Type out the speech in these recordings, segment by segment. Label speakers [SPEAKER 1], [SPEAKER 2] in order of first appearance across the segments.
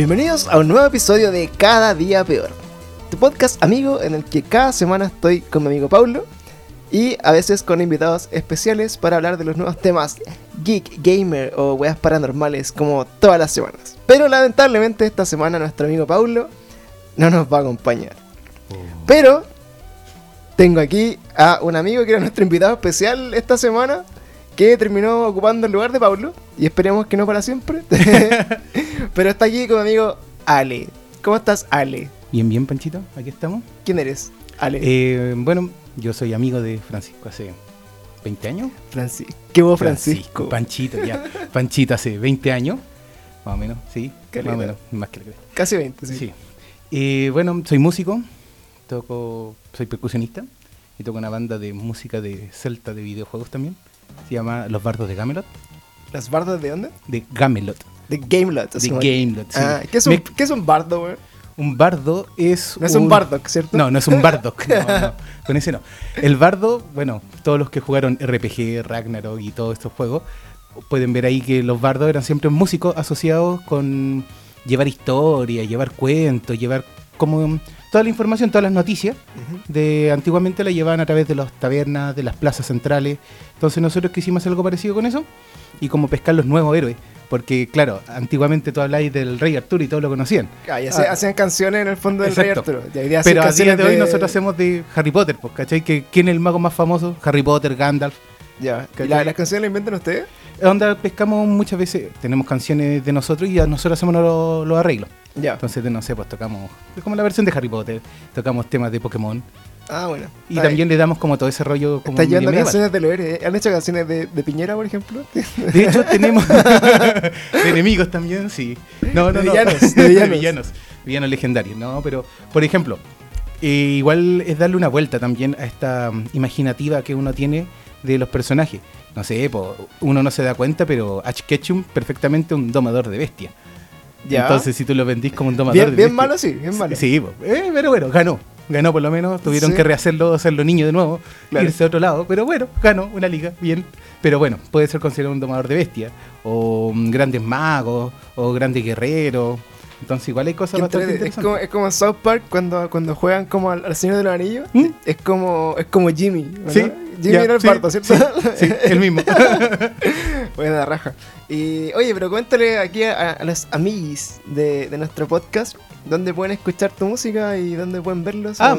[SPEAKER 1] Bienvenidos a un nuevo episodio de Cada Día Peor, tu podcast amigo en el que cada semana estoy con mi amigo Paulo y a veces con invitados especiales para hablar de los nuevos temas geek, gamer o weas paranormales como todas las semanas. Pero lamentablemente esta semana nuestro amigo Paulo no nos va a acompañar. Pero tengo aquí a un amigo que era nuestro invitado especial esta semana que terminó ocupando el lugar de Paulo y esperemos que no para siempre. Pero está aquí con mi amigo Ale. ¿Cómo estás, Ale?
[SPEAKER 2] Bien, bien, Panchito, aquí estamos.
[SPEAKER 1] ¿Quién eres? Ale.
[SPEAKER 2] Eh, bueno, yo soy amigo de Francisco hace 20 años.
[SPEAKER 1] ¿Qué vos, Francisco?
[SPEAKER 2] Panchito, ya. Panchito hace 20 años, más o menos, sí.
[SPEAKER 1] Caleta.
[SPEAKER 2] Más o menos, más que.
[SPEAKER 1] Casi 20, sí.
[SPEAKER 2] Sí. Eh, bueno, soy músico, toco, soy percusionista y toco una banda de música de celta de videojuegos también. Se llama Los Bardos de Gamelot.
[SPEAKER 1] ¿Las bardas de dónde?
[SPEAKER 2] De Gamelot.
[SPEAKER 1] De Gamelot. como-
[SPEAKER 2] Gamelot, sí.
[SPEAKER 1] Ah, ¿qué, es un,
[SPEAKER 2] Me-
[SPEAKER 1] ¿Qué es un bardo, güey?
[SPEAKER 2] Un bardo es.
[SPEAKER 1] No es un bardock, ¿cierto?
[SPEAKER 2] No, no es un Bardock. no, no, con ese no. El bardo, bueno, todos los que jugaron RPG, Ragnarok y todos estos juegos, pueden ver ahí que los bardos eran siempre músicos asociados con llevar historia, llevar cuentos, llevar como toda la información, todas las noticias de antiguamente la llevaban a través de las tabernas, de las plazas centrales. Entonces nosotros quisimos hacer algo parecido con eso y como pescar los nuevos héroes. Porque claro, antiguamente tú habláis del rey Arturo y todos lo conocían.
[SPEAKER 1] Ah, y hace-
[SPEAKER 2] Ah.
[SPEAKER 1] hacían canciones en el fondo del
[SPEAKER 2] Exacto.
[SPEAKER 1] Rey Arturo. Y
[SPEAKER 2] Pero a día de hoy nosotros hacemos de Harry Potter, pues, ¿cachai? Que, ¿Quién es el mago más famoso? Harry Potter, Gandalf.
[SPEAKER 1] Ya. ¿Y
[SPEAKER 2] ¿cachai?
[SPEAKER 1] la- ¿Las canciones las inventan ustedes?
[SPEAKER 2] Onda pescamos muchas veces, tenemos canciones de nosotros y a nosotros hacemos los, los arreglos.
[SPEAKER 1] Ya.
[SPEAKER 2] Entonces, no sé, pues tocamos, es como la versión de Harry Potter, tocamos temas de Pokémon
[SPEAKER 1] Ah, bueno.
[SPEAKER 2] y también le damos como todo ese rollo como
[SPEAKER 1] Está llevando canciones de los héroes. ¿Han hecho canciones de, de Piñera, por ejemplo?
[SPEAKER 2] De hecho, tenemos de enemigos también, sí. No, no,
[SPEAKER 1] De
[SPEAKER 2] no.
[SPEAKER 1] villanos, de
[SPEAKER 2] de
[SPEAKER 1] villanos.
[SPEAKER 2] villanos. Legendarios, ¿no? Pero, por ejemplo, eh, igual es darle una vuelta también a esta mm, imaginativa que uno tiene de los personajes. No sé, po, uno no se da cuenta, pero Ash Ketchum perfectamente un domador de bestia.
[SPEAKER 1] Ya.
[SPEAKER 2] Entonces, si tú lo vendís como un domador
[SPEAKER 1] Bien,
[SPEAKER 2] de
[SPEAKER 1] bien
[SPEAKER 2] bestia-
[SPEAKER 1] malo, sí, bien malo.
[SPEAKER 2] Sí, po. Eh, pero bueno, ganó. Ganó por lo menos. Tuvieron
[SPEAKER 1] Sí.
[SPEAKER 2] que rehacerlo, hacerlo niño de nuevo,
[SPEAKER 1] Claro.
[SPEAKER 2] irse a otro lado. Pero bueno, ganó una liga, bien. Pero bueno, puede ser considerado un domador de bestia. O mm, grandes magos, o grandes guerreros. Entonces igual hay cosas bastante
[SPEAKER 1] entrete. Es
[SPEAKER 2] interesantes.
[SPEAKER 1] como, es como South Park cuando, cuando juegan como al, al Señor de los Anillos.
[SPEAKER 2] ¿Mm?
[SPEAKER 1] Es como es como Jimmy. ¿o
[SPEAKER 2] Sí?
[SPEAKER 1] Jimmy
[SPEAKER 2] ya,
[SPEAKER 1] era el
[SPEAKER 2] sí,
[SPEAKER 1] bardo, ¿cierto?
[SPEAKER 2] Sí, el mismo.
[SPEAKER 1] Buena raja. Y oye, pero cuéntale aquí a, a los amiguis de, de nuestro podcast dónde pueden escuchar tu música y dónde pueden verlos.
[SPEAKER 2] Ah.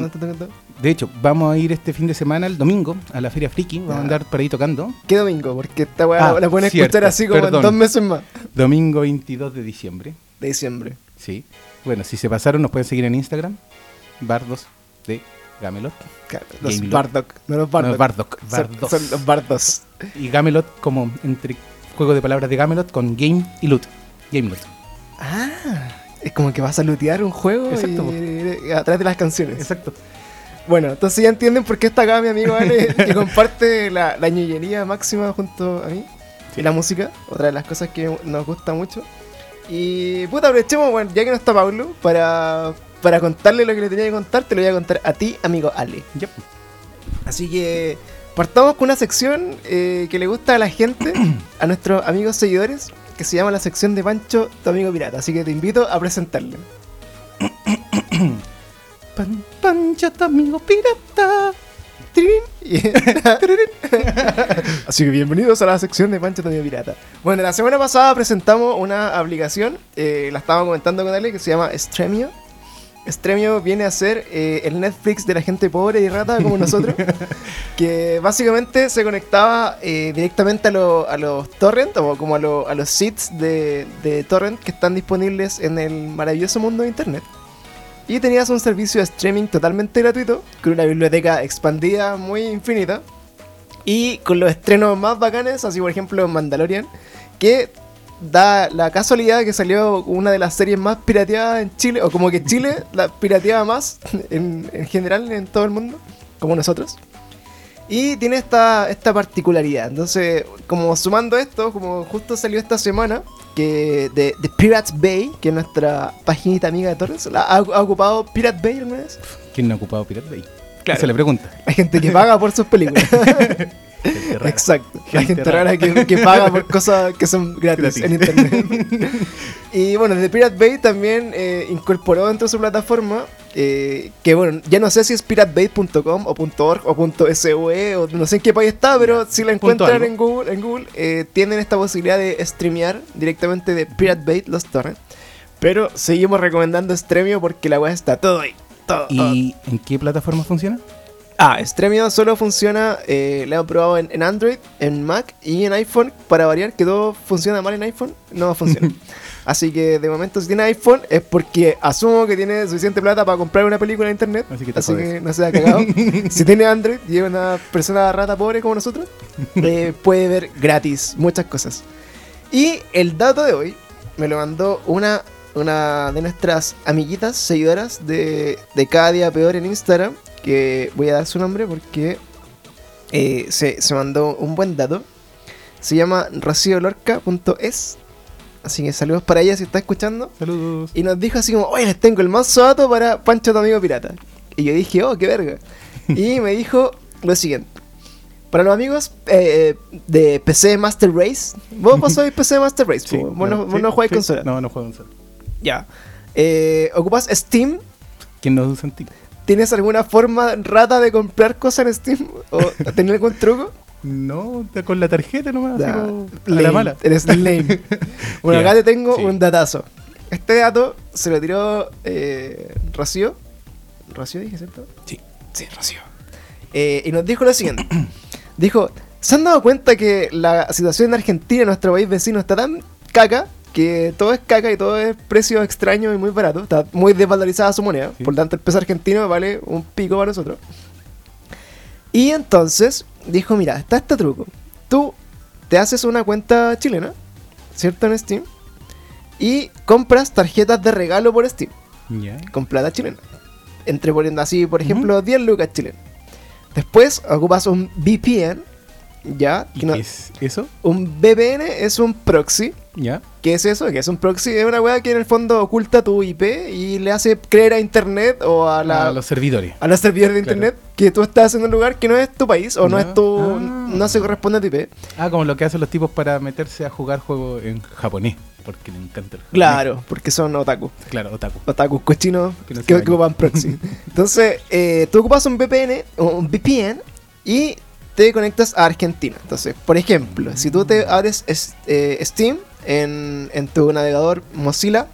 [SPEAKER 2] De hecho, vamos a ir este fin de semana, el domingo, a la Feria Friki. Vamos a andar por ahí tocando.
[SPEAKER 1] ¿Qué domingo? Porque esta weá
[SPEAKER 2] Ah,
[SPEAKER 1] la pueden
[SPEAKER 2] cierto,
[SPEAKER 1] escuchar así como
[SPEAKER 2] perdón.
[SPEAKER 1] en dos meses más
[SPEAKER 2] Domingo 22 de diciembre.
[SPEAKER 1] de diciembre.
[SPEAKER 2] Sí. Bueno, si se pasaron, nos pueden seguir en Instagram. Bardos de Gamelot.
[SPEAKER 1] Los
[SPEAKER 2] Gamelot.
[SPEAKER 1] Bardock, no los Bardock.
[SPEAKER 2] No, Bardock. Bardos.
[SPEAKER 1] Son, los Bardos.
[SPEAKER 2] Y Gamelot como entre juego de palabras de Gamelot con game y loot. Gamelot.
[SPEAKER 1] Ah, es como que vas a lootear un juego y, y a través de las canciones.
[SPEAKER 2] Exacto.
[SPEAKER 1] Bueno, entonces ya entienden por qué está acá mi amigo Ale, que comparte la, la ñoñería máxima junto a mí.
[SPEAKER 2] Sí.
[SPEAKER 1] Y la música, otra de las cosas que nos gusta mucho. Y puta, aprovechemos, bueno, ya que no está Pablo, para, para contarle lo que le tenía que contar, te lo voy a contar a ti, amigo Ale. Así que partamos con una sección eh, que le gusta a la gente, a nuestros amigos seguidores, que se llama la sección de Pancho, tu amigo pirata. Así que te invito a presentarle.
[SPEAKER 2] Pan, pancha, tu amigo pirata.
[SPEAKER 1] Así que bienvenidos a la sección de Pancho Tonio Pirata. Bueno, la semana pasada presentamos una aplicación, eh, la estábamos comentando con Ale, que se llama Stremio. Stremio viene a ser eh, el Netflix de la gente pobre y rata como nosotros, que básicamente se conectaba eh, directamente a, lo- a los torrent o como a, lo- a los seeds de, de torrent que están disponibles en el maravilloso mundo de internet. Y tenías un servicio de streaming totalmente gratuito, con una biblioteca expandida muy infinita. Y con los estrenos más bacanes, así por ejemplo Mandalorian, que da la casualidad que salió una de las series más pirateadas en Chile, o como que Chile la pirateaba más en, en general en todo el mundo, como nosotros. Y tiene esta, esta particularidad. Entonces, como sumando esto, como justo salió esta semana, que de, de Pirates Bay, que es nuestra paginita amiga de Torres, ¿la ha, ha ocupado Pirate Bay alguna vez?
[SPEAKER 2] ¿Quién no ha ocupado Pirate Bay?
[SPEAKER 1] Claro.
[SPEAKER 2] Esa es la pregunta.
[SPEAKER 1] Hay gente que paga por sus películas.
[SPEAKER 2] Gente.
[SPEAKER 1] Exacto. la
[SPEAKER 2] Gente
[SPEAKER 1] gente
[SPEAKER 2] rara.
[SPEAKER 1] que, que paga por cosas que son gratis,
[SPEAKER 2] Gratis.
[SPEAKER 1] en internet. y bueno, The Pirate Bay también eh, incorporó dentro de su plataforma eh, que bueno, ya no sé si es piratebay.com o .org o .sue o no sé en qué país está, pero si la encuentran en Google, en Google eh, tienen esta posibilidad de streamear directamente de Pirate Bay los torrents. Pero seguimos recomendando Stremio porque la weá está todo ahí. Todo, todo.
[SPEAKER 2] ¿Y en qué plataforma funciona?
[SPEAKER 1] Ah, Stremio solo funciona, eh, lo he probado en, en Android, en Mac y en iPhone. Para variar, que todo funciona mal en iPhone, no funciona. Así que de momento, si tiene iPhone, es porque asumo que tiene suficiente plata para comprar una película en internet.
[SPEAKER 2] Así que
[SPEAKER 1] Así que no se ha cagado. si tiene Android y es una persona rata pobre como nosotros, eh, puede ver gratis muchas cosas. Y el dato de hoy me lo mandó una, una de nuestras amiguitas, seguidoras de, de Cada Día Peor en Instagram, que voy a dar su nombre porque eh, se, se mandó un buen dato. Se llama raciolorca.es. Así que saludos para ella si está escuchando.
[SPEAKER 2] Saludos.
[SPEAKER 1] Y nos dijo así como, oye, les tengo el más dato para Pancho tu amigo pirata. Y yo dije, oh, qué verga. Y me dijo lo siguiente. Para los amigos eh, de PC Master Race, vos, vos sois PC Master Race,
[SPEAKER 2] Sí,
[SPEAKER 1] vos no, vos
[SPEAKER 2] sí,
[SPEAKER 1] no jugáis
[SPEAKER 2] sí.
[SPEAKER 1] consola.
[SPEAKER 2] No, no juego consola.
[SPEAKER 1] Ya. Eh, ¿Ocupas Steam?
[SPEAKER 2] ¿Quién no usa en ti?
[SPEAKER 1] ¿Tienes alguna forma rata de comprar cosas en Steam? ¿O tener algún truco?
[SPEAKER 2] No, con la tarjeta nomás,
[SPEAKER 1] Da,
[SPEAKER 2] como a
[SPEAKER 1] lame,
[SPEAKER 2] la mala.
[SPEAKER 1] Eres lame. bueno, acá te tengo
[SPEAKER 2] sí.
[SPEAKER 1] un datazo. Este dato se lo tiró eh, Rocío. ¿Rocío dije, cierto?
[SPEAKER 2] Sí.
[SPEAKER 1] Sí, Rocío. Eh, y nos dijo lo siguiente. dijo, ¿se han dado cuenta que la situación en Argentina, nuestro país vecino, está tan caca? Que todo es caca y todo es precio extraño y muy barato. Está muy desvalorizada su moneda.
[SPEAKER 2] Sí.
[SPEAKER 1] Por lo tanto, el peso argentino vale un pico para nosotros. Y entonces dijo, mira, está este truco. Tú te haces una cuenta chilena, ¿cierto? En Steam. Y compras tarjetas de regalo por Steam con plata chilena. Entre poniendo así, por ejemplo, 10 lucas chilenas. Después ocupas un VPN, ¿ya?
[SPEAKER 2] ¿Y
[SPEAKER 1] que no-
[SPEAKER 2] qué es eso?
[SPEAKER 1] un VPN es un proxy.
[SPEAKER 2] Ya.
[SPEAKER 1] ¿Qué es eso? ¿Qué es un proxy? Es una weá que en el fondo oculta tu IP y le hace creer a internet o a, la,
[SPEAKER 2] A los servidores.
[SPEAKER 1] a los servidores de
[SPEAKER 2] Claro.
[SPEAKER 1] internet que tú estás en un lugar que no es tu país o no, es tu.
[SPEAKER 2] Ah.
[SPEAKER 1] no se corresponde a tu IP.
[SPEAKER 2] Ah, como lo que hacen los tipos para meterse a jugar juegos en japonés. Porque le encanta el japonés.
[SPEAKER 1] Claro, porque son otaku.
[SPEAKER 2] Claro, otaku.
[SPEAKER 1] otakus cochinos
[SPEAKER 2] Que no
[SPEAKER 1] que ocupan proxy. Entonces, eh, tú ocupas un VPN, o un VPN y te conectas a Argentina. Entonces, por ejemplo, si tú te abres es- eh, Steam en, en tu navegador Mozilla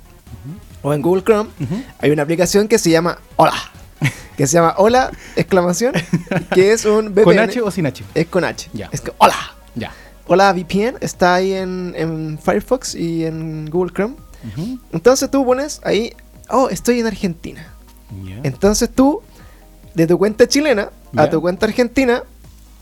[SPEAKER 1] o en Google Chrome, hay una aplicación que se llama Hola. Que se llama Hola, exclamación, que es un VPN.
[SPEAKER 2] ¿Con H o sin H?
[SPEAKER 1] Es con H.
[SPEAKER 2] Ya.
[SPEAKER 1] Es que Hola.
[SPEAKER 2] Ya.
[SPEAKER 1] Hola VPN está ahí en, en Firefox y en Google Chrome. Entonces tú pones ahí, oh, estoy en Argentina. Entonces tú, de tu cuenta chilena a tu cuenta argentina,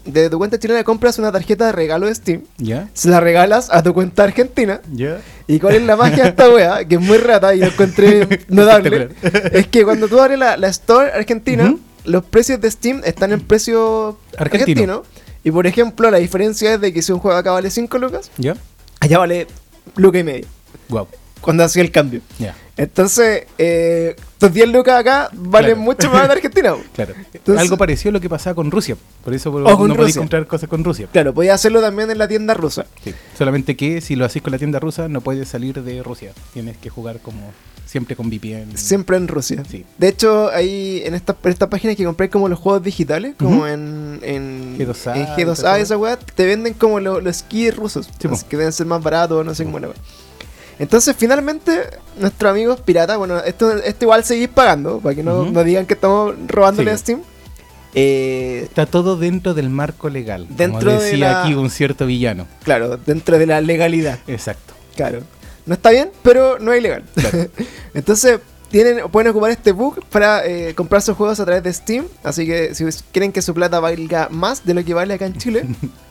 [SPEAKER 1] de tu cuenta chilena compras una tarjeta de regalo de Steam,
[SPEAKER 2] Ya.
[SPEAKER 1] se la regalas a tu cuenta argentina.
[SPEAKER 2] Ya.
[SPEAKER 1] ¿Y cuál es la magia de esta wea? Que es muy rata y lo encontré notable. es que cuando tú abres la, la Store argentina, los precios de Steam están en precio
[SPEAKER 2] Argentino.
[SPEAKER 1] argentino. Y por ejemplo, la diferencia es de que si un juego acá vale 5 lucas,
[SPEAKER 2] Ya.
[SPEAKER 1] allá vale luca y medio.
[SPEAKER 2] Wow.
[SPEAKER 1] Cuando hacía el cambio.
[SPEAKER 2] Ya.
[SPEAKER 1] Entonces, eh, tus 10 lucas acá valen
[SPEAKER 2] Claro.
[SPEAKER 1] mucho más en Argentina.
[SPEAKER 2] Claro.
[SPEAKER 1] Entonces-
[SPEAKER 2] Algo parecido a lo que pasaba con Rusia. Por eso por- no
[SPEAKER 1] Rusia.
[SPEAKER 2] comprar cosas con Rusia.
[SPEAKER 1] Claro, podías hacerlo también en la tienda rusa.
[SPEAKER 2] Sí. Solamente que si lo haces con la tienda rusa, no puedes salir de Rusia. Tienes que jugar como siempre con VPN.
[SPEAKER 1] Siempre en Rusia.
[SPEAKER 2] Sí.
[SPEAKER 1] De hecho, ahí en esta, en esta página que compré como los juegos digitales, como en, en
[SPEAKER 2] G2A,
[SPEAKER 1] en
[SPEAKER 2] y
[SPEAKER 1] G2A,
[SPEAKER 2] todo
[SPEAKER 1] esa weá, te venden como lo- los skis rusos.
[SPEAKER 2] Sí,
[SPEAKER 1] así que deben ser más baratos, no sé cómo la weá. Entonces, finalmente, nuestros amigos piratas, bueno, esto, esto igual seguís pagando, para que no, no digan que estamos robándole
[SPEAKER 2] Sí.
[SPEAKER 1] a Steam. Eh,
[SPEAKER 2] Está todo dentro del marco legal.
[SPEAKER 1] Dentro
[SPEAKER 2] como
[SPEAKER 1] de
[SPEAKER 2] decía
[SPEAKER 1] la-
[SPEAKER 2] aquí un cierto villano.
[SPEAKER 1] claro, dentro de la legalidad.
[SPEAKER 2] Exacto.
[SPEAKER 1] Claro. No está bien, pero no es ilegal.
[SPEAKER 2] Claro.
[SPEAKER 1] Entonces, tienen, pueden ocupar este book para eh, comprar sus juegos a través de Steam. Así que si quieren que su plata valga más de lo que vale acá en Chile,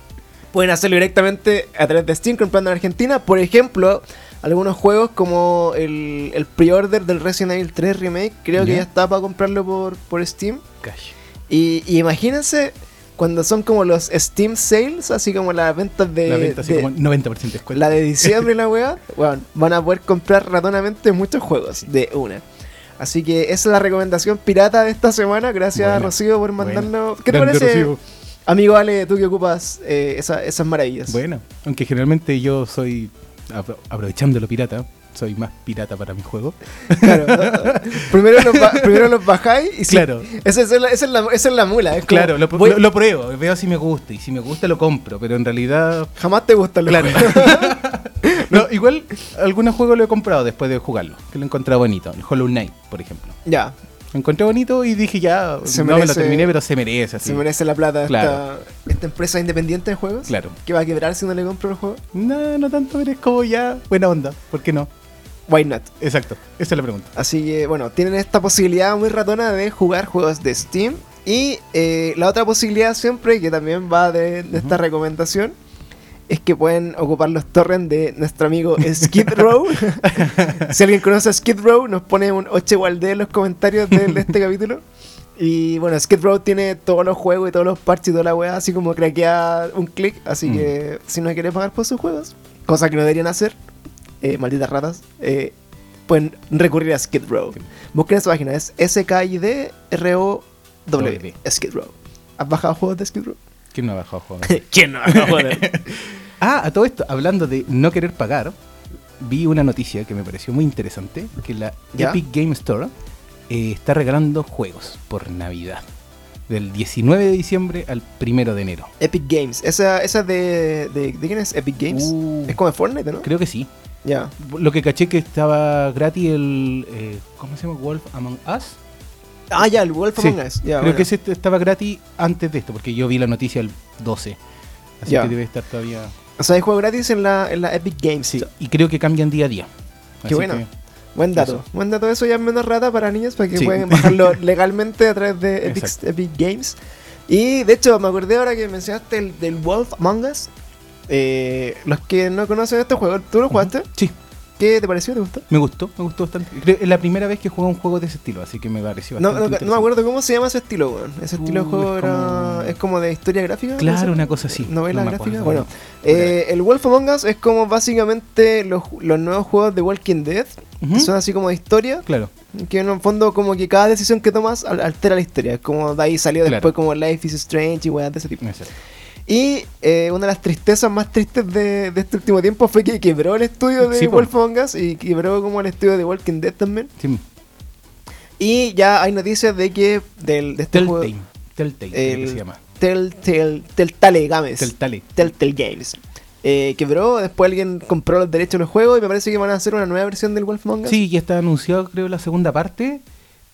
[SPEAKER 1] pueden hacerlo directamente a través de Steam comprando en Argentina. Por ejemplo, algunos juegos como el, el pre-order del Resident Evil 3 Remake, creo que
[SPEAKER 2] Ya.
[SPEAKER 1] está para comprarlo por, por Steam.
[SPEAKER 2] Cash.
[SPEAKER 1] Y, y imagínense cuando son como los Steam Sales, así como las ventas de...
[SPEAKER 2] la venta así
[SPEAKER 1] de-
[SPEAKER 2] como 90% de descuento.
[SPEAKER 1] la de diciembre y la weá, bueno, van a poder comprar ratonamente muchos juegos de una. Así que esa es la recomendación pirata de esta semana. Gracias,
[SPEAKER 2] Buena,
[SPEAKER 1] Rocío, por
[SPEAKER 2] buena.
[SPEAKER 1] mandarnos. ¿Qué te
[SPEAKER 2] Grande
[SPEAKER 1] parece?
[SPEAKER 2] Rocío.
[SPEAKER 1] Amigo Ale, tú que ocupas eh, esa- esas maravillas.
[SPEAKER 2] Bueno, aunque generalmente yo soy, aprovechando lo pirata, soy más pirata para mi juego.
[SPEAKER 1] Claro. primero, los primero los bajáis y si-
[SPEAKER 2] Claro.
[SPEAKER 1] Esa, es la, esa es la- esa es la mula. es como,
[SPEAKER 2] Claro, lo,
[SPEAKER 1] voy-
[SPEAKER 2] lo- lo pruebo, veo si me gusta y si me gusta lo compro, pero en realidad...
[SPEAKER 1] Jamás te gustan los
[SPEAKER 2] Claro. no, igual algunos juegos lo he comprado después de jugarlo, que lo he encontrado bonito. El Hollow Knight, por ejemplo.
[SPEAKER 1] ya,
[SPEAKER 2] Lo encontré bonito y dije ya,
[SPEAKER 1] Se
[SPEAKER 2] no me lo
[SPEAKER 1] merece-
[SPEAKER 2] terminé, pero se merece así.
[SPEAKER 1] se merece la plata
[SPEAKER 2] Claro.
[SPEAKER 1] esta, esta empresa independiente de juegos.
[SPEAKER 2] Claro.
[SPEAKER 1] Que va a quebrar si no le compro el juego.
[SPEAKER 2] No, no tanto, pero es como ya buena onda. ¿Por qué no?
[SPEAKER 1] Why not?
[SPEAKER 2] Exacto, esa es la pregunta.
[SPEAKER 1] Así que, bueno, tienen esta posibilidad muy ratona de jugar juegos de Steam. Y eh, la otra posibilidad siempre, que también va de, de esta recomendación, es que pueden ocupar los torrents de nuestro amigo Skid Row. si alguien conoce a Skid Row, nos pone un 8 D en los comentarios de, de este capítulo. Y bueno, Skid Row tiene todos los juegos y todos los parches y toda la weá, así como craquea un clic. Así
[SPEAKER 2] Mm.
[SPEAKER 1] que si no quieren pagar por sus juegos, cosa que no deberían hacer, eh, malditas ratas, eh, pueden recurrir a Skid Row.
[SPEAKER 2] Sí.
[SPEAKER 1] Busquen esa página, es S-K-I-D-R-O-W. Skid Row. ¿Has bajado juegos de Skid Row?
[SPEAKER 2] ¿Quién no ha bajado juego?
[SPEAKER 1] ¿Quién no ha bajado juegos?
[SPEAKER 2] ah, a todo esto, hablando de no querer pagar, vi una noticia que me pareció muy interesante, que la
[SPEAKER 1] ¿Ya?
[SPEAKER 2] Epic Game Store eh, está regalando juegos por Navidad. Del 19 de diciembre al 1 de enero.
[SPEAKER 1] Epic Games. Esa, esa de, de, ¿de quién es Epic Games?
[SPEAKER 2] Uh,
[SPEAKER 1] Es como de Fortnite, ¿no?
[SPEAKER 2] Creo que sí.
[SPEAKER 1] Ya.
[SPEAKER 2] Lo que caché que estaba gratis el... eh, ¿Cómo se llama? Wolf Among Us.
[SPEAKER 1] Ah, ya, el Wolf Among Us.
[SPEAKER 2] Creo
[SPEAKER 1] bueno.
[SPEAKER 2] que ese estaba gratis antes de esto, porque yo vi la noticia el 12. Así
[SPEAKER 1] Ya.
[SPEAKER 2] que debe estar todavía...
[SPEAKER 1] O sea, hay juego gratis en la, en la Epic Games.
[SPEAKER 2] Sí, y creo que cambian día a día.
[SPEAKER 1] Qué
[SPEAKER 2] Así
[SPEAKER 1] bueno.
[SPEAKER 2] que-
[SPEAKER 1] Buen dato.
[SPEAKER 2] Eso.
[SPEAKER 1] Buen dato. Eso ya es menos rata para niños para que
[SPEAKER 2] Sí.
[SPEAKER 1] puedan bajarlo legalmente a través de Epic. Epic Games. Y de hecho, me acordé ahora que mencionaste el del Wolf Among Us. Eh, los que no conocen este juego, ¿tú lo jugaste?
[SPEAKER 2] Sí,
[SPEAKER 1] ¿Qué te pareció? ¿Te gustó?
[SPEAKER 2] me gustó, me gustó bastante. Creo- es la primera vez que juego un juego de ese estilo, así que me pareció bastante
[SPEAKER 1] no, no me acuerdo cómo se llama ese estilo, weón. Ese estilo de juego
[SPEAKER 2] es
[SPEAKER 1] era.
[SPEAKER 2] como-
[SPEAKER 1] Es como de historia gráfica.
[SPEAKER 2] Claro, una cosa así.
[SPEAKER 1] Novela
[SPEAKER 2] no
[SPEAKER 1] gráfica.
[SPEAKER 2] acuerdo.
[SPEAKER 1] Bueno, eh, el Wolf Among Us es como básicamente los, los nuevos juegos de Walking Dead. Que son así como de historia.
[SPEAKER 2] Claro,
[SPEAKER 1] Que en el fondo, como que cada decisión que tomas al- altera la historia. Como de ahí salió
[SPEAKER 2] Claro.
[SPEAKER 1] después, como Life is Strange y weas de ese tipo.
[SPEAKER 2] exacto.
[SPEAKER 1] Y eh, una de las tristezas más tristes de, de este último tiempo fue que quebró el estudio de
[SPEAKER 2] Sí.
[SPEAKER 1] Wolf Among Us y quebró como el estudio de Walking Dead también.
[SPEAKER 2] Sí,
[SPEAKER 1] Y ya hay noticias de que del, de este juego.
[SPEAKER 2] Telltale. Telltale, creo que
[SPEAKER 1] El-
[SPEAKER 2] se llama.
[SPEAKER 1] Telltale, Telltale Games.
[SPEAKER 2] Telltale.
[SPEAKER 1] Telltale Games. Eh, quebró, después alguien compró los derechos de los juegos y me parece que van a hacer una nueva versión del Wolf Among Us.
[SPEAKER 2] Sí, ya está anunciado, creo, la segunda parte.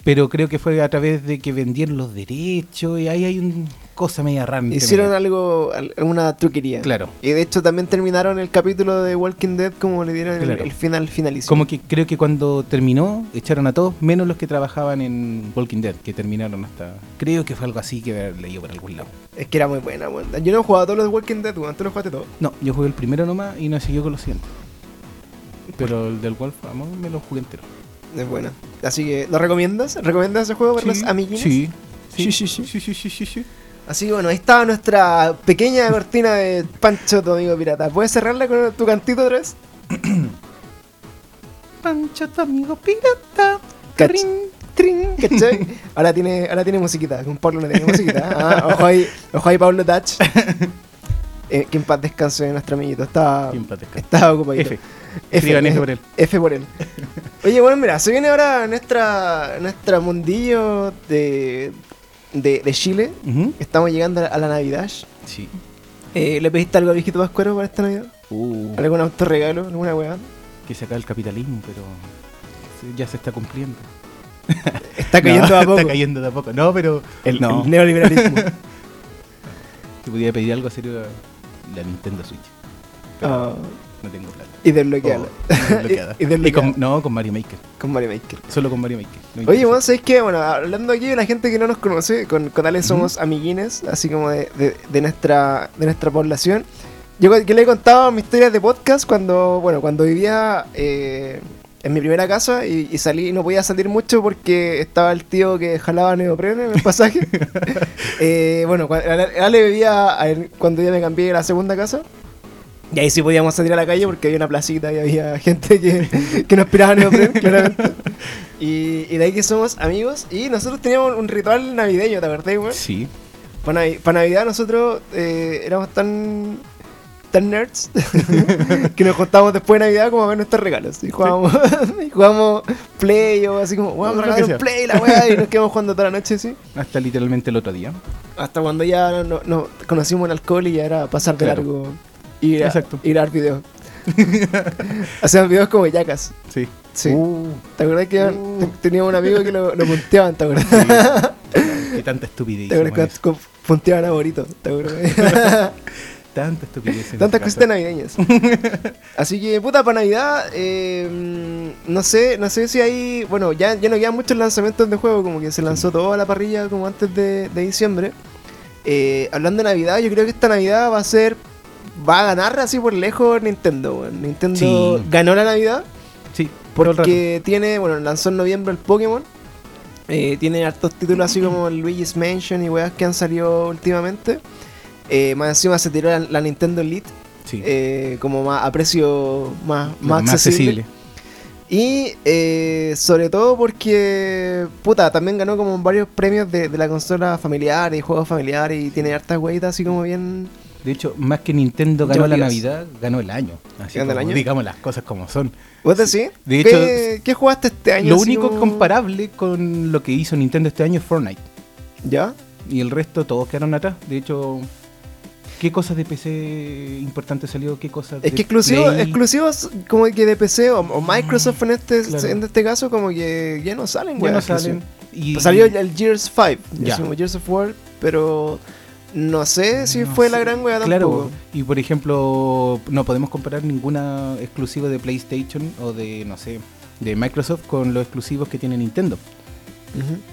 [SPEAKER 2] Pero creo que fue a través de que vendieron los derechos y ahí hay una cosa media entre
[SPEAKER 1] Hicieron
[SPEAKER 2] medio.
[SPEAKER 1] algo, al- una truquería.
[SPEAKER 2] Claro.
[SPEAKER 1] Y de hecho también terminaron el capítulo de Walking Dead como le dieron el-
[SPEAKER 2] Claro.
[SPEAKER 1] el, final finalísimo.
[SPEAKER 2] Como que creo que cuando terminó, echaron a todos, menos los que trabajaban en Walking Dead, que terminaron hasta. Creo que fue algo así que leído por algún lado.
[SPEAKER 1] Es que era muy buena, weón. Yo no he jugado todos los de Walking Dead. Tú los jugaste todos.
[SPEAKER 2] No, yo jugué el primero nomás y no siguió con los siguientes. Pero el del Wolf Among me lo jugué entero.
[SPEAKER 1] Es buena. Así que, ¿lo recomiendas? ¿Recomiendas ese juego para los
[SPEAKER 2] Sí,
[SPEAKER 1] amiguitos?
[SPEAKER 2] Sí.
[SPEAKER 1] Sí, sí, sí.
[SPEAKER 2] sí, sí, sí, sí, sí.
[SPEAKER 1] Así que bueno, ahí estaba nuestra pequeña cortina de Pancho, tu amigo pirata. ¿Puedes cerrarla con tu cantito otra vez?
[SPEAKER 2] Pancho, tu amigo pirata. Trin.
[SPEAKER 1] Trin, ¿cachai? Ahora tiene, ahora tiene musiquita, con Pablo no tiene musiquita. Ah, ojo ahí, ojo ahí Pablo Touch. Eh, que en paz descanse nuestro amiguito. Estaba, estaba ocupadito.
[SPEAKER 2] F. Escriban F por él.
[SPEAKER 1] F por él. Oye, bueno, mira, se viene ahora nuestra, nuestra mundillo de, de, de Chile. Estamos llegando a la, Navidad.
[SPEAKER 2] Sí.
[SPEAKER 1] Eh, ¿Le pediste algo a viejito Pascuero para esta Navidad?
[SPEAKER 2] Uh,
[SPEAKER 1] ¿Algún autorregalo? ¿Alguna weá?
[SPEAKER 2] que se acaba el capitalismo, pero ya se está cumpliendo.
[SPEAKER 1] Está cayendo
[SPEAKER 2] No,
[SPEAKER 1] a poco.
[SPEAKER 2] Está cayendo de a poco. No, pero
[SPEAKER 1] El,
[SPEAKER 2] no.
[SPEAKER 1] el neoliberalismo.
[SPEAKER 2] Te podía pedir algo serio la Nintendo Switch. Pero
[SPEAKER 1] Ah,
[SPEAKER 2] no tengo plata.
[SPEAKER 1] Y desbloqueada.
[SPEAKER 2] Oh, desbloqueada.
[SPEAKER 1] y, y
[SPEAKER 2] con, no, con Mario Maker.
[SPEAKER 1] con Mario Maker.
[SPEAKER 2] Solo con Mario Maker. No
[SPEAKER 1] Oye, bueno, ¿sabéis qué? Bueno, hablando aquí de la gente que no nos conoce, con, con Ale somos amiguines, así como de, de- de nuestra, de nuestra población. Yo que le he contado mis historias de podcast cuando, bueno, cuando vivía eh, en mi primera casa y, y salí y no podía salir mucho porque estaba el tío que jalaba neopreno en el pasaje. Eh, bueno, Ale vivía cuando ya me cambié a la segunda casa. Y ahí sí podíamos salir a la calle porque había una placita y había gente que, que nos piraba neopreno, claramente. Y, y de ahí que somos amigos. Y nosotros teníamos un ritual navideño, ¿te acordás, güey?
[SPEAKER 2] Sí.
[SPEAKER 1] Para, Navi- para Navidad nosotros eh, éramos tan tan nerds que nos contábamos después de Navidad como a ver nuestros regalos. Y jugábamos, y jugábamos Play o así como, vamos a un Play, la weá, y nos quedamos jugando toda la noche así.
[SPEAKER 2] Hasta literalmente el otro día.
[SPEAKER 1] Hasta cuando ya no, no- conocimos el alcohol y ya era pasar de
[SPEAKER 2] Claro.
[SPEAKER 1] largo y ir a,
[SPEAKER 2] Exacto.
[SPEAKER 1] ir a dar videos. Hacían videos como yacas.
[SPEAKER 2] Sí.
[SPEAKER 1] Sí.
[SPEAKER 2] Uh,
[SPEAKER 1] ¿Te acuerdas que
[SPEAKER 2] Uh.
[SPEAKER 1] te- teníamos un amigo que lo, lo punteaban? ¿Te acuerdas?
[SPEAKER 2] qué tanta estupidez.
[SPEAKER 1] ¿Te acuerdas que punteaban a Borito? ¿Te acuerdas?
[SPEAKER 2] Tanta estupidez.
[SPEAKER 1] Tantas
[SPEAKER 2] ese
[SPEAKER 1] cositas navideñas. Así que, puta, para Navidad, eh, mm, no sé, no sé si hay, bueno, ya, ya no quedan muchos lanzamientos de juego, como que se lanzó todo a la parrilla como antes de, de diciembre. Eh, hablando de Navidad, yo creo que esta Navidad va a ser, va a ganar así por lejos Nintendo. Nintendo
[SPEAKER 2] Sí.
[SPEAKER 1] ganó la Navidad
[SPEAKER 2] Sí,
[SPEAKER 1] porque tiene, bueno, lanzó en noviembre el Pokémon. Eh, tiene hartos títulos así como el Luigi's Mansion y weas que han salido últimamente. Eh, más encima se tiró la, la Nintendo Elite
[SPEAKER 2] Sí.
[SPEAKER 1] eh, como más a precio más, más, accesible. Y eh, sobre todo porque, puta, también ganó como varios premios de, de la consola familiar y juegos familiares y tiene hartas weitas así como bien...
[SPEAKER 2] De hecho, más que Nintendo ganó la. Navidad, ganó el año. Así
[SPEAKER 1] ¿Ganó el
[SPEAKER 2] como
[SPEAKER 1] año?
[SPEAKER 2] digamos las cosas como son.
[SPEAKER 1] ¿Vos decís?
[SPEAKER 2] De
[SPEAKER 1] ¿Qué, ¿Qué jugaste este año?
[SPEAKER 2] Lo único
[SPEAKER 1] como-
[SPEAKER 2] comparable con lo que hizo Nintendo este año es Fortnite.
[SPEAKER 1] ¿Ya?
[SPEAKER 2] Y el resto todos quedaron atrás. De hecho, ¿qué cosas de PC importantes salió? ¿Qué cosas
[SPEAKER 1] Es
[SPEAKER 2] de
[SPEAKER 1] que exclusivos,
[SPEAKER 2] Play?
[SPEAKER 1] exclusivos como que de PC o, o Microsoft en este,
[SPEAKER 2] Claro.
[SPEAKER 1] en este caso como que ya no salen,
[SPEAKER 2] ya no salen. Y
[SPEAKER 1] Salió el, Gears 5,
[SPEAKER 2] Ya.
[SPEAKER 1] ya. Gears of War, pero no sé si
[SPEAKER 2] No
[SPEAKER 1] fue la gran wea
[SPEAKER 2] Claro,
[SPEAKER 1] tampoco.
[SPEAKER 2] y por ejemplo, no podemos comparar ninguna exclusiva de PlayStation o de, no sé, de Microsoft con los exclusivos que tiene Nintendo.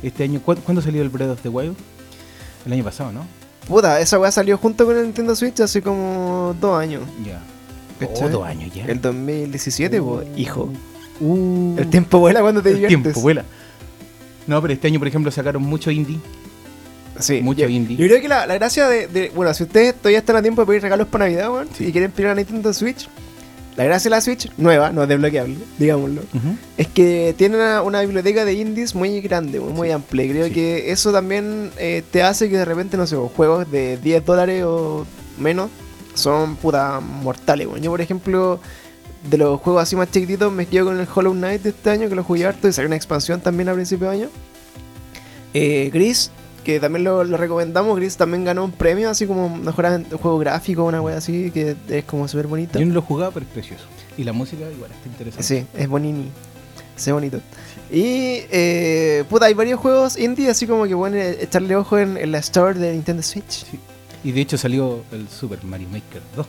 [SPEAKER 2] Este año, ¿cu- ¿cuándo salió el Breath of the Wild? El año pasado, ¿no?
[SPEAKER 1] Puta, esa weá salió junto con el Nintendo Switch hace como dos años.
[SPEAKER 2] Ya.
[SPEAKER 1] ¿Cachai?
[SPEAKER 2] Oh, dos años ya.
[SPEAKER 1] El 2017, po, hijo.
[SPEAKER 2] Uh,
[SPEAKER 1] El tiempo vuela cuando te
[SPEAKER 2] el
[SPEAKER 1] diviertes.
[SPEAKER 2] tiempo vuela. No, pero este año, por ejemplo, sacaron mucho indie.
[SPEAKER 1] Sí,
[SPEAKER 2] Mucho
[SPEAKER 1] yo,
[SPEAKER 2] indie.
[SPEAKER 1] Yo creo que la, la gracia de, de- Bueno, si ustedes todavía están a tiempo de pedir regalos para Navidad, weón,
[SPEAKER 2] Sí.
[SPEAKER 1] y quieren pedir una Nintendo Switch, la gracia de la Switch, nueva, no desbloqueable, digámoslo,
[SPEAKER 2] Ujú.
[SPEAKER 1] es que tiene una, una biblioteca de indies muy grande, muy, muy amplia. Y creo
[SPEAKER 2] Sí.
[SPEAKER 1] que eso también eh, te hace que de repente, no sé, juegos de 10 dólares o menos son puta mortales, weón. Yo, por ejemplo, de los juegos así más chiquititos, me quedo con el Hollow Knight de este año, que lo jugué harto y salió una expansión también a principio de año. Eh, Gris, que también lo, lo recomendamos, Gris también ganó un premio, así como mejor juego gráfico, una wea así, que es como súper bonito.
[SPEAKER 2] Yo no lo jugaba, pero es precioso. Y la música igual está interesante.
[SPEAKER 1] Sí, es bonini. Sí, bonito. Y, eh, puta, hay varios juegos indie, así como que pueden eh, echarle ojo en, en la store de Nintendo Switch.
[SPEAKER 2] Sí. Y de hecho salió el Super Mario Maker 2.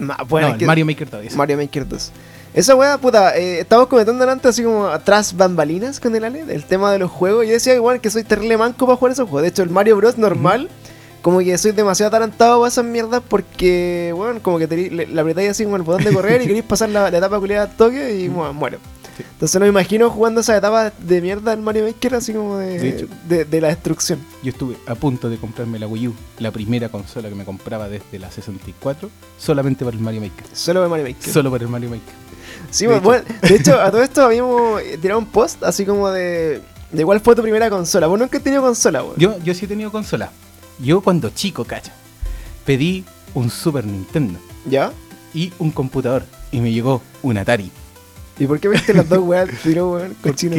[SPEAKER 1] Ma- bueno,
[SPEAKER 2] no,
[SPEAKER 1] es
[SPEAKER 2] el
[SPEAKER 1] que-
[SPEAKER 2] Mario Maker 2. ese.
[SPEAKER 1] Mario Maker 2. Esa wea, puta, eh, estamos comentando antes así como atrás bambalinas con el Ale, el tema de los juegos. Yo decía igual que soy terrible manco para jugar esos juegos. De hecho, el Mario Bros. normal, como que soy demasiado atarantado para esas mierdas porque, bueno, como que tení- le, apretáis así como el botón de correr y queréis pasar la, la etapa culiada al toque y bueno, muero.
[SPEAKER 2] Sí.
[SPEAKER 1] Entonces no me imagino jugando esa etapa de mierda del Mario Maker así como de,
[SPEAKER 2] De hecho.
[SPEAKER 1] de, de la destrucción.
[SPEAKER 2] Yo estuve a punto de comprarme la Wii U, la primera consola que me compraba desde la 64, solamente para el Mario Maker.
[SPEAKER 1] Solo de Mario Maker.
[SPEAKER 2] Solo para el Mario Maker.
[SPEAKER 1] Sí,
[SPEAKER 2] De
[SPEAKER 1] bueno,
[SPEAKER 2] hecho.
[SPEAKER 1] de hecho, a todo esto habíamos tirado un post así como de, de cuál fue tu primera consola. Vos nunca has tenido consola, weón.
[SPEAKER 2] Yo, yo sí he tenido consola. Yo cuando chico, cacha, pedí un Super Nintendo
[SPEAKER 1] ¿Ya?
[SPEAKER 2] y un computador y me llegó un Atari.
[SPEAKER 1] ¿Y por qué viste las dos weas? Tiró, weón, cochino.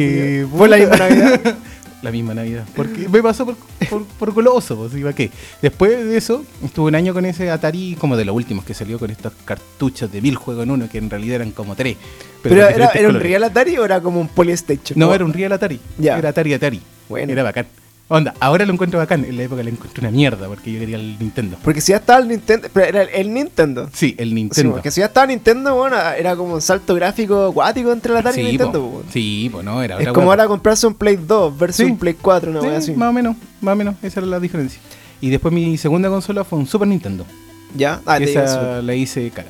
[SPEAKER 1] ¿Fue la misma Navidad?
[SPEAKER 2] La misma Navidad. Porque me pasó por, por, por goloso, pues, iba qué. Después de eso, estuve un año con ese Atari, como de los últimos que salió con estos cartuchos de mil juegos en uno, que en realidad eran como tres.
[SPEAKER 1] ¿Pero, era, era un. Real Atari o era como un Polystation?
[SPEAKER 2] No, era un Real Atari.
[SPEAKER 1] Ya.
[SPEAKER 2] Era Atari Atari.
[SPEAKER 1] Bueno.
[SPEAKER 2] Era bacán. Onda, ahora lo encuentro bacán. En la época lo encontré una mierda porque yo quería el Nintendo.
[SPEAKER 1] Porque si ya estaba el Nintendo. Pero era el, el Nintendo.
[SPEAKER 2] Sí, el
[SPEAKER 1] Sí,
[SPEAKER 2] Nintendo.
[SPEAKER 1] porque si ya estaba Nintendo, bueno, era como un salto gráfico acuático entre el Atari y
[SPEAKER 2] sí,
[SPEAKER 1] Nintendo,
[SPEAKER 2] po. sí, pues no, era
[SPEAKER 1] Es como ahora comprarse un Play 2 versus
[SPEAKER 2] Sí.
[SPEAKER 1] un Play 4, una
[SPEAKER 2] Sí,
[SPEAKER 1] wea así.
[SPEAKER 2] más o menos, más o menos, esa era la diferencia. Y después mi segunda consola fue un Super Nintendo.
[SPEAKER 1] ¿Ya? Ah,
[SPEAKER 2] esa la hice cara.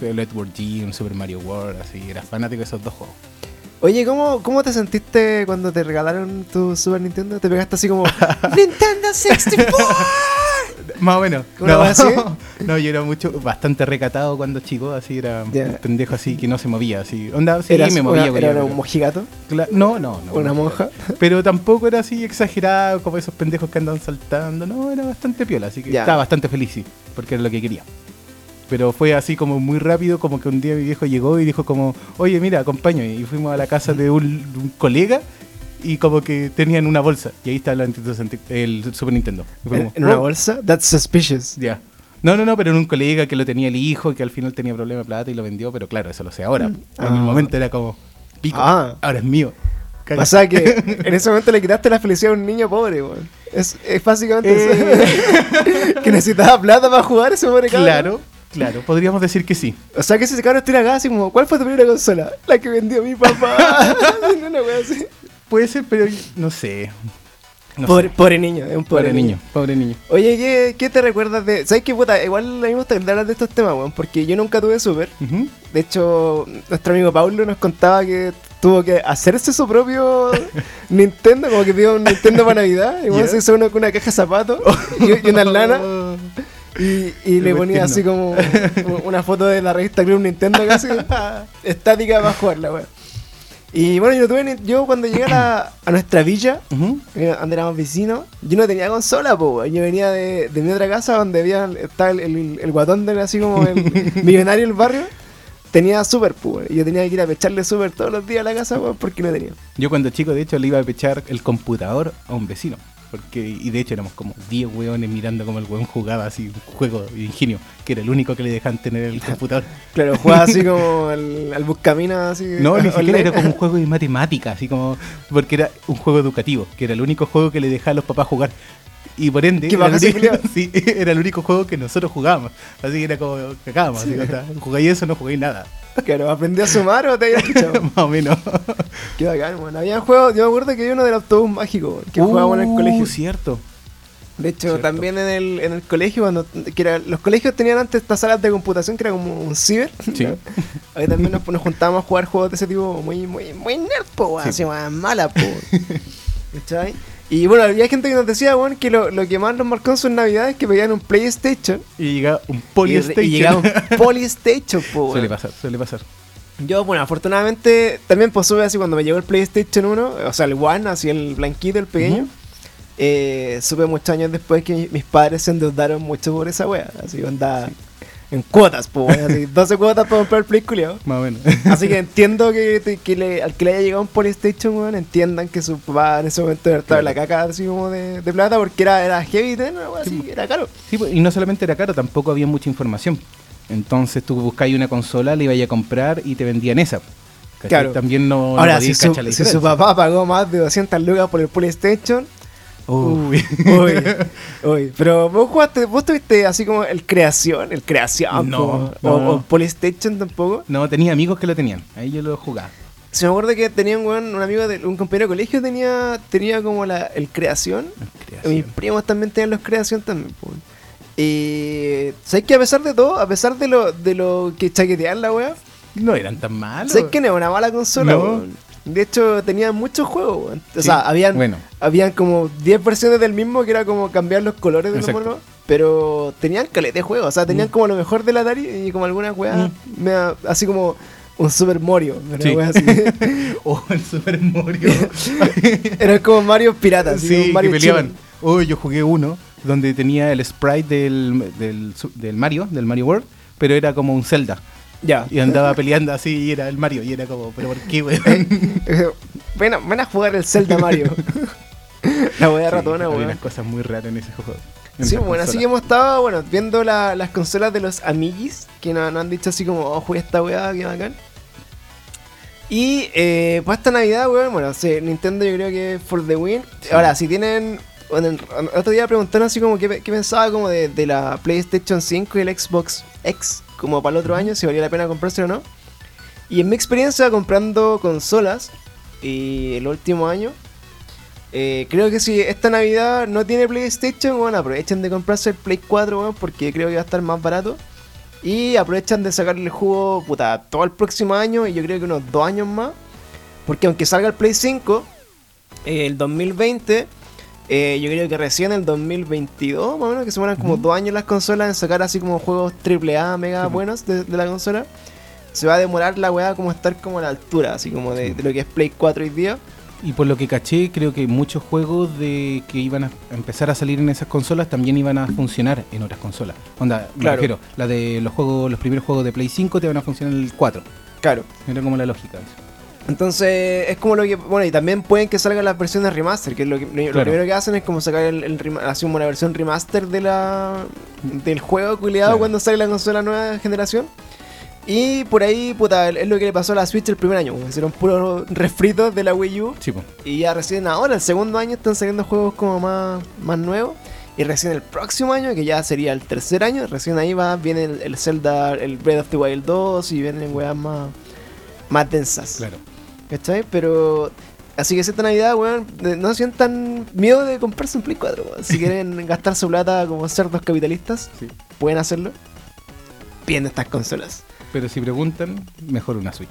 [SPEAKER 2] El Edward G, un Super Mario World, así, era fanático de esos dos juegos.
[SPEAKER 1] Oye, ¿cómo, ¿cómo te sentiste cuando te regalaron tu Super Nintendo? ¿Te pegaste así como Nintendo 64?
[SPEAKER 2] Más o menos.
[SPEAKER 1] ¿Una
[SPEAKER 2] No,
[SPEAKER 1] así?
[SPEAKER 2] No, yo era mucho, bastante recatado cuando chico, así era un pendejo así que no se movía, así. Onda, sí,
[SPEAKER 1] ¿Eras
[SPEAKER 2] me movía.
[SPEAKER 1] una- ¿Era un mojigato?
[SPEAKER 2] No, no, no.
[SPEAKER 1] ¿Una monja?
[SPEAKER 2] Pero tampoco era así exagerado como esos pendejos que andan saltando. No, era bastante piola, así que estaba bastante feliz, sí, porque era lo que quería. Pero fue así como muy rápido, como que un día mi viejo llegó y dijo como, oye, mira, acompáñame. Y fuimos a la casa de un, un colega y como que tenían una bolsa. Y ahí está la Nintendo 60 el Super Nintendo.
[SPEAKER 1] ¿En, una
[SPEAKER 2] "Oh".
[SPEAKER 1] bolsa? That's suspicious.
[SPEAKER 2] Ya. No, no, no, pero en un colega que lo tenía el hijo, que al final tenía problema de plata y lo vendió, pero claro, eso lo sé ahora. En
[SPEAKER 1] Ah.
[SPEAKER 2] el momento era como, pico,
[SPEAKER 1] Ah.
[SPEAKER 2] ahora es mío. Caga.
[SPEAKER 1] O sea que en ese momento le quitaste la felicidad a un niño pobre, weón. Es, es básicamente
[SPEAKER 2] Eh.
[SPEAKER 1] eso. que necesitaba plata para jugar ese pobre.
[SPEAKER 2] Claro, claro, podríamos decir que sí.
[SPEAKER 1] O sea que ese cabrón tira acá así como, ¿cuál fue tu primera consola? La que vendió mi papá. Así.
[SPEAKER 2] Puede ser, pero no sé. No
[SPEAKER 1] pobre,
[SPEAKER 2] sé.
[SPEAKER 1] pobre niño, es un pobre,
[SPEAKER 2] Pobre niño, pobre niño.
[SPEAKER 1] Oye, ¿qué, ¿qué te recuerdas de...? ¿Sabes qué, puta? Igual a mí me gusta hablar de estos temas, weón, porque yo nunca tuve Super.
[SPEAKER 2] Ujú.
[SPEAKER 1] De hecho, nuestro amigo Paulo nos contaba que tuvo que hacerse su propio Nintendo, como que pidió un Nintendo para Navidad, y
[SPEAKER 2] Ya.
[SPEAKER 1] se hizo uno con una caja de zapatos y, y una lana, y, y le ponía así como una foto de la revista Club Nintendo casi, estática para jugarla, weón. Y bueno, yo, tuve, yo cuando llegué a, la- a nuestra villa, eh, donde éramos vecinos, yo no tenía consola, po, weón. Yo venía de, de mi otra casa donde había, estaba el, el, el guatón del así como el millonario del barrio. Tenía super, po. Y yo tenía que ir a pecharle super todos los días a la casa, weón, porque no tenía.
[SPEAKER 2] Yo cuando chico, de hecho, le iba a pechar el computador a un vecino. Porque, y de hecho éramos como 10 weones mirando como el weón jugaba así un juego de ingenio, que era el único que le dejaban tener el computador.
[SPEAKER 1] Claro, jugaba así como al, al buscaminas, así.
[SPEAKER 2] No, ni siquiera era como un juego de matemáticas, así como. Porque era un juego educativo, que era el único juego que le dejaba a los papás jugar. Y por ende,
[SPEAKER 1] ¿Qué
[SPEAKER 2] era el, único, sí, era el único juego que nosotros jugábamos. Así que era como cagábamos. Sea, jugáis eso, no jugáis nada.
[SPEAKER 1] Claro, aprendí a sumar o te había escuchado.
[SPEAKER 2] Más o menos.
[SPEAKER 1] Qué bacán, weón. Había juegos, yo me acuerdo que había uno del autobús mágico, que jugábamos en el
[SPEAKER 2] Uh,
[SPEAKER 1] colegio.
[SPEAKER 2] cierto.
[SPEAKER 1] De hecho,
[SPEAKER 2] Cierto.
[SPEAKER 1] también en el, en el colegio, cuando que era- los colegios tenían antes estas salas de computación que era como un ciber.
[SPEAKER 2] Sí.
[SPEAKER 1] ¿no? Ahí también nos, nos juntábamos a jugar juegos de ese tipo muy, muy, muy nerd, po,
[SPEAKER 2] Sí.
[SPEAKER 1] así más mala, po. ¿Cachai? Y bueno, había gente que nos decía, weón, que lo, lo que más nos marcó en sus navidades es que pedían un PlayStation.
[SPEAKER 2] Y llegaba un
[SPEAKER 1] Y,
[SPEAKER 2] Polystation.
[SPEAKER 1] y llegaba un Polystation, po.
[SPEAKER 2] Suele pasar, suele pasar.
[SPEAKER 1] Yo, bueno, afortunadamente también pues supe así cuando me llegó el PlayStation 1, o sea, el One, así el blanquito, el pequeño. Eh, supe muchos años después que mi- mis padres se endeudaron mucho por esa wea. Así andaba en cuotas, pues, así 12 cuotas para comprar el Play culiao.
[SPEAKER 2] Más o menos.
[SPEAKER 1] Así que entiendo que, que le- al que le haya llegado un PlayStation, weón, entiendan que su papá en ese momento estaba en la caca así como de, de plata porque era, era heavy, ¿no? Así, era caro.
[SPEAKER 2] Sí, y no solamente era caro, tampoco había mucha información. Entonces tú buscabas una consola, le ibas a comprar y te vendían esa.
[SPEAKER 1] Claro.
[SPEAKER 2] También no, no
[SPEAKER 1] Ahora, si su,
[SPEAKER 2] la
[SPEAKER 1] si su
[SPEAKER 2] diferencia.
[SPEAKER 1] papá pagó más de 200 lucas por el PlayStation,
[SPEAKER 2] Uy.
[SPEAKER 1] Uy, uy, pero vos jugaste, vos tuviste así como el creación, el creación,
[SPEAKER 2] No.
[SPEAKER 1] O, o PlayStation tampoco.
[SPEAKER 2] No, tenía amigos que lo tenían. Ahí yo lo jugaba.
[SPEAKER 1] Se me acuerdo que tenía un, un amigo de un compañero de colegio tenía, tenía como la, el creación.
[SPEAKER 2] Creación.
[SPEAKER 1] Mis primos también tenían los creación también, po. Y sabes que a pesar de todo, a pesar de lo, de lo que chaquetean la wea,
[SPEAKER 2] No eran tan malos.
[SPEAKER 1] sabes que no es una mala consola,
[SPEAKER 2] No.
[SPEAKER 1] De hecho, tenían muchos juegos. O
[SPEAKER 2] Sí,
[SPEAKER 1] sea, habían,
[SPEAKER 2] bueno.
[SPEAKER 1] habían como 10 versiones del mismo que era como cambiar los colores de los monos. Pero tenían caleta de juegos, o sea, tenían
[SPEAKER 2] Mm.
[SPEAKER 1] como lo mejor del Atari y como algunas weas, mea- así como un Super Mario,
[SPEAKER 2] Sí.
[SPEAKER 1] así.
[SPEAKER 2] Oh, el Super Mario.
[SPEAKER 1] Eran como Mario piratas,
[SPEAKER 2] sí,
[SPEAKER 1] como
[SPEAKER 2] que
[SPEAKER 1] Mario
[SPEAKER 2] peleaban. Oh, yo jugué uno donde tenía el sprite del, del, del Mario, del Mario World, pero era como un Zelda.
[SPEAKER 1] Ya.
[SPEAKER 2] Y andaba peleando así y era el Mario. Y era como, ¿pero por qué, weón?
[SPEAKER 1] Eh, Ven a, ven a jugar el Zelda Mario. la wea
[SPEAKER 2] Sí,
[SPEAKER 1] ratona, weón.
[SPEAKER 2] unas cosas muy raras en ese juego. en
[SPEAKER 1] Sí, bueno, así que hemos estado, bueno, viendo la- las consolas de los amiguis, que nos, nos han dicho así como, oh, jugué esta weá, qué bacán. Y eh, para esta Navidad, weón, bueno, sí, Nintendo yo creo que for the win.
[SPEAKER 2] Sí.
[SPEAKER 1] Ahora, si tienen, bueno, el el otro día preguntaron así como qué, qué pensaba como de, de la PlayStation 5 y el Xbox X, como para el otro año, si valía la pena comprarse o no. Y en mi experiencia comprando consolas, y el último año, eh, creo que si esta Navidad no tiene PlayStation, bueno, aprovechen de comprarse el Play 4, weón, porque creo que va a estar más barato. Y aprovechan de sacarle el jugo, puta, todo el próximo año y yo creo que unos dos años más. Porque aunque salga el Play 5, eh, el 2020, eh, yo creo que recién en el 2022, más o menos, que se mueran como
[SPEAKER 2] Ujú.
[SPEAKER 1] dos años las consolas en sacar así como juegos AAA mega buenos de, de la consola, se va a demorar la weá como estar como a la altura, así como de, lo que es Play 4 hoy día.
[SPEAKER 2] Y por lo que caché, creo que muchos juegos de que iban a empezar a salir en esas consolas también iban a funcionar en otras consolas. Onda, me
[SPEAKER 1] Claro.
[SPEAKER 2] refiero, la de los juegos, los primeros juegos de Play 5 te van a funcionar en el 4.
[SPEAKER 1] Claro.
[SPEAKER 2] Era como la lógica. eso.
[SPEAKER 1] Entonces, es como lo que. Bueno, y también pueden que salgan las versiones remaster, que es lo, que, lo primero que hacen es como sacar el, el así una versión remaster de la del juego culiado
[SPEAKER 2] Claro.
[SPEAKER 1] cuando sale la consola nueva generación. Y por ahí, puta, es lo que le pasó a la Switch el primer año. Hicieron puros refritos de la Wii U.
[SPEAKER 2] Sí.
[SPEAKER 1] Y ya recién ahora, el segundo año, están saliendo juegos como más, más nuevos. Y recién el próximo año, que ya sería el tercer año, recién ahí va, viene el, el Zelda, el Breath of the Wild 2 y vienen weas más, más densas.
[SPEAKER 2] claro.
[SPEAKER 1] ¿Cachai? Pero. Así que esta Navidad, weón, no sientan miedo de comprarse un Play 4, weón. Si quieren gastar su plata como cerdos capitalistas,
[SPEAKER 2] Sí.
[SPEAKER 1] pueden hacerlo. Bien estas consolas.
[SPEAKER 2] Pero si preguntan, mejor una Switch.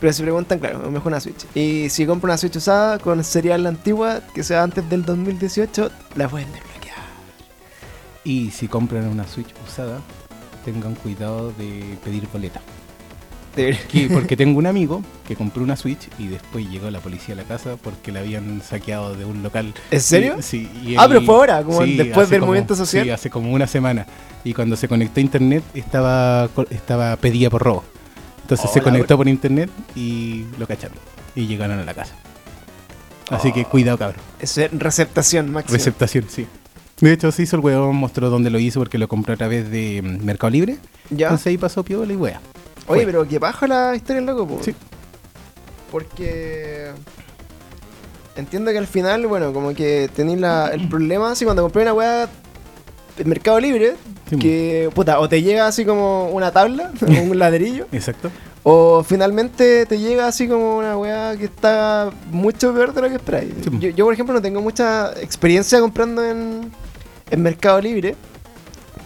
[SPEAKER 1] Pero si preguntan, claro, mejor una Switch. Y si compran una Switch usada con serial antigua, que sea antes del 2018, la pueden desbloquear.
[SPEAKER 2] Y si compran una Switch usada, tengan cuidado de pedir boleta. Que- porque tengo un amigo que compró una Switch y después llegó la policía a la casa porque la habían saqueado de un local.
[SPEAKER 1] ¿En serio?
[SPEAKER 2] Y- sí. y
[SPEAKER 1] Ah,
[SPEAKER 2] él-
[SPEAKER 1] pero fue ahora, como después
[SPEAKER 2] hace
[SPEAKER 1] del
[SPEAKER 2] como-
[SPEAKER 1] movimiento social.
[SPEAKER 2] Sí, hace como una semana. Y cuando se conectó a internet estaba, estaba pedida por robo. Entonces se conectó por internet y lo cacharon. Y llegaron a la casa. Así que
[SPEAKER 1] Oh.
[SPEAKER 2] cuidado, cabrón.
[SPEAKER 1] Es receptación máxima.
[SPEAKER 2] Receptación, sí. De hecho, se hizo el huevo, mostró dónde lo hizo porque lo compró a través de mm, Mercado Libre.
[SPEAKER 1] ya.
[SPEAKER 2] Entonces ahí pasó piola y wea.
[SPEAKER 1] Oye, pero que baja la historia, loco, po.
[SPEAKER 2] Sí.
[SPEAKER 1] Porque. Entiendo que al final, bueno, como que tenéis el problema así cuando compré una weá en Mercado Libre,
[SPEAKER 2] Sí,
[SPEAKER 1] que, puta, o te llega así como una tabla, o un ladrillo,
[SPEAKER 2] Exacto.
[SPEAKER 1] o finalmente te llega así como una weá que está mucho peor de lo que esperáis.
[SPEAKER 2] Sí.
[SPEAKER 1] Yo, yo, por ejemplo, no tengo mucha experiencia comprando en, en Mercado Libre,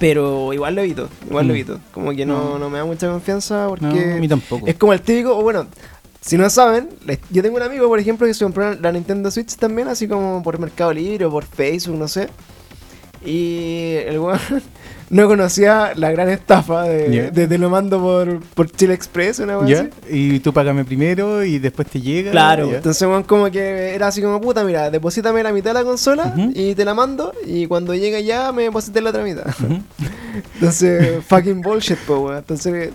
[SPEAKER 1] pero igual lo evito, igual lo
[SPEAKER 2] Mm.
[SPEAKER 1] evito. Como que no,
[SPEAKER 2] No.
[SPEAKER 1] me da mucha confianza porque...
[SPEAKER 2] No, a mí tampoco.
[SPEAKER 1] Es como el típico, o bueno, si no saben, yo tengo un amigo, por ejemplo, que se compró la Nintendo Switch también, así como por Mercado Libre o por Facebook, no sé. Y el weón no conocía la gran estafa de, de te lo mando por, por Chile Express, una
[SPEAKER 2] ¿Ya?
[SPEAKER 1] así.
[SPEAKER 2] Y tú págame primero y después te llega.
[SPEAKER 1] Claro, entonces weón como que era así como puta, mira, deposítame la mitad de la consola y te la mando y cuando llegue ya me deposité la otra mitad. Entonces, fucking bullshit, po, weón. Entonces,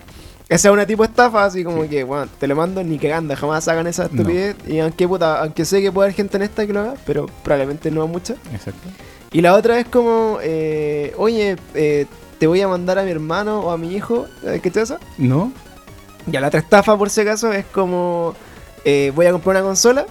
[SPEAKER 1] esa es una tipo de estafa, así como que, weón, te lo mando ni cagando, jamás hagan esa
[SPEAKER 2] No.
[SPEAKER 1] estupidez. Y aunque, puta, aunque sé que puede haber gente en esta que lo haga, pero probablemente no mucha.
[SPEAKER 2] Exacto.
[SPEAKER 1] Y la otra es como, eh, oye, eh, te voy a mandar a mi hermano o a mi hijo, ¿qué te pasa?
[SPEAKER 2] ¿No?
[SPEAKER 1] Ya, la otra estafa, por si acaso, es como, eh, voy a comprar una consola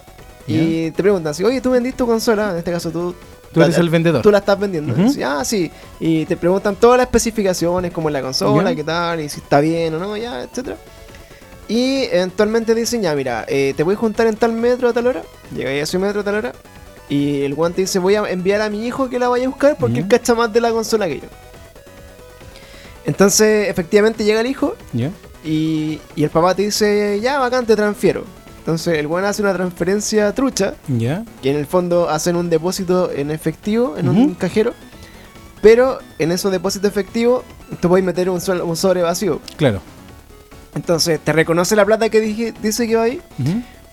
[SPEAKER 1] y te preguntan, si, oye, tú vendiste tu consola, en este caso tú
[SPEAKER 2] Tú eres el vendedor.
[SPEAKER 1] Tú la estás vendiendo. Y ah, sí. Y te preguntan todas las especificaciones, como en la consola,
[SPEAKER 2] Ya.
[SPEAKER 1] qué tal, y si está bien o no, ya, etcétera. Y eventualmente dicen, ya, mira, eh, te voy a juntar en tal metro a tal hora. Llega ahí a ese metro a tal hora. Y el guante dice, voy a enviar a mi hijo que la vaya a buscar porque
[SPEAKER 2] Ya.
[SPEAKER 1] él cacha más de la consola que yo. Entonces, efectivamente llega el hijo y, y el papá te dice, ya, bacán, te transfiero. Entonces, el guante hace una transferencia trucha
[SPEAKER 2] ¿Ya?
[SPEAKER 1] que en el fondo hacen un depósito en efectivo en un cajero, pero en esos depósitos efectivos tú puedes meter un, un sobre vacío.
[SPEAKER 2] Claro.
[SPEAKER 1] Entonces te reconoce la plata que dije, dice que va ahí.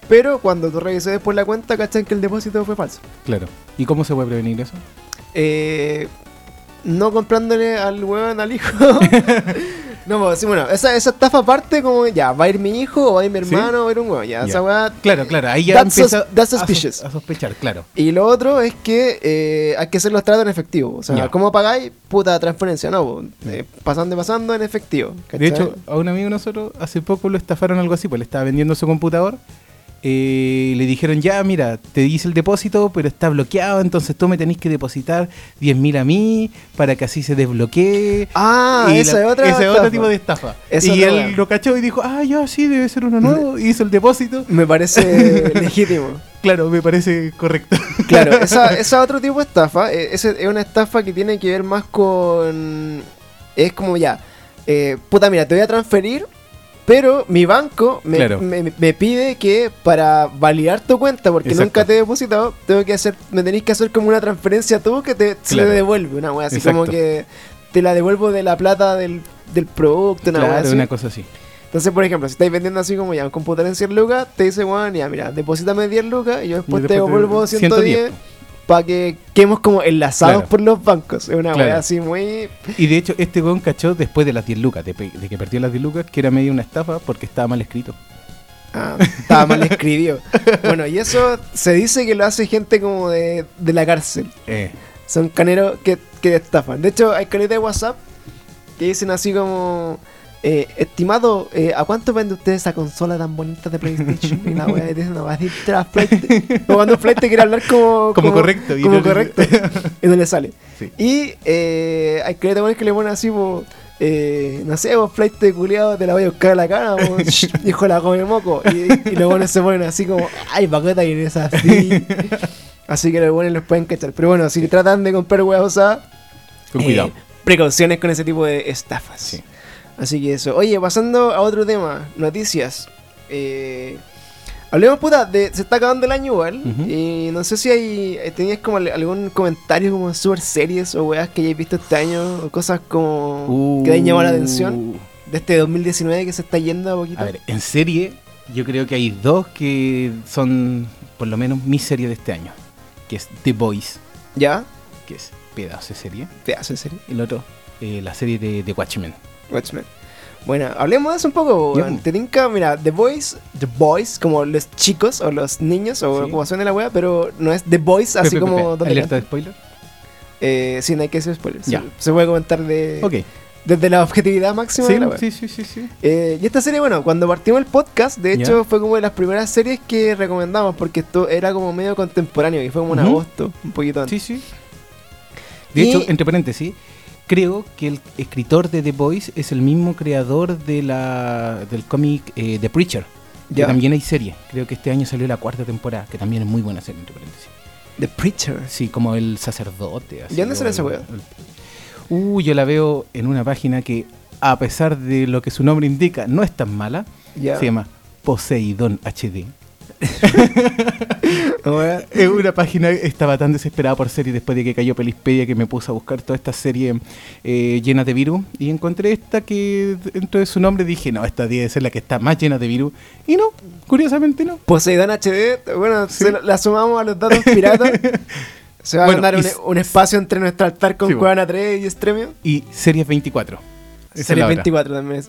[SPEAKER 1] Pero cuando tú revises después la cuenta, cachan que el depósito fue falso.
[SPEAKER 2] Claro. ¿Y cómo se puede prevenir eso?
[SPEAKER 1] Eh, no comprándole al weón al hijo. no, pues, sí, bueno, esa, esa estafa parte como ya, va a ir mi hijo o va a ir mi
[SPEAKER 2] ¿Sí?
[SPEAKER 1] hermano o va a ir un weón. Ya, esa weá
[SPEAKER 2] Claro, claro. Ahí ya empieza
[SPEAKER 1] sus- that's
[SPEAKER 2] a sos-
[SPEAKER 1] suspicious.
[SPEAKER 2] A, sospechar, claro.
[SPEAKER 1] Y lo otro es que eh, hay que hacer los tratos en efectivo. O sea,
[SPEAKER 2] Ya.
[SPEAKER 1] ¿cómo pagáis? Puta transferencia, no. Eh, pasando y pasando en efectivo.
[SPEAKER 2] De hecho, a un amigo de nosotros hace poco lo estafaron algo así, pues le estaba vendiendo su computador. Eh, le dijeron, ya, mira, te hice el depósito, pero está bloqueado, entonces tú me tenés que depositar 10.000 a mí para que así se desbloquee.
[SPEAKER 1] ah,
[SPEAKER 2] Y
[SPEAKER 1] esa
[SPEAKER 2] la-
[SPEAKER 1] es otra.
[SPEAKER 2] ese es
[SPEAKER 1] estafa.
[SPEAKER 2] otro tipo de estafa. Y él lo cachó y dijo, ah, ya, sí, debe ser uno nuevo. Y hizo el depósito.
[SPEAKER 1] Me parece legítimo.
[SPEAKER 2] Claro, me parece correcto.
[SPEAKER 1] Claro, esa, esa otro tipo de estafa. eh, ese es una estafa que tiene que ver más con. Es como ya. eh, puta, mira, te voy a transferir Pero mi banco me,
[SPEAKER 2] Claro.
[SPEAKER 1] me- me pide que para validar tu cuenta, porque
[SPEAKER 2] Exacto.
[SPEAKER 1] nunca te he depositado, tengo que hacer, me tenéis que hacer como una transferencia tú que te se
[SPEAKER 2] Claro.
[SPEAKER 1] devuelve, una wea así
[SPEAKER 2] Exacto.
[SPEAKER 1] como que te la devuelvo de la plata del, del producto, una wea
[SPEAKER 2] Claro,
[SPEAKER 1] así.
[SPEAKER 2] una cosa así.
[SPEAKER 1] Entonces, por ejemplo, si estáis vendiendo así como ya un computador en 100 lucas, te dice, bueno, ya, mira, deposítame 10 lucas y yo después,
[SPEAKER 2] Y
[SPEAKER 1] te
[SPEAKER 2] después te-
[SPEAKER 1] devuelvo 110,
[SPEAKER 2] 110,
[SPEAKER 1] para que quedemos como enlazados
[SPEAKER 2] Claro.
[SPEAKER 1] por los bancos. Es una
[SPEAKER 2] Claro.
[SPEAKER 1] wea así muy...
[SPEAKER 2] Y de hecho, este weón cachó después de las 10 lucas, de que perdió las 10 lucas, que era medio una estafa porque estaba mal escrito.
[SPEAKER 1] Ah, estaba mal escrito. bueno, y eso se dice que lo hace gente como de, de la cárcel.
[SPEAKER 2] Eh,
[SPEAKER 1] Son caneros que, que estafan. De hecho, hay canetas de WhatsApp que dicen así como... eh, estimado, eh, ¿a cuánto vende usted esa consola tan bonita de PlayStation? Y la wea dice, no, va a decir tras Flight. O cuando Flight te quiere hablar como...
[SPEAKER 2] Como correcto, y
[SPEAKER 1] Como
[SPEAKER 2] no
[SPEAKER 1] correcto. y no le sale.
[SPEAKER 2] sí.
[SPEAKER 1] Y eh, hay buenas que le ponen así, po, eh, no sé, vos Flight de culiado te la voy a buscar a la cara, po, hijo la come moco. Y, y los buenos se ponen así como, ay, paqueta y eres así. Así que los buenos los pueden cachar. Pero bueno, si tratan de comprar usadas,
[SPEAKER 2] Con
[SPEAKER 1] eh,
[SPEAKER 2] cuidado.
[SPEAKER 1] precauciones con ese tipo de estafas.
[SPEAKER 2] Sí.
[SPEAKER 1] Así que eso. Oye, pasando a otro tema, noticias. Eh, hablemos, puta, de, se está acabando el año igual. Y no sé si hay tenías como al- algún comentario como super series o weas que hayáis visto este año o cosas como que te hayan llamado la atención de este 2019 que se está yendo a poquito.
[SPEAKER 2] Uh. A ver, en serie, yo creo que hay dos que son por lo menos mi serie de este año. Que es The Boys,
[SPEAKER 1] ¿Ya?
[SPEAKER 2] que es pedazo de serie.
[SPEAKER 1] Te hace serie.
[SPEAKER 2] Y el otro, eh, la serie de The Watchmen.
[SPEAKER 1] Watchmen. Bueno, hablemos de eso un poco. Te tinca, mira, The Boys, The Boys, como los chicos o los niños o
[SPEAKER 2] Sí.
[SPEAKER 1] como suena la wea, pero no es The Boys así
[SPEAKER 2] Pepe,
[SPEAKER 1] como
[SPEAKER 2] Pepe,
[SPEAKER 1] donde
[SPEAKER 2] ¿Alerta de spoiler?
[SPEAKER 1] Eh, sí, no hay que hacer spoilers.
[SPEAKER 2] Ya.
[SPEAKER 1] Se, se puede comentar de,
[SPEAKER 2] Ok.
[SPEAKER 1] desde la objetividad máxima
[SPEAKER 2] Sí,
[SPEAKER 1] de la
[SPEAKER 2] sí, sí, sí, sí.
[SPEAKER 1] Eh, y esta serie, bueno, cuando partimos el podcast, de hecho, fue como de las primeras series que recomendamos porque esto era como medio contemporáneo y fue como en agosto, un poquito antes.
[SPEAKER 2] Sí, sí. De
[SPEAKER 1] Y-
[SPEAKER 2] hecho, entre paréntesis, creo que el escritor de The Boys es el mismo creador de la del cómic eh, The Preacher. Que
[SPEAKER 1] Ya.
[SPEAKER 2] también hay serie. Creo que este año salió la cuarta temporada, que también es muy buena serie, entre paréntesis.
[SPEAKER 1] The Preacher.
[SPEAKER 2] Sí, como el sacerdote. así,
[SPEAKER 1] ¿Y dónde sale esa
[SPEAKER 2] el- Uh, yo la veo en una página que, a pesar de lo que su nombre indica, no es tan mala.
[SPEAKER 1] Ya.
[SPEAKER 2] Se llama Poseidón HD. Es una página, estaba tan desesperada por serie después de que cayó Pelispedia que me puse a buscar toda esta serie eh, llena de virus y encontré esta que dentro de su nombre dije, no, esta debe ser la que está más llena de virus. Y no, curiosamente no.
[SPEAKER 1] Poseidón HD, bueno,
[SPEAKER 2] Sí.
[SPEAKER 1] se lo- la sumamos a los datos piratas. Se va a
[SPEAKER 2] Bueno,
[SPEAKER 1] un, espacio entre nuestro altar con
[SPEAKER 2] Sí.
[SPEAKER 1] Cuevana 3 y Extremio.
[SPEAKER 2] Y Series 24. Esa es
[SPEAKER 1] Serie
[SPEAKER 2] la otra.
[SPEAKER 1] 24 también es.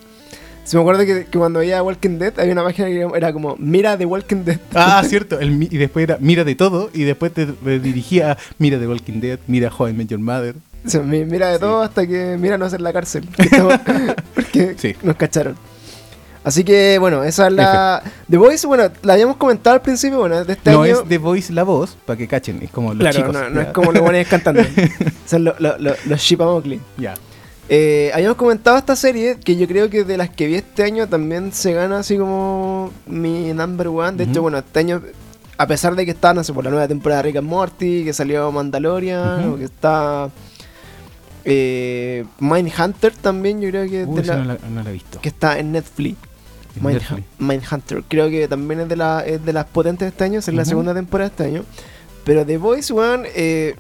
[SPEAKER 1] Se me acuerdo que, que cuando veía Walking Dead había una página que era como Mira de Walking Dead.
[SPEAKER 2] Ah, cierto. el y después era Mira de todo. Y después te dirigía a Mira de Walking Dead, Mira How I Met Your Mother.
[SPEAKER 1] O sea, mi- mira de
[SPEAKER 2] Sí.
[SPEAKER 1] todo hasta que mira no hacer la cárcel. estamos- porque
[SPEAKER 2] Sí.
[SPEAKER 1] nos cacharon. Así que bueno, esa es la. The Voice, bueno, la habíamos comentado al principio, bueno, de este
[SPEAKER 2] no
[SPEAKER 1] año.
[SPEAKER 2] es The Voice la voz, para que cachen. Es como los
[SPEAKER 1] claro,
[SPEAKER 2] chicos.
[SPEAKER 1] no, no es como los buenos cantando. Lo- lo- lo- los Shipamokli.
[SPEAKER 2] Ya.
[SPEAKER 1] Eh, habíamos comentado esta serie que yo creo que de las que vi este año también se gana así como mi number one. De hecho, bueno, este año, a pesar de que está, no sé, por la nueva temporada de Rick and Morty, que salió Mandalorian, o que está eh, Mindhunter también, yo creo que es
[SPEAKER 2] Uy,
[SPEAKER 1] de la-
[SPEAKER 2] no, la, no la he visto.
[SPEAKER 1] que está en Netflix.
[SPEAKER 2] En
[SPEAKER 1] Mind-
[SPEAKER 2] Netflix.
[SPEAKER 1] Mindhunter, creo que también es de, la, es de las potentes de este año, es la segunda temporada de este año. Pero The Voice, eh,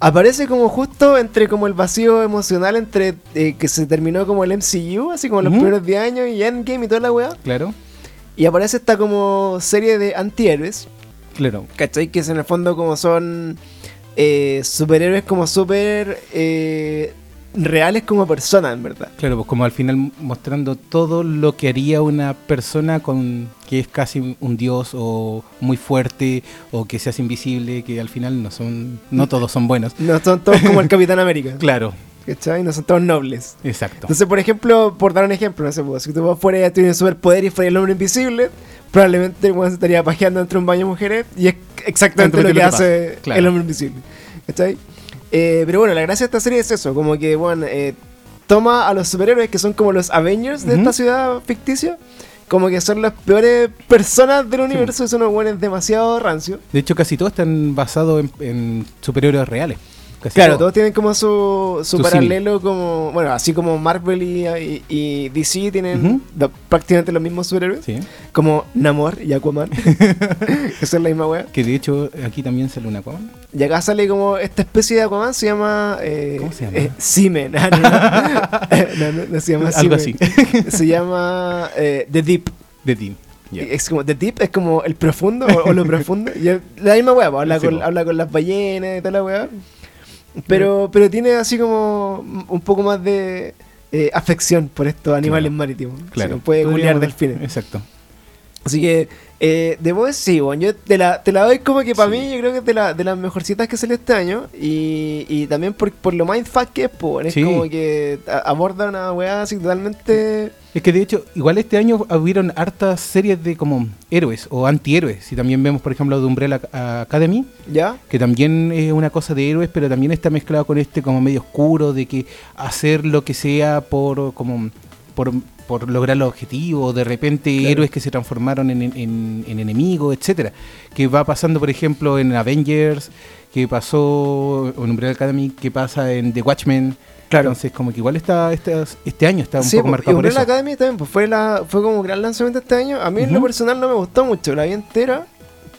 [SPEAKER 1] aparece como justo entre como el vacío emocional entre eh, que se terminó como el MCU, así como los primeros 10 años y Endgame y toda la weá.
[SPEAKER 2] Claro,
[SPEAKER 1] Y aparece esta como serie de antihéroes,
[SPEAKER 2] claro.
[SPEAKER 1] ¿cachai? Que es en el fondo como son eh, superhéroes como súper eh, reales como personas, en verdad.
[SPEAKER 2] Claro, pues como al final mostrando todo lo que haría una persona con que es casi un dios o muy fuerte o que se hace invisible, que al final no son, no todos son buenos.
[SPEAKER 1] No son todos como el Capitán América,
[SPEAKER 2] Claro,
[SPEAKER 1] ¿cachai? No son todos nobles.
[SPEAKER 2] exacto.
[SPEAKER 1] Entonces, por ejemplo, por dar un ejemplo, no sé, pues, si tú fueras tienes un superpoder y fueras el hombre invisible, probablemente weón se estaría pajeando entre un baño de mujeres y es exactamente lo que
[SPEAKER 2] lo que
[SPEAKER 1] hace
[SPEAKER 2] pasa, claro.
[SPEAKER 1] el hombre invisible. ¿Cachai? Eh, pero bueno, la gracia de esta serie es eso, como que, bueno, eh, toma a los superhéroes que son como los Avengers de esta ciudad ficticia, como que son las peores personas del universo y son unos buenos demasiado rancios.
[SPEAKER 2] De hecho, casi todos están basados en, en superhéroes reales. Casi
[SPEAKER 1] Claro,
[SPEAKER 2] todo.
[SPEAKER 1] todos tienen como su, su
[SPEAKER 2] Su
[SPEAKER 1] paralelo, como, bueno, así como Marvel y, y- y DC tienen
[SPEAKER 2] Ujú.
[SPEAKER 1] lo- prácticamente los mismos superhéroes,
[SPEAKER 2] Sí.
[SPEAKER 1] como Namor y Aquaman, que son la misma wea.
[SPEAKER 2] Que de hecho aquí también sale una Aquaman.
[SPEAKER 1] Y acá sale como esta especie de Aquaman, se llama... Eh,
[SPEAKER 2] ¿Cómo se llama?
[SPEAKER 1] eh. Ah, no, no, no, se llama
[SPEAKER 2] Algo así.
[SPEAKER 1] Se llama eh, The Deep.
[SPEAKER 2] De Team. Ya.
[SPEAKER 1] Es como The Deep, es como el profundo o, o lo profundo. Y la misma weá, habla,
[SPEAKER 2] Sí,
[SPEAKER 1] con, habla con las ballenas y toda la weá. Pero, pero tiene así como un poco más de eh, afección por estos animales
[SPEAKER 2] Claro.
[SPEAKER 1] marítimos.
[SPEAKER 2] Claro.
[SPEAKER 1] Se puede culiar delfines.
[SPEAKER 2] Exacto.
[SPEAKER 1] Así que, eh, de Voice sí, bueno, yo te la, te la doy como que para
[SPEAKER 2] Sí.
[SPEAKER 1] mí yo creo que es de, la, de las mejorcitas que salió este año. Y, y también por, por lo mindfuck que es, pues, es
[SPEAKER 2] Sí.
[SPEAKER 1] como que aborda una weá así totalmente...
[SPEAKER 2] Es que de hecho, igual este año hubieron hartas series de como héroes o antihéroes. Si también vemos, por ejemplo, de Umbrella Academy,
[SPEAKER 1] ¿Ya?
[SPEAKER 2] que también es una cosa de héroes, pero también está mezclado con este como medio oscuro de que hacer lo que sea por como por, por lograr los objetivos, de repente
[SPEAKER 1] Claro.
[SPEAKER 2] héroes que se transformaron en, en- en enemigos, etcétera. Que va pasando, por ejemplo, en Avengers, que pasó en Umbrella Academy, que pasa en The Watchmen.
[SPEAKER 1] Claro.
[SPEAKER 2] Entonces, como que igual está, está- este año está un
[SPEAKER 1] Sí,
[SPEAKER 2] poco
[SPEAKER 1] po, y
[SPEAKER 2] marcado por
[SPEAKER 1] Umbrella
[SPEAKER 2] eso.
[SPEAKER 1] Academy también pues, fue, la, fue como un gran lanzamiento este año. A mí en lo personal no me gustó mucho, la vi entera,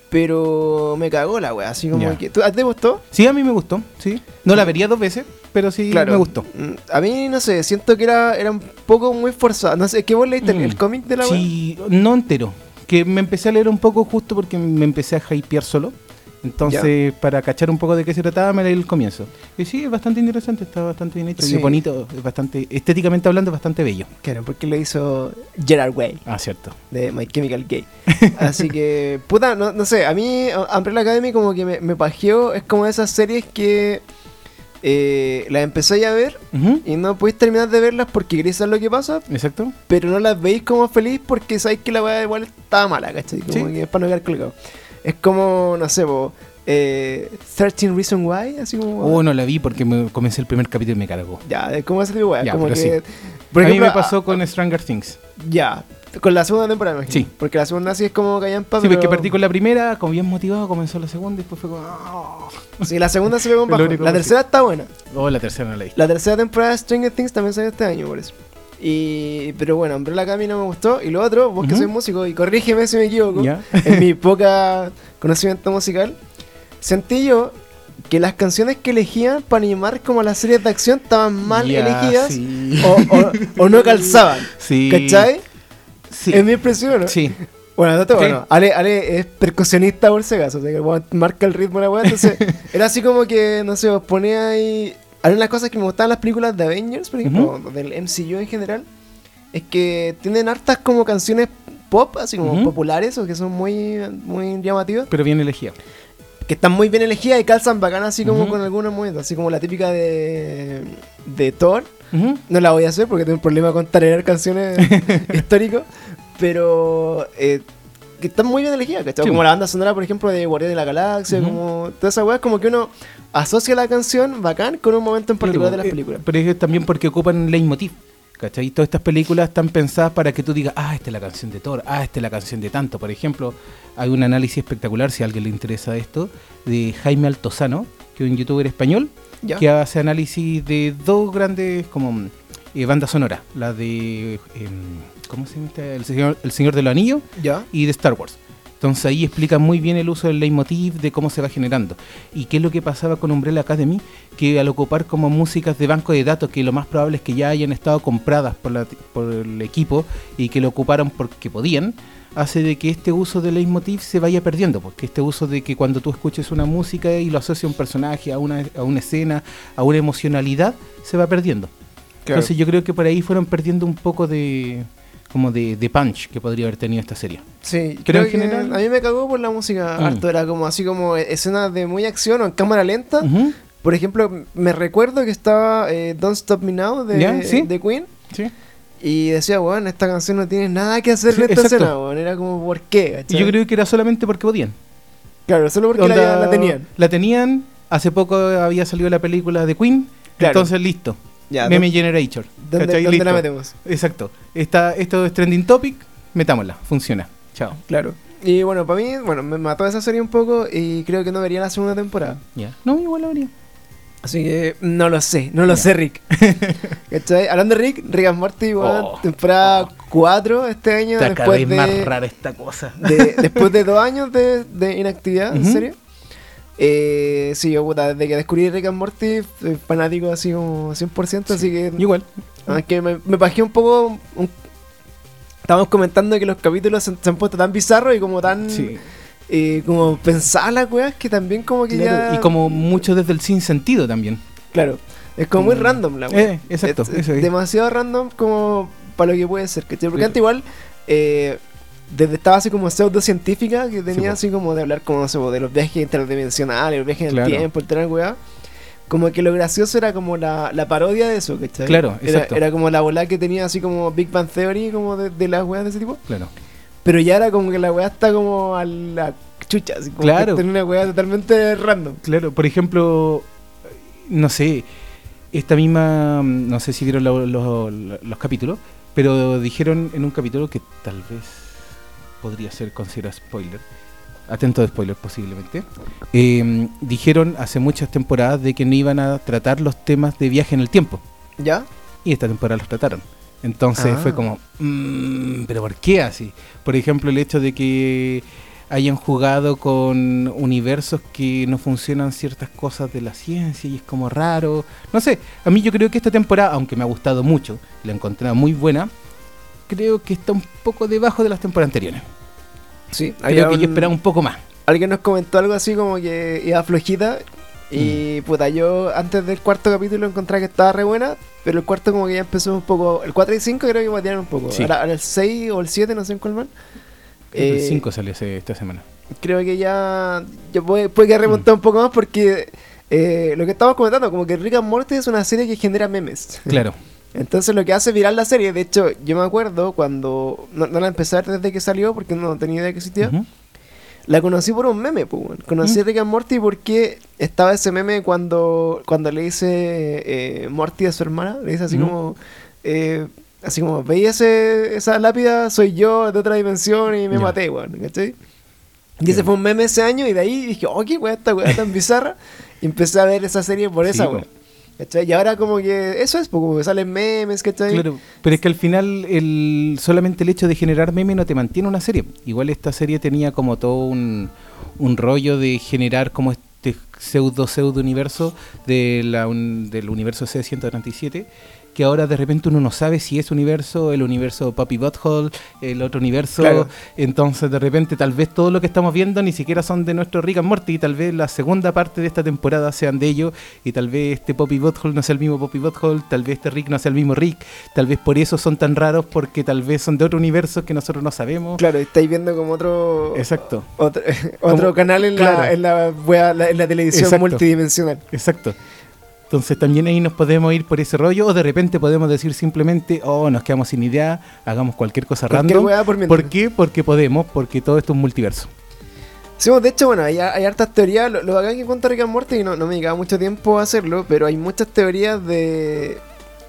[SPEAKER 1] pero me cagó la wea. Así como que. ¿tú- ¿A ti te gustó?
[SPEAKER 2] Sí, a mí me gustó, sí. No la vería dos veces, pero sí me gustó.
[SPEAKER 1] Mm, A mí, no sé, siento que era, era un poco muy forzado. No sé, ¿qué vos leíste? ¿El-
[SPEAKER 2] Mm.
[SPEAKER 1] ¿El cómic de la wea?
[SPEAKER 2] Sí, no entero. Que me empecé a leer un poco justo porque me empecé a hypear solo. Entonces, para cachar un poco de qué se trataba, me leí el comienzo. Y sí, es bastante interesante, está bastante bien hecho.
[SPEAKER 1] Sí.
[SPEAKER 2] Es bonito, es bastante, estéticamente hablando, es bastante bello.
[SPEAKER 1] Claro, porque lo hizo Gerard Way.
[SPEAKER 2] Ah, cierto.
[SPEAKER 1] de My Chemical Gay. Así que, puta, no, no sé, a mí Umbrella Academy como que me, me pajeó, es como esas series que eh, las empecé a ver y no podéis terminar de verlas porque queréis saber lo que pasa,
[SPEAKER 2] Exacto.
[SPEAKER 1] pero no las veis como feliz porque sabéis que la weá igual está mala, ¿cachai? Como
[SPEAKER 2] Sí.
[SPEAKER 1] que es para no quedar colgado. Es como, no sé, po, eh, 13 Reasons Why, así como...
[SPEAKER 2] Oh, no la vi porque me comencé el primer capítulo y me cargó.
[SPEAKER 1] Ya, es como ese tipo de weá,
[SPEAKER 2] Ya,
[SPEAKER 1] como
[SPEAKER 2] pero
[SPEAKER 1] que...
[SPEAKER 2] sí.
[SPEAKER 1] Por
[SPEAKER 2] a mí
[SPEAKER 1] ejemplo,
[SPEAKER 2] me pasó con Stranger Things.
[SPEAKER 1] Ya, con la segunda temporada, me imagino.
[SPEAKER 2] Sí.
[SPEAKER 1] Porque la segunda sí es como callampa,
[SPEAKER 2] Sí, porque
[SPEAKER 1] pero-
[SPEAKER 2] partí con la primera, como bien motivado, comenzó la segunda y después fue como... "Ah".
[SPEAKER 1] Sí, la segunda se ve un
[SPEAKER 2] Fue lo
[SPEAKER 1] bajo.
[SPEAKER 2] único
[SPEAKER 1] La
[SPEAKER 2] que-
[SPEAKER 1] tercera está buena.
[SPEAKER 2] Oh, la tercera no la vi.
[SPEAKER 1] La tercera temporada de Stranger Things también salió este año, por eso. Y, pero bueno, Umbrella Academy no me gustó. Y lo otro, vos que sois músico, y corrígeme si me equivoco, en mi poca conocimiento musical, sentí yo que las canciones que elegían para animar como las series de acción estaban mal elegidas
[SPEAKER 2] sí.
[SPEAKER 1] o, o- o no calzaban.
[SPEAKER 2] Sí.
[SPEAKER 1] ¿Cachai?
[SPEAKER 2] Sí.
[SPEAKER 1] Es mi impresión, ¿no?
[SPEAKER 2] Sí.
[SPEAKER 1] Bueno, no te- bueno, Ale, Ale es percusionista por si acaso, o sea, que marca el ritmo de la weá, entonces era así como que, no sé, os ponía ahí... Hay unas cosas que me gustaban las películas de Avengers, por ejemplo, del MCU en general, es que tienen hartas como canciones pop, así como populares, o que son muy, muy llamativas,
[SPEAKER 2] Pero bien elegida.
[SPEAKER 1] que están muy bien elegidas y calzan bacán así como con algunos momentos, así como la típica de, de Thor, no la voy a hacer porque tengo un problema con tararear canciones históricos, pero eh, que están muy bien elegidas, ¿cachai?
[SPEAKER 2] Sí.
[SPEAKER 1] Como la banda sonora, por ejemplo, de Guardián de la Galaxia, como todas esas weas, como que uno asocia la canción bacán con un momento en particular de las
[SPEAKER 2] Eh,
[SPEAKER 1] películas.
[SPEAKER 2] Pero es también porque ocupan leitmotiv. ¿Cachai? Todas estas películas están pensadas para que tú digas, ah, esta es la canción de Thor, ah, esta es la canción de tanto. Por ejemplo, hay un análisis espectacular, si a alguien le interesa esto, de Jaime Altozano, que es un youtuber español,
[SPEAKER 1] ¿Ya?
[SPEAKER 2] que hace análisis de dos grandes como eh, bandas sonoras, la de, em, ¿cómo se llama? esta? El Señor, el Señor de los Anillos
[SPEAKER 1] ¿Ya?
[SPEAKER 2] y de Star Wars. Entonces ahí explica muy bien el uso del leitmotiv, de cómo se va generando. Y qué es lo que pasaba con Umbrella Academy, que al ocupar como músicas de banco de datos, que lo más probable es que ya hayan estado compradas por, la- por el equipo y que lo ocuparon porque podían, hace de que este uso del leitmotiv se vaya perdiendo, porque este uso de que cuando tú escuches una música y lo asocia a un personaje, a una, a una escena, a una emocionalidad, se va perdiendo.
[SPEAKER 1] Claro.
[SPEAKER 2] Entonces yo creo que por ahí fueron perdiendo un poco de como de, de punch que podría haber tenido esta serie.
[SPEAKER 1] Sí,
[SPEAKER 2] Pero
[SPEAKER 1] creo
[SPEAKER 2] en
[SPEAKER 1] que
[SPEAKER 2] general-
[SPEAKER 1] a mí me cagó por la música
[SPEAKER 2] Mm.
[SPEAKER 1] harto, era como así como escenas de muy acción o en cámara lenta. Por ejemplo, me recuerdo que estaba eh, Don't Stop Me Now de,
[SPEAKER 2] ¿Ya? ¿Sí?
[SPEAKER 1] de Queen.
[SPEAKER 2] sí.
[SPEAKER 1] Y decía, weón, esta canción no tiene nada que hacer en esta
[SPEAKER 2] exacto.
[SPEAKER 1] escena, weón. Era como, ¿por qué?
[SPEAKER 2] Yo creo que era solamente porque podían.
[SPEAKER 1] Claro, solo porque la, la tenían.
[SPEAKER 2] La tenían, hace poco había salido la película de Queen,
[SPEAKER 1] Claro.
[SPEAKER 2] entonces listo.
[SPEAKER 1] Ya,
[SPEAKER 2] Meme
[SPEAKER 1] ¿dó-
[SPEAKER 2] Generator.
[SPEAKER 1] ¿Dónde,
[SPEAKER 2] ¿cachai?
[SPEAKER 1] dónde la
[SPEAKER 2] Listo.
[SPEAKER 1] metemos?
[SPEAKER 2] Exacto. Está, esto es trending topic, metámosla, funciona. Chao.
[SPEAKER 1] Claro. Y bueno, para mí, bueno, me mató esa serie un poco y creo que no vería la segunda temporada.
[SPEAKER 2] Ya. No, igual la vería.
[SPEAKER 1] Así que no lo sé, no lo
[SPEAKER 2] Ya.
[SPEAKER 1] sé, Rick. ¿Cachai? Hablando de Rick, Rick and Morty, weón,
[SPEAKER 2] Oh,
[SPEAKER 1] temporada
[SPEAKER 2] oh.
[SPEAKER 1] 4 este año,
[SPEAKER 2] Está cada
[SPEAKER 1] después
[SPEAKER 2] vez más
[SPEAKER 1] de,
[SPEAKER 2] rara esta cosa.
[SPEAKER 1] de- después de dos años de, de inactividad, en
[SPEAKER 2] Ujú.
[SPEAKER 1] serio. Eh, sí, yo, puta, desde que descubrí Rick and Morty, fanático así como 100%, así que...
[SPEAKER 2] Igual.
[SPEAKER 1] Aunque me, me bajé un poco... un- Estábamos comentando que los capítulos se, se han puesto tan bizarros y como tan...
[SPEAKER 2] Sí.
[SPEAKER 1] eh, como pensadas las weas que también como que
[SPEAKER 2] Claro,
[SPEAKER 1] ya...
[SPEAKER 2] Y como mucho desde el sin sentido también.
[SPEAKER 1] Claro, es como muy random la wea.
[SPEAKER 2] Eh, exacto,
[SPEAKER 1] Es- es demasiado random como para lo que puede ser, ¿cachai? Porque
[SPEAKER 2] Sí.
[SPEAKER 1] antes igual, eh, desde estaba así como pseudocientífica, que tenía
[SPEAKER 2] po.
[SPEAKER 1] así como de hablar como no sé, de los viajes interdimensionales, los viajes en
[SPEAKER 2] Claro.
[SPEAKER 1] el tiempo, el tener weá. Como que lo gracioso era como la, la parodia de eso, ¿cachai?
[SPEAKER 2] Claro,
[SPEAKER 1] Era,
[SPEAKER 2] exacto.
[SPEAKER 1] era como la bola que tenía así como Big Bang Theory, como de, de las weas de ese tipo.
[SPEAKER 2] Claro.
[SPEAKER 1] Pero ya era como que la weá está como a la chucha, así como
[SPEAKER 2] Claro.
[SPEAKER 1] que tenía una weá totalmente random.
[SPEAKER 2] Claro, por ejemplo, no sé, esta misma, no sé si vieron lo- lo- lo- los capítulos, pero dijeron en un capítulo que tal vez podría ser considerado spoiler, atento de spoiler posiblemente, eh, dijeron hace muchas temporadas de que no iban a tratar los temas de viaje en el tiempo,
[SPEAKER 1] ¿Ya?
[SPEAKER 2] y esta temporada los trataron. Entonces
[SPEAKER 1] Ah.
[SPEAKER 2] fue como, "Mm, pero ¿por qué así? Por ejemplo, el hecho de que hayan jugado con universos que no funcionan ciertas cosas de la ciencia y es como raro. No sé, a mí yo creo que esta temporada, aunque me ha gustado mucho, la encontré muy buena, creo que está un poco debajo de las temporadas anteriores.
[SPEAKER 1] Sí,
[SPEAKER 2] Creo que yo
[SPEAKER 1] un-
[SPEAKER 2] esperaba un poco más.
[SPEAKER 1] alguien nos comentó algo así como que iba flojita.
[SPEAKER 2] Mm.
[SPEAKER 1] Y puta, yo antes del cuarto capítulo encontré que estaba re buena, pero el cuarto como que ya empezó un poco. El 4 y 5 creo que patearon un poco.
[SPEAKER 2] Sí.
[SPEAKER 1] Ahora, ahora el 6 o el 7, no sé en cuál más. Eh,
[SPEAKER 2] el 5 salió ese- esta semana.
[SPEAKER 1] Creo que ya, ya puede, puede que
[SPEAKER 2] Mm.
[SPEAKER 1] remontar un poco más porque eh, lo que estamos comentando, como que Rick and Morty es una serie que genera memes.
[SPEAKER 2] Claro.
[SPEAKER 1] Entonces lo que hace viral la serie, de hecho, yo me acuerdo cuando no, no la empecé a ver desde que salió porque no tenía idea que existía.
[SPEAKER 2] Ujú.
[SPEAKER 1] La conocí por un meme, pues. weón. Conocí
[SPEAKER 2] Mm.
[SPEAKER 1] a Rick and Morty porque estaba ese meme cuando, cuando le dice eh, Morty a su hermana. Le dice así
[SPEAKER 2] Mm.
[SPEAKER 1] como. eh, así como, veía ese, esa lápida, soy yo de otra dimensión y me
[SPEAKER 2] Ya.
[SPEAKER 1] maté, weón. ¿Cachai? Y ese fue un meme ese año y de ahí dije, oh, qué weá, esta weá tan bizarra. Y empecé a ver esa serie por
[SPEAKER 2] Sí,
[SPEAKER 1] esa
[SPEAKER 2] po.
[SPEAKER 1] ¿Cachai? Y ahora como que eso es, pues, como que salen memes, ¿cachai?
[SPEAKER 2] Claro, pero es que al final el, solamente el hecho de generar meme no te mantiene una serie. Igual esta serie tenía como todo un, un rollo de generar como este pseudo pseudo universo de un- del universo C137 que ahora de repente uno no sabe si es universo, el universo Puppy Butthole, el otro universo.
[SPEAKER 1] Claro.
[SPEAKER 2] Entonces de repente tal vez todo lo que estamos viendo ni siquiera son de nuestro Rick and Morty, y tal vez la segunda parte de esta temporada sean de ellos, y tal vez este Poppy Butthole no sea el mismo Poppy Butthole, tal vez este Rick no sea el mismo Rick, tal vez por eso son tan raros, porque tal vez son de otro universo que nosotros no sabemos.
[SPEAKER 1] Claro, estáis viendo como otro.
[SPEAKER 2] Exacto,
[SPEAKER 1] Otro, otro
[SPEAKER 2] Como-
[SPEAKER 1] canal en,
[SPEAKER 2] claro.
[SPEAKER 1] la, en, la, wea- la- en la televisión
[SPEAKER 2] Exacto.
[SPEAKER 1] multidimensional.
[SPEAKER 2] exacto. Entonces también ahí nos podemos ir por ese rollo, o de repente podemos decir simplemente, oh, nos quedamos sin idea, hagamos cualquier cosa random.
[SPEAKER 1] por mientras.
[SPEAKER 2] ¿Por qué? Porque podemos, porque todo esto es un multiverso.
[SPEAKER 1] Sí, de hecho, bueno, hay, hay hartas teorías. Lo, lo bacán que cuenta Rick and Morty, y no, no me llegaba mucho tiempo a hacerlo, pero hay muchas teorías de,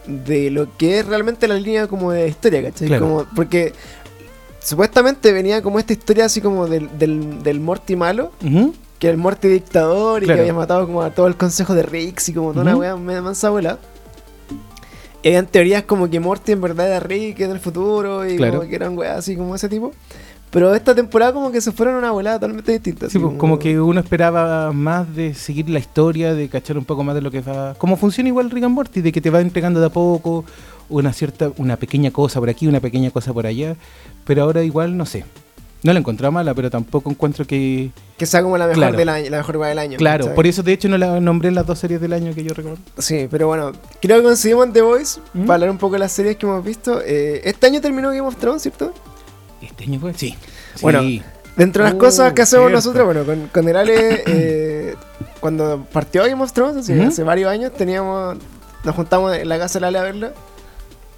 [SPEAKER 1] de lo que es realmente la línea como de historia, ¿cachai?
[SPEAKER 2] Claro.
[SPEAKER 1] Como, porque supuestamente venía como esta historia así como del, del, del Morty malo,
[SPEAKER 2] Ujú.
[SPEAKER 1] Que era el Morty dictador y
[SPEAKER 2] Claro.
[SPEAKER 1] que había matado como a todo el consejo de Rix y como toda una
[SPEAKER 2] Ujú.
[SPEAKER 1] wea media mansa abuela. Y habían teorías como que Morty en verdad era Rick en el futuro y
[SPEAKER 2] Claro.
[SPEAKER 1] como que eran weas así como ese tipo. Pero esta temporada como que se fueron a una volada totalmente distinta.
[SPEAKER 2] Sí, pues, como que uno esperaba más de seguir la historia, de cachar un poco más de lo que va. Como funciona igual Rick and Morty, de que te va entregando de a poco una cierta, una pequeña cosa por aquí, una pequeña cosa por allá. Pero ahora igual, no sé. No la encontré mala, pero tampoco encuentro que.
[SPEAKER 1] Que sea como la mejor
[SPEAKER 2] Claro.
[SPEAKER 1] del año, la mejor del año.
[SPEAKER 2] Claro, por eso de hecho no la nombré en las dos series del año que yo recuerdo.
[SPEAKER 1] Sí, pero bueno, creo que en The Voice
[SPEAKER 2] ¿Mm?
[SPEAKER 1] para hablar un poco de las series que hemos visto. Eh, este año terminó Game of Thrones, ¿cierto?
[SPEAKER 2] ¿Este año fue? Sí.
[SPEAKER 1] Bueno,
[SPEAKER 2] Sí.
[SPEAKER 1] Dentro de las
[SPEAKER 2] Uh,
[SPEAKER 1] cosas que hacemos
[SPEAKER 2] cierto.
[SPEAKER 1] nosotros, bueno, con, con el Ale, eh, cuando partió Game of Thrones, así,
[SPEAKER 2] Ujú.
[SPEAKER 1] hace varios años, teníamos, nos juntamos en la casa del Ale a verla.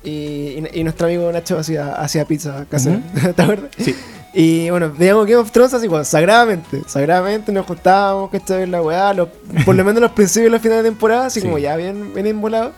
[SPEAKER 1] Y, y- y nuestro amigo Nacho hacía, hacía pizza casera, ¿te acuerdas?
[SPEAKER 2] Sí.
[SPEAKER 1] Y bueno, veíamos Game of Thrones así, bueno, sagradamente. Sagradamente nos juntábamos, que esto es la weá, los- por lo menos los principios y los finales de temporada, así
[SPEAKER 2] Sí.
[SPEAKER 1] como ya bien, bien embolado.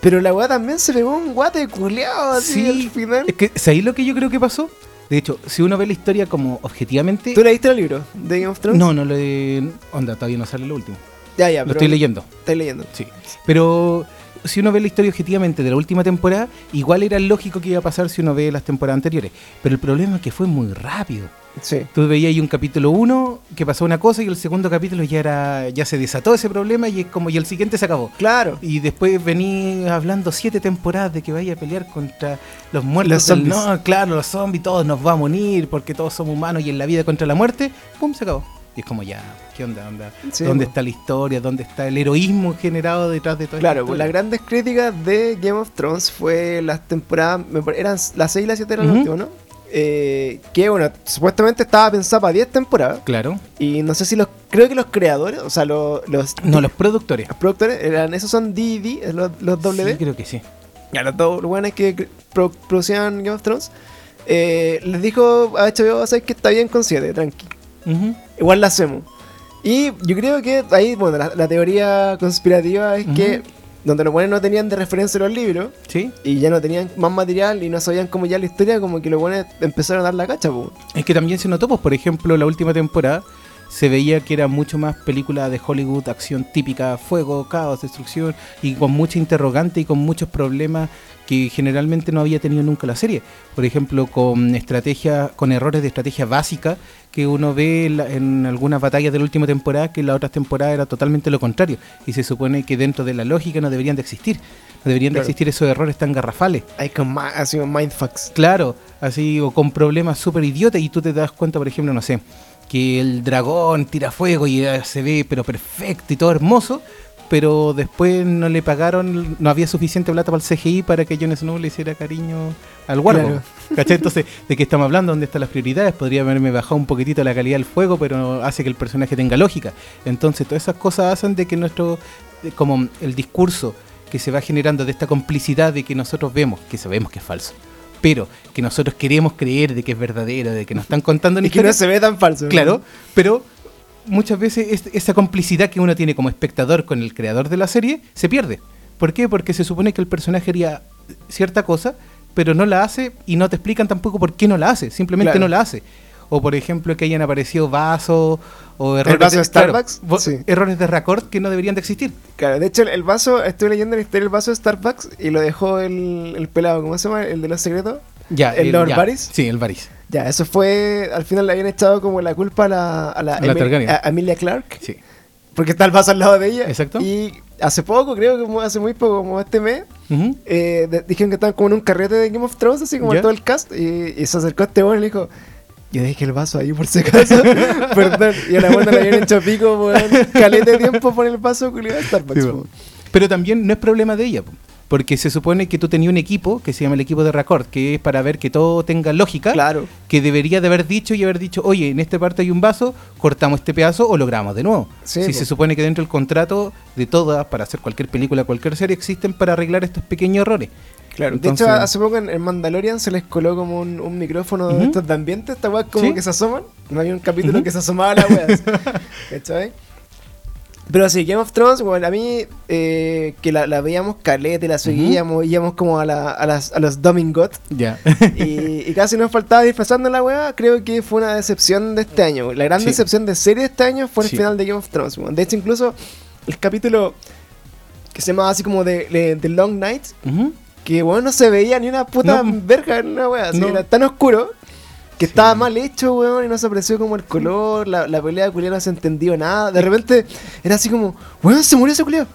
[SPEAKER 1] Pero la weá también se pegó un guate culeado así
[SPEAKER 2] Sí.
[SPEAKER 1] al final.
[SPEAKER 2] Es que, ¿sabéis lo que yo creo que pasó? De hecho, si uno ve la historia como objetivamente.
[SPEAKER 1] ¿Tú leíste el libro de Game of Thrones?
[SPEAKER 2] No, no le. Onda, todavía no sale lo último.
[SPEAKER 1] Ya, ya,
[SPEAKER 2] Lo
[SPEAKER 1] pero
[SPEAKER 2] estoy leyendo.
[SPEAKER 1] Estoy leyendo.
[SPEAKER 2] Sí. Pero si uno ve la historia objetivamente de la última temporada, igual era lógico que iba a pasar si uno ve las temporadas anteriores. Pero el problema es que fue muy rápido.
[SPEAKER 1] Sí.
[SPEAKER 2] Tú veías ahí un capítulo 1 que pasó una cosa y el segundo capítulo ya era ya se desató ese problema y es como y el siguiente se acabó.
[SPEAKER 1] Claro.
[SPEAKER 2] Y después vení hablando siete temporadas de que vaya a pelear contra los muertos.
[SPEAKER 1] Los
[SPEAKER 2] del-
[SPEAKER 1] zombies.
[SPEAKER 2] no, claro, los zombies, todos nos vamos a unir porque todos somos humanos y en la vida contra la muerte, ¡pum! se acabó. Y es como ya, ¿qué onda? onda?
[SPEAKER 1] Sí,
[SPEAKER 2] ¿Dónde está la historia? ¿Dónde está el heroísmo generado detrás de todo
[SPEAKER 1] Claro, pues las grandes críticas de Game of Thrones fue las temporadas, eran las 6 y las 7 eran las
[SPEAKER 2] Ujú.
[SPEAKER 1] últimas, ¿no? Eh, que bueno, supuestamente estaba pensada para 10 temporadas.
[SPEAKER 2] Claro.
[SPEAKER 1] Y no sé si los, creo que los creadores, o sea, los, los,
[SPEAKER 2] No, los productores.
[SPEAKER 1] los productores, eran, esos son D&D, los, los W.
[SPEAKER 2] Sí, creo que sí.
[SPEAKER 1] Ya, los dos buenos que producían Game of Thrones. eh, les dijo a HBO, ¿sabes que está bien con 7? Tranqui. Igual la hacemos. Y yo creo que ahí, bueno, la, la teoría conspirativa es que donde los buenos no tenían de referencia los libros
[SPEAKER 2] Sí.
[SPEAKER 1] y ya no tenían más material y no sabían cómo ya la historia, como que los buenos empezaron a dar la cacha, pues.
[SPEAKER 2] Es que también se notó, pues, por ejemplo, la última temporada se veía que era mucho más película de Hollywood, acción típica, fuego, caos, destrucción, y con mucha interrogante y con muchos problemas que generalmente no había tenido nunca la serie. Por ejemplo, con estrategia, con errores de estrategia básica que uno ve en, la- en algunas batallas de la última temporada, que en las otras temporadas era totalmente lo contrario. Y se supone que dentro de la lógica no deberían de existir. No deberían
[SPEAKER 1] Claro.
[SPEAKER 2] de existir esos errores tan garrafales.
[SPEAKER 1] Hay con así mindfucks.
[SPEAKER 2] Claro, así o con problemas súper idiotas y tú te das cuenta, por ejemplo, no sé, que el dragón tira fuego y se ve pero perfecto y todo hermoso, pero después no le pagaron, no había suficiente plata para el CGI para que Jon Snow le hiciera cariño al guardo.
[SPEAKER 1] Claro.
[SPEAKER 2] ¿Cachai? Entonces, ¿de qué estamos hablando? ¿Dónde están las prioridades? Podría haberme bajado un poquitito la calidad del fuego, pero hace que el personaje tenga lógica. Entonces, todas esas cosas hacen de que nuestro, como el discurso que se va generando de esta complicidad de que nosotros vemos, que sabemos que es falso, pero que nosotros queremos creer de que es verdadero, de que nos están contando una
[SPEAKER 1] Y que no se ve tan falso.
[SPEAKER 2] claro, pero muchas veces es- esa complicidad que uno tiene como espectador con el creador de la serie se pierde. ¿Por qué? Porque se supone que el personaje haría cierta cosa, pero no la hace y no te explican tampoco por qué no la hace, simplemente
[SPEAKER 1] Claro.
[SPEAKER 2] no la hace. O por ejemplo que hayan aparecido vasos o errores
[SPEAKER 1] vaso de Starbucks? Sí.
[SPEAKER 2] errores de record que no deberían de existir.
[SPEAKER 1] Claro, de hecho, el, el vaso, estuve leyendo la historia del vaso de Starbucks y lo dejó el, el pelado, ¿cómo se llama? El de los secretos.
[SPEAKER 2] Ya,
[SPEAKER 1] ¿El Lord
[SPEAKER 2] ya.
[SPEAKER 1] Varys?
[SPEAKER 2] Sí, el Varys.
[SPEAKER 1] Ya, eso fue. Al final le habían echado como la culpa a la, a la,
[SPEAKER 2] A la
[SPEAKER 1] Emil-
[SPEAKER 2] Targaryen.
[SPEAKER 1] a Emilia Clark.
[SPEAKER 2] Sí.
[SPEAKER 1] Porque está el vaso al lado de ella.
[SPEAKER 2] Exacto.
[SPEAKER 1] Y hace poco, creo que como hace muy poco, como este mes, eh, de- dijeron que estaban como en un carrete de Game of Thrones, así como todo el cast. Y, y se acercó a este weón y le dijo: Yo dejé el vaso ahí por si acaso. Perdón. Y a la buena le habían hecho pico, weón. Calete de tiempo por el vaso culiado de Starbucks.
[SPEAKER 2] Sí. Pero también no es problema de ella, po, porque se supone que tú tenías un equipo que se llama el equipo de Record, que es para ver que todo tenga lógica,
[SPEAKER 1] Claro.
[SPEAKER 2] que debería de haber dicho y haber dicho, oye, en esta parte hay un vaso, cortamos este pedazo o lo grabamos de nuevo.
[SPEAKER 1] Sí,
[SPEAKER 2] si se supone que dentro del contrato de todas, para hacer cualquier película, cualquier serie, existen para arreglar estos pequeños errores.
[SPEAKER 1] Claro,
[SPEAKER 2] Entonces-
[SPEAKER 1] de hecho hace poco en, Mandalorian se les coló como un, un micrófono de
[SPEAKER 2] Ujú.
[SPEAKER 1] estos de ambiente, esta weá como
[SPEAKER 2] Sí.
[SPEAKER 1] que se asoman. No había un capítulo
[SPEAKER 2] Ujú.
[SPEAKER 1] que se asomaba a la weá. Pero sí, Game of Thrones, bueno, a mí eh, que la, la veíamos calete, la seguíamos, íbamos como a, la, a, las, a los Domingot
[SPEAKER 2] Ya.
[SPEAKER 1] y, y casi nos faltaba disfrazando la weá. Creo que fue una decepción de este año. La gran
[SPEAKER 2] Sí.
[SPEAKER 1] decepción de serie de este año fue el
[SPEAKER 2] Sí.
[SPEAKER 1] final de Game of Thrones. weón. De hecho, incluso el capítulo que se llamaba así como de, de, The Long Night,
[SPEAKER 2] Ujú.
[SPEAKER 1] Que bueno, no se veía ni una puta
[SPEAKER 2] No.
[SPEAKER 1] verga en una wea, así
[SPEAKER 2] No.
[SPEAKER 1] era tan oscuro que
[SPEAKER 2] Sí.
[SPEAKER 1] estaba mal hecho, weón, y no se apreció como el color, la, la pelea culiada no se entendió nada. De repente era así como, weón, se murió ese culiado.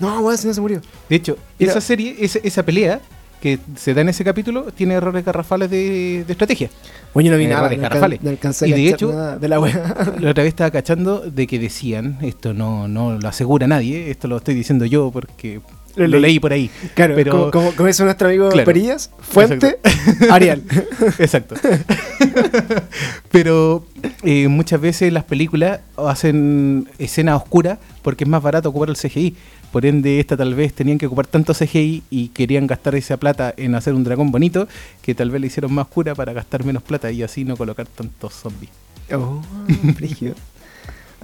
[SPEAKER 1] No, weón, si no se murió.
[SPEAKER 2] De hecho, esa serie, esa, esa pelea que se da en ese capítulo, tiene errores garrafales de, de estrategia.
[SPEAKER 1] Bueno, yo no vi
[SPEAKER 2] Eh,
[SPEAKER 1] nada,
[SPEAKER 2] errores
[SPEAKER 1] no, alcan-
[SPEAKER 2] garrafales.
[SPEAKER 1] no alcancé a
[SPEAKER 2] Y de hecho-
[SPEAKER 1] nada de la wea.
[SPEAKER 2] La otra vez estaba cachando de que decían, esto no, no lo asegura nadie, esto lo estoy diciendo yo porque
[SPEAKER 1] Lo
[SPEAKER 2] lo,
[SPEAKER 1] leí.
[SPEAKER 2] leí por ahí.
[SPEAKER 1] claro,
[SPEAKER 2] pero-
[SPEAKER 1] como, como, como dice nuestro amigo
[SPEAKER 2] Claro.
[SPEAKER 1] Perillas, fuente, Arial.
[SPEAKER 2] Exacto. Pero eh, muchas veces las películas hacen escenas oscuras porque es más barato ocupar el CGI. Por ende, esta tal vez tenían que ocupar tanto CGI y querían gastar esa plata en hacer un dragón bonito que tal vez le hicieron más oscura para gastar menos plata y así no colocar tantos zombies.
[SPEAKER 1] Oh.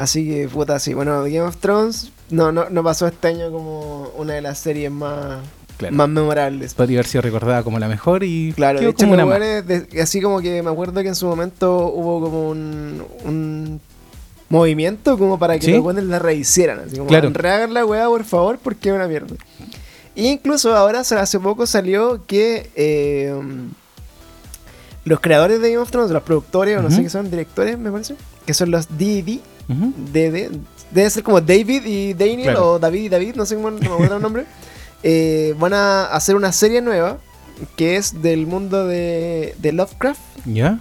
[SPEAKER 1] Así que, puta, sí. Bueno, Game of Thrones no, no, no pasó este año como una de las series más,
[SPEAKER 2] Claro.
[SPEAKER 1] más memorables.
[SPEAKER 2] Podría haber sido recordada como la mejor y
[SPEAKER 1] Claro, de hecho,
[SPEAKER 2] como una más.
[SPEAKER 1] de- así como que me acuerdo que en su momento hubo como un, un movimiento como para que
[SPEAKER 2] ¿Sí?
[SPEAKER 1] los buenos la rehicieran. Así como,
[SPEAKER 2] Claro.
[SPEAKER 1] rehagan la weá, por favor, porque es una mierda. E incluso ahora, hace poco salió que eh, los creadores de Game of Thrones, los productores, o no sé qué son, directores, me parece, que son los D&D, Debe ser como David y Daniel,
[SPEAKER 2] Claro.
[SPEAKER 1] o David y David, no sé cómo no me acuerdo el nombre, eh, van a hacer una serie nueva que es del mundo de, de Lovecraft.
[SPEAKER 2] ¿Ya?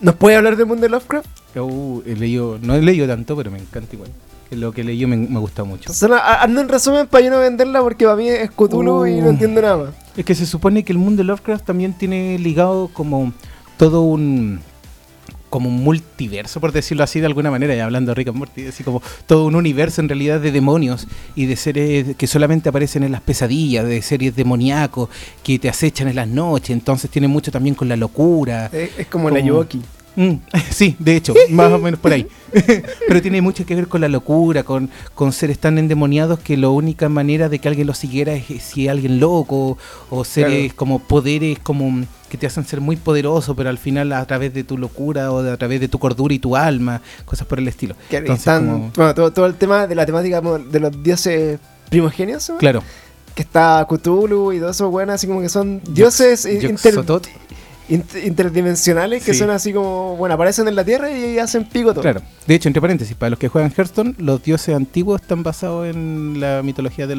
[SPEAKER 1] ¿Nos puede hablar del mundo de Lovecraft?
[SPEAKER 2] Uh, he leído, no he leído tanto, pero me encanta igual. Lo que leí me, me gusta mucho.
[SPEAKER 1] Ando en resumen para yo no venderla porque para mí es Cthulhu y no
[SPEAKER 2] Uh.
[SPEAKER 1] entiendo nada más.
[SPEAKER 2] Es que se supone que el mundo de Lovecraft también tiene ligado como todo un como un multiverso, por decirlo así de alguna manera, y hablando de Rick and Morty, así como todo un universo en realidad de demonios y de seres que solamente aparecen en las pesadillas, de series demoníacos que te acechan en las noches, entonces tiene mucho también con la locura.
[SPEAKER 1] Es, es como la
[SPEAKER 2] Como-
[SPEAKER 1] Yoki.
[SPEAKER 2] Mm, sí, de hecho, más o menos por ahí. Pero tiene mucho que ver con la locura, con, con seres tan endemoniados que la única manera de que alguien los siguiera es si es alguien loco, o seres
[SPEAKER 1] Claro.
[SPEAKER 2] como poderes como que te hacen ser muy poderoso, pero al final a través de tu locura o de, a través de tu cordura y tu alma, cosas por el estilo. Entonces,
[SPEAKER 1] están,
[SPEAKER 2] como-
[SPEAKER 1] bueno, todo, todo el tema de la temática de los dioses primogenios,
[SPEAKER 2] claro,
[SPEAKER 1] que está Cthulhu y todo eso, bueno, así como que son dioses eh, inter- interdimensionales que
[SPEAKER 2] Sí.
[SPEAKER 1] son así como, bueno, aparecen en la Tierra y hacen pico todo.
[SPEAKER 2] claro. De hecho, entre paréntesis, para los que juegan Hearthstone, los dioses antiguos están basados en la mitología de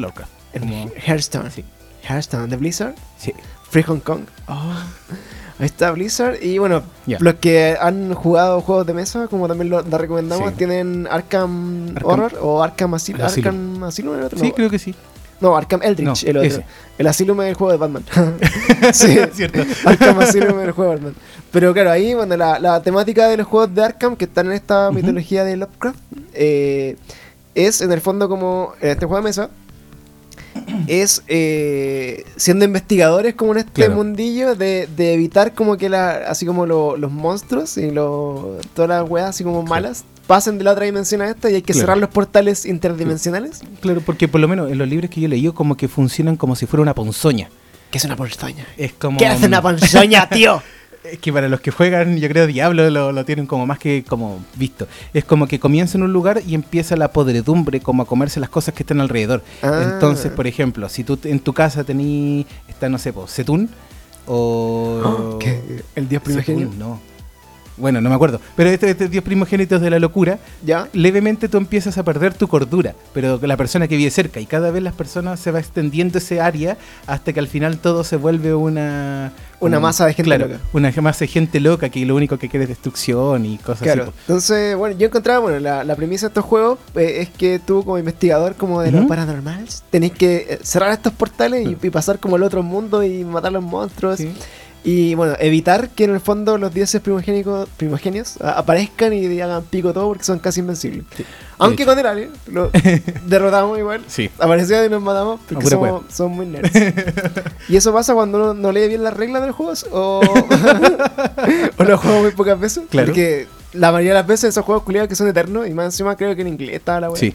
[SPEAKER 2] Como-
[SPEAKER 1] Hearthstone.
[SPEAKER 2] Sí.
[SPEAKER 1] Hearthstone de Blizzard.
[SPEAKER 2] Sí.
[SPEAKER 1] Free Hong Kong. Ahí está Blizzard. Y bueno, los que han jugado juegos de mesa, como también lo, lo recomendamos,
[SPEAKER 2] Sí.
[SPEAKER 1] tienen Arkham,
[SPEAKER 2] Arkham-
[SPEAKER 1] Horror o Arkham Asylum. Arkham Asylum otro.
[SPEAKER 2] Sí,
[SPEAKER 1] no,
[SPEAKER 2] creo que sí.
[SPEAKER 1] No, Arkham Eldritch,
[SPEAKER 2] No,
[SPEAKER 1] el otro.
[SPEAKER 2] ese.
[SPEAKER 1] El Asylum es el juego de Batman. sí,
[SPEAKER 2] Cierto.
[SPEAKER 1] Arkham Asylum es el juego de Batman. Pero claro, ahí, bueno, la, la temática de los juegos de Arkham que están en esta mitología de Lovecraft eh, es en el fondo como en este juego de mesa es eh, siendo investigadores como en este
[SPEAKER 2] Claro.
[SPEAKER 1] mundillo de, de evitar como que la, así como lo- los monstruos y lo, todas las weas así como malas pasen de la otra dimensión a esta y hay que
[SPEAKER 2] Claro.
[SPEAKER 1] cerrar los portales interdimensionales.
[SPEAKER 2] Claro, porque por lo menos en los libros que yo leí como que funcionan como si fuera una ponzoña.
[SPEAKER 1] ¿Qué es una ponzoña?
[SPEAKER 2] Es como
[SPEAKER 1] ¿Qué hace una ponzoña, tío?
[SPEAKER 2] Es que para los que juegan, yo creo Diablo lo, lo tienen como más que como visto. Es como que comienza en un lugar y empieza la podredumbre como a comerse las cosas que están alrededor.
[SPEAKER 1] Ah.
[SPEAKER 2] Entonces, por ejemplo, si tú en tu casa tení, está no sé, po, Setún o
[SPEAKER 1] ¿Qué? ¿El dios primigenio?
[SPEAKER 2] No. Bueno, no me acuerdo. Pero este, este dios primogénitos de la locura,
[SPEAKER 1] ¿Ya?
[SPEAKER 2] levemente tú empiezas a perder tu cordura, pero la persona que vive cerca y cada vez las personas se va extendiendo ese área hasta que al final todo se vuelve una
[SPEAKER 1] Una masa de gente
[SPEAKER 2] claro,
[SPEAKER 1] loca.
[SPEAKER 2] una masa de gente loca que lo único que quiere es destrucción y cosas
[SPEAKER 1] Claro.
[SPEAKER 2] así.
[SPEAKER 1] Entonces, bueno, yo encontraba, bueno, la, la premisa de estos juegos eh, es que tú como investigador como de lo
[SPEAKER 2] Ujú.
[SPEAKER 1] paranormal tenés que eh, cerrar estos portales y,
[SPEAKER 2] Claro.
[SPEAKER 1] y pasar como al otro mundo y matar a los monstruos.
[SPEAKER 2] Sí.
[SPEAKER 1] Y bueno, evitar que en el fondo los dioses primogénicos, primogenios a- aparezcan y hagan pico todo porque son casi invencibles.
[SPEAKER 2] Sí.
[SPEAKER 1] Aunque con el alien lo derrotamos igual.
[SPEAKER 2] Sí.
[SPEAKER 1] Aparecía y nos matamos porque
[SPEAKER 2] pura
[SPEAKER 1] somos, somos muy nerds. y eso pasa cuando uno no lee bien las reglas de los juegos o, o los juegos muy pocas veces.
[SPEAKER 2] Claro.
[SPEAKER 1] Porque la mayoría de las veces esos juegos culiados que son eternos y más encima creo que en inglés estaba la wea.
[SPEAKER 2] Sí.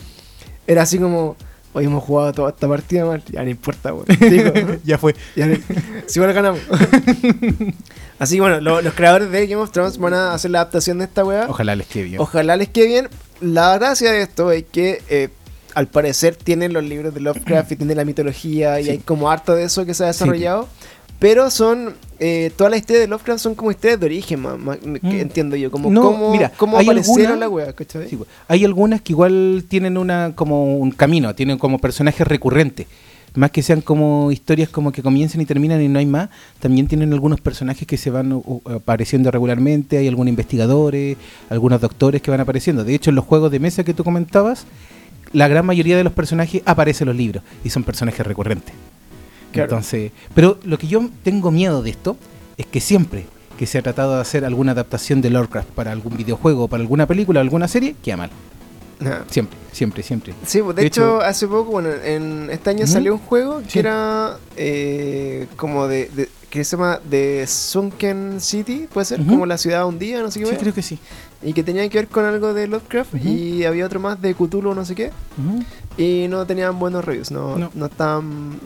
[SPEAKER 1] Era así como, hoy hemos jugado toda esta partida mal, ya no importa, weón.
[SPEAKER 2] Ya fue.
[SPEAKER 1] ya no- si igual ganamos. así que bueno, lo- los creadores de Game of Thrones van a hacer la adaptación de esta wea.
[SPEAKER 2] Ojalá les quede bien.
[SPEAKER 1] Ojalá les quede bien. La gracia de esto es que eh, al parecer tienen los libros de Lovecraft y tienen la mitología y
[SPEAKER 2] Sí.
[SPEAKER 1] hay como harto de eso que se ha desarrollado. Pero son, eh, todas las historias de Lovecraft son como historias de origen, que
[SPEAKER 2] Mm.
[SPEAKER 1] entiendo yo. Como
[SPEAKER 2] No,
[SPEAKER 1] cómo,
[SPEAKER 2] mira,
[SPEAKER 1] cómo
[SPEAKER 2] hay
[SPEAKER 1] aparecieron
[SPEAKER 2] alguna-
[SPEAKER 1] la wea, ¿cachai?
[SPEAKER 2] Sí, pues. hay algunas que igual tienen una como un camino, tienen como personajes recurrentes. Más que sean como historias como que comienzan y terminan y no hay más, también tienen algunos personajes que se van uh, apareciendo regularmente, hay algunos investigadores, algunos doctores que van apareciendo. De hecho, en los juegos de mesa que tú comentabas, la gran mayoría de los personajes aparecen en los libros y son personajes recurrentes.
[SPEAKER 1] Claro.
[SPEAKER 2] Entonces, pero lo que yo tengo miedo de esto es que siempre que se ha tratado de hacer alguna adaptación de Lovecraft para algún videojuego, para alguna película, alguna serie, queda mal.
[SPEAKER 1] Ajá.
[SPEAKER 2] Siempre, siempre, siempre.
[SPEAKER 1] Sí, de,
[SPEAKER 2] De
[SPEAKER 1] hecho,
[SPEAKER 2] hecho-
[SPEAKER 1] hace poco, bueno, en este año salió un juego que era eh, como de, de- que se llama The Sunken City, puede ser, como la ciudad hundida, no sé qué,
[SPEAKER 2] Sí, creo que sí.
[SPEAKER 1] y que tenía que ver con algo de Lovecraft y había otro más de Cthulhu, no sé qué, y no tenían buenos reviews, no, no.
[SPEAKER 2] No.
[SPEAKER 1] estaban...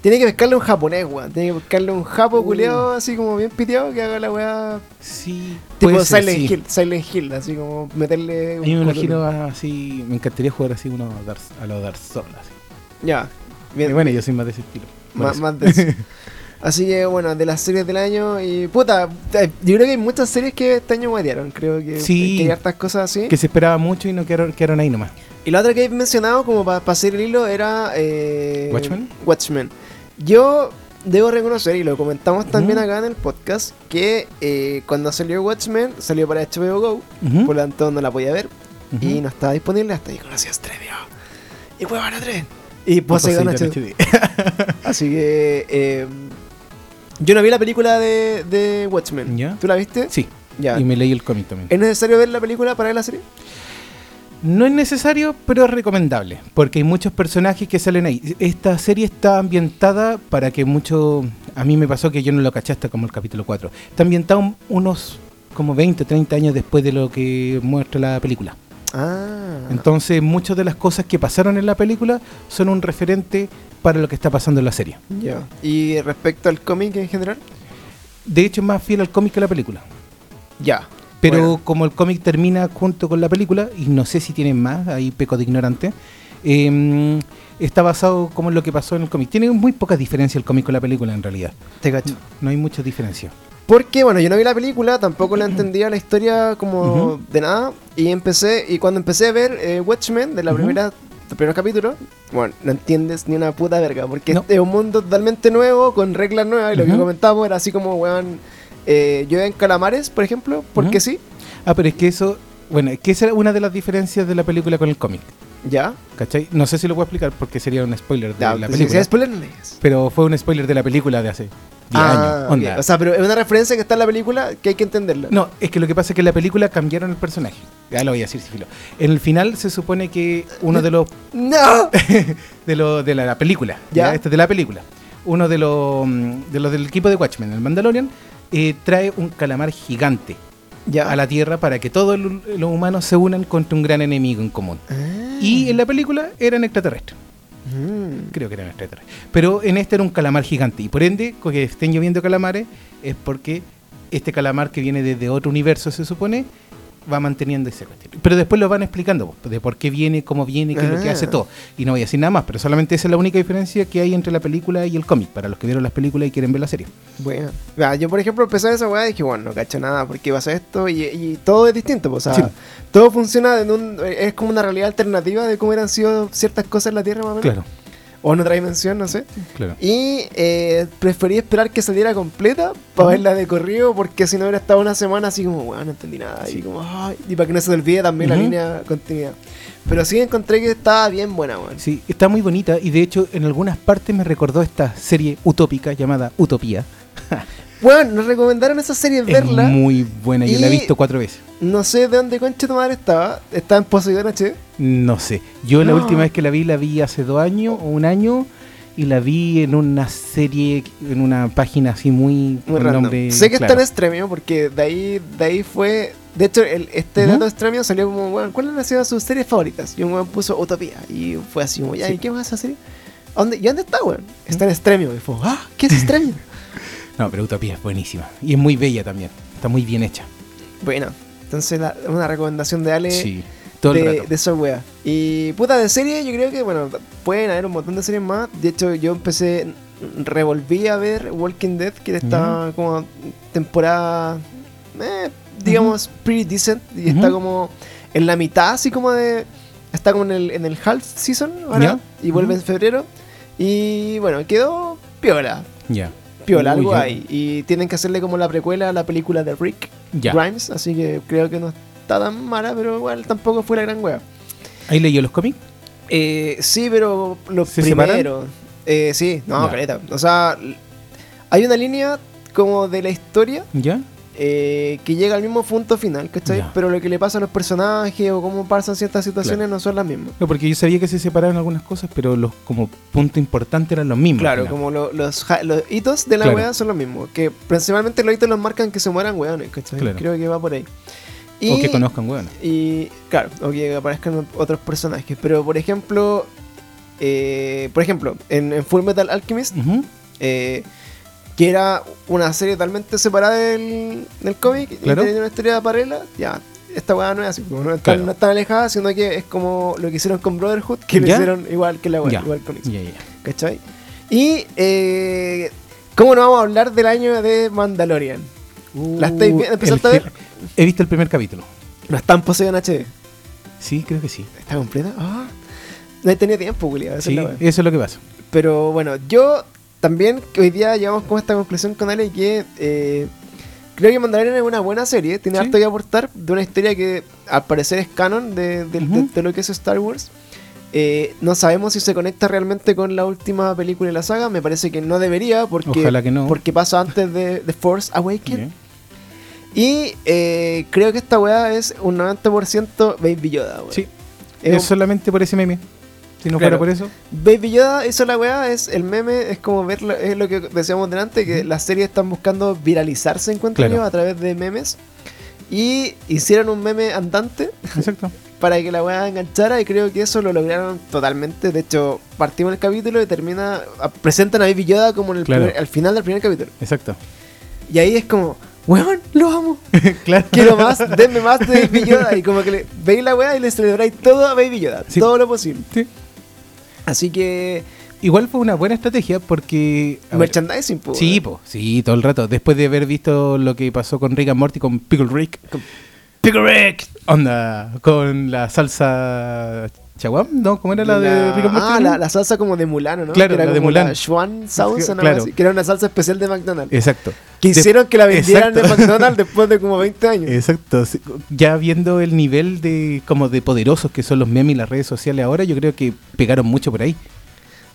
[SPEAKER 1] Tiene que pescarle un japonés, weón. Tiene que buscarle un japo culeado así como bien piteado que haga la weá.
[SPEAKER 2] Sí,
[SPEAKER 1] Tipo
[SPEAKER 2] ser,
[SPEAKER 1] Silent
[SPEAKER 2] sí.
[SPEAKER 1] Hill, Silent Hill, así como meterle
[SPEAKER 2] A mí me imagino así, me encantaría jugar así uno a Dark, a los Dark Souls. Así.
[SPEAKER 1] Ya.
[SPEAKER 2] Y
[SPEAKER 1] Bien,
[SPEAKER 2] bueno, yo soy más de ese estilo.
[SPEAKER 1] más, más de eso. Así que bueno, de las series del año y puta, eh, yo creo que hay muchas series que este año guatearon, creo que,
[SPEAKER 2] Sí.
[SPEAKER 1] que hay hartas cosas así.
[SPEAKER 2] Que se esperaba mucho y no quedaron, quedaron ahí nomás.
[SPEAKER 1] Y la otra que he mencionado como para hacer el hilo era eh,
[SPEAKER 2] ¿Watchmen?
[SPEAKER 1] Watchmen. Yo debo reconocer, y lo comentamos también acá en el podcast, que eh, cuando salió Watchmen salió para HBO Go, por lo tanto no la podía ver y no estaba disponible hasta ahí conocí a Stremio. Y huevan a tren. Y Poseidon HD.
[SPEAKER 2] HD.
[SPEAKER 1] Así que eh, yo no vi la película de, de Watchmen.
[SPEAKER 2] ¿Ya?
[SPEAKER 1] ¿Tú la viste?
[SPEAKER 2] Sí,
[SPEAKER 1] Ya.
[SPEAKER 2] y me leí el cómic también.
[SPEAKER 1] ¿Es necesario ver la película para ver la serie?
[SPEAKER 2] No es necesario, pero es recomendable, porque hay muchos personajes que salen ahí. Esta serie está ambientada para que mucho... A mí me pasó que yo no lo caché hasta como el capítulo 4. Está ambientado un- unos como 20, 30 años después de lo que muestra la película.
[SPEAKER 1] Ah.
[SPEAKER 2] Entonces, muchas de las cosas que pasaron en la película son un referente para lo que está pasando en la serie.
[SPEAKER 1] Ya. ¿Y respecto al cómic en general?
[SPEAKER 2] De hecho, es más fiel al cómic que a la película.
[SPEAKER 1] Ya.
[SPEAKER 2] Pero
[SPEAKER 1] Bueno.
[SPEAKER 2] como el cómic termina junto con la película, y no sé si tienen más, ahí peco de ignorante, eh, está basado como en lo que pasó en el cómic. Tiene muy poca diferencia el cómic con la película en realidad.
[SPEAKER 1] Te cacho.
[SPEAKER 2] No hay mucha diferencia.
[SPEAKER 1] Porque, bueno, yo no vi la película, tampoco la entendía la historia como de nada. Y empecé, y cuando empecé a ver eh, Watchmen, de la primera, del primer capítulo, bueno, no entiendes ni una puta verga. Porque
[SPEAKER 2] No.
[SPEAKER 1] es un mundo totalmente nuevo, con reglas nuevas. Y lo que comentábamos era así como, weón, eh, llueven calamares, por ejemplo, porque
[SPEAKER 2] Ujú.
[SPEAKER 1] sí.
[SPEAKER 2] Ah, pero es que eso, bueno, es que esa es una de las diferencias de la película con el cómic.
[SPEAKER 1] Ya.
[SPEAKER 2] ¿Cachai? No sé si lo voy a explicar porque sería un spoiler de
[SPEAKER 1] Ya,
[SPEAKER 2] la película.
[SPEAKER 1] Si spoiler, no.
[SPEAKER 2] Pero fue un spoiler de la película de hace 10
[SPEAKER 1] Ah,
[SPEAKER 2] años. Onda.
[SPEAKER 1] O sea, pero es una referencia que está en la película que hay que entenderla.
[SPEAKER 2] No, es que lo que pasa es que en la película cambiaron el personaje. Ya lo voy a decir, sí, filo. En el final se supone que uno de los
[SPEAKER 1] ¡No!
[SPEAKER 2] de, lo, de la, la película.
[SPEAKER 1] Ya.
[SPEAKER 2] ¿ya? Este es de la película. Uno de los mm, de los del equipo de Watchmen, el Mandalorian, eh, trae un calamar gigante
[SPEAKER 1] Ya.
[SPEAKER 2] a la Tierra para que todos lo- los humanos se unan contra un gran enemigo en común.
[SPEAKER 1] Ah.
[SPEAKER 2] Y en la película eran extraterrestres.
[SPEAKER 1] Mm.
[SPEAKER 2] Creo que eran extraterrestres. Pero en este era un calamar gigante. Y por ende, que estén lloviendo calamares, es porque este calamar que viene desde otro universo, se supone, va manteniendo ese cuestión. Pero después lo van explicando, po, de por qué viene, cómo viene, qué es lo que
[SPEAKER 1] Ah.
[SPEAKER 2] hace todo. Y no voy a decir nada más, pero solamente esa es la única diferencia que hay entre la película y el cómic, para los que vieron las películas y quieren ver la serie.
[SPEAKER 1] Bueno, yo por ejemplo empecé esa weá y dije, bueno, no cacho nada, porque pasa esto y, y todo es distinto, pues, o sea,
[SPEAKER 2] Sí.
[SPEAKER 1] todo funciona en un, es como una realidad alternativa de cómo eran sido ciertas cosas en la Tierra más o menos.
[SPEAKER 2] Claro,
[SPEAKER 1] O en otra dimensión, no sé.
[SPEAKER 2] claro.
[SPEAKER 1] Y eh, preferí esperar que saliera completa para
[SPEAKER 2] Ujú.
[SPEAKER 1] verla de corrido, porque si no hubiera estado una semana así como, weón, no entendí nada. Y como, ay, y para que no se te olvide también la
[SPEAKER 2] Ujú.
[SPEAKER 1] línea continuidad. Pero sí encontré que estaba bien buena, weón.
[SPEAKER 2] Sí, está muy bonita y de hecho en algunas partes me recordó esta serie utópica llamada Utopía.
[SPEAKER 1] Bueno, nos recomendaron esa serie verla.
[SPEAKER 2] Es muy buena, yo la he visto cuatro veces.
[SPEAKER 1] No sé de dónde concha tu madre estaba. Estaba en Poseidon HD.
[SPEAKER 2] No sé. Yo la última vez que la vi, la vi hace dos años o un año y la vi en una serie, en una página así muy...
[SPEAKER 1] Muy random.
[SPEAKER 2] nombre
[SPEAKER 1] sé que
[SPEAKER 2] claro.
[SPEAKER 1] está en Extremio porque de ahí, de ahí fue. De hecho, el, este
[SPEAKER 2] Ujú.
[SPEAKER 1] dato de Extremio salió como, bueno, ¿cuáles han sido sus series favoritas? Y un weón puso Utopía. Y fue así como, ya,
[SPEAKER 2] Sí.
[SPEAKER 1] ¿y qué más esa serie? ¿A ¿Dónde, ¿Y dónde está, weón? Está en Extremio. Y fue, ah, ¿qué es Extremio?
[SPEAKER 2] No, pero Utopía es buenísima. Y es muy bella también. Está muy bien hecha.
[SPEAKER 1] bueno, entonces la- una recomendación de Ale.
[SPEAKER 2] sí, todo
[SPEAKER 1] de,
[SPEAKER 2] el rato.
[SPEAKER 1] de esa wea. Y puta de serie, yo creo que, bueno, pueden haber un montón de series más. De hecho, yo empecé, revolví a ver Walking Dead, que está como temporada, eh, digamos, pretty decent. Y está como en la mitad, así como de. Está como en el, en el half season, ahora. Y vuelve en febrero. Y bueno, quedó piola.
[SPEAKER 2] Ya.
[SPEAKER 1] Piola,
[SPEAKER 2] Uy,
[SPEAKER 1] algo
[SPEAKER 2] ya.
[SPEAKER 1] hay. Y tienen que hacerle como la precuela a la película de Rick
[SPEAKER 2] Ya.
[SPEAKER 1] Grimes. Así que creo que no está tan mala, pero igual tampoco fue la gran wea.
[SPEAKER 2] ¿Ahí leyó los cómics?
[SPEAKER 1] Eh, sí, pero los
[SPEAKER 2] ¿Se
[SPEAKER 1] primeros. Eh, sí, no,
[SPEAKER 2] Ya.
[SPEAKER 1] caleta. O sea, hay una línea como de la historia
[SPEAKER 2] ¿Ya?
[SPEAKER 1] Eh, que llega al mismo punto final, ¿cachai?
[SPEAKER 2] Ya.
[SPEAKER 1] Pero lo que le pasa a los personajes o cómo pasan ciertas situaciones no son las mismas.
[SPEAKER 2] No, porque yo sabía que se separaban algunas cosas, pero los como punto importante eran los mismos.
[SPEAKER 1] Claro, como lo- los, los hitos de la
[SPEAKER 2] Claro.
[SPEAKER 1] wea son los mismos. Que principalmente los hitos los marcan que se mueran weones, ¿cachai?
[SPEAKER 2] Claro.
[SPEAKER 1] Creo que va por ahí.
[SPEAKER 2] O que conozcan, weón.
[SPEAKER 1] Y claro, o que aparezcan otros personajes. Pero por ejemplo, eh, por ejemplo, en, en Full Metal Alchemist, eh, que era una serie totalmente separada del, del cómic, y tenía una historia paralela, ya, esta weá no es así, no es tan,
[SPEAKER 2] Claro.
[SPEAKER 1] no es tan alejada, sino que es como lo que hicieron con Brotherhood, que lo hicieron igual que la weá, igual con X,
[SPEAKER 2] Ya, ya.
[SPEAKER 1] ¿cachai? Y, eh, ¿cómo no vamos a hablar del año de Mandalorian? ¿La estáis viendo? ¿Empezaste
[SPEAKER 2] Uh, el
[SPEAKER 1] a ver?
[SPEAKER 2] He visto el primer capítulo.
[SPEAKER 1] No está en HD.
[SPEAKER 2] Sí, creo que sí.
[SPEAKER 1] ¿Está completa? Ah, no he tenido tiempo, Julia.
[SPEAKER 2] Sí, eso es lo que pasa.
[SPEAKER 1] Pero bueno, yo también hoy día llegamos con esta conclusión con Ale que eh, creo que Mandalorian es una buena serie, tiene
[SPEAKER 2] Sí.
[SPEAKER 1] harto que aportar de una historia que al parecer es canon de, de- lo que es Star Wars. Eh, no sabemos si se conecta realmente con la última película de la saga, me parece que no debería porque,
[SPEAKER 2] Ojalá que no.
[SPEAKER 1] porque pasa antes de, de Force Awakens. Y eh, creo que esta weá es un 90% Baby Yoda. weón.
[SPEAKER 2] Sí,
[SPEAKER 1] Es
[SPEAKER 2] es solamente por ese meme. Si no
[SPEAKER 1] Claro.
[SPEAKER 2] fuera por eso.
[SPEAKER 1] Baby Yoda hizo la weá, es el meme, es como ver, es lo que decíamos delante, que las series están buscando viralizarse, encuentro
[SPEAKER 2] Claro.
[SPEAKER 1] yo, a través de memes. Y hicieron un meme andante
[SPEAKER 2] Exacto.
[SPEAKER 1] para que la weá enganchara y creo que eso lo lograron totalmente. De hecho, partimos el capítulo y termina, presentan a Baby Yoda como en el
[SPEAKER 2] Claro.
[SPEAKER 1] primer- al final del primer capítulo.
[SPEAKER 2] Exacto.
[SPEAKER 1] Y ahí es como, weón, lo amo.
[SPEAKER 2] claro.
[SPEAKER 1] Quiero más, denme más de Baby Yoda. Y como que le, veis la weá y le celebráis todo a Baby Yoda,
[SPEAKER 2] Sí.
[SPEAKER 1] todo lo posible.
[SPEAKER 2] Sí.
[SPEAKER 1] Así que,
[SPEAKER 2] Igual fue una buena estrategia porque.
[SPEAKER 1] merchandising, pues.
[SPEAKER 2] Sí, po, sí, todo el rato. Después de haber visto lo que pasó con Rick and Morty, con Pickle Rick.
[SPEAKER 1] Pickle Rick.
[SPEAKER 2] Onda, con la salsa chaguam, ¿no? ¿Cómo era la, de Rick and Morty?
[SPEAKER 1] Ah, la, la salsa como de Mulano, ¿no?
[SPEAKER 2] Claro,
[SPEAKER 1] Que era
[SPEAKER 2] la de
[SPEAKER 1] como
[SPEAKER 2] Mulan.
[SPEAKER 1] La Schwan Sauce, ¿no?
[SPEAKER 2] claro.
[SPEAKER 1] Que era una salsa especial de McDonald's.
[SPEAKER 2] Exacto.
[SPEAKER 1] que
[SPEAKER 2] De-
[SPEAKER 1] hicieron que la vendieran
[SPEAKER 2] Exacto.
[SPEAKER 1] de McDonald's después de como 20 años.
[SPEAKER 2] Exacto. Ya viendo el nivel de como de poderosos que son los memes y las redes sociales ahora, yo creo que pegaron mucho por ahí.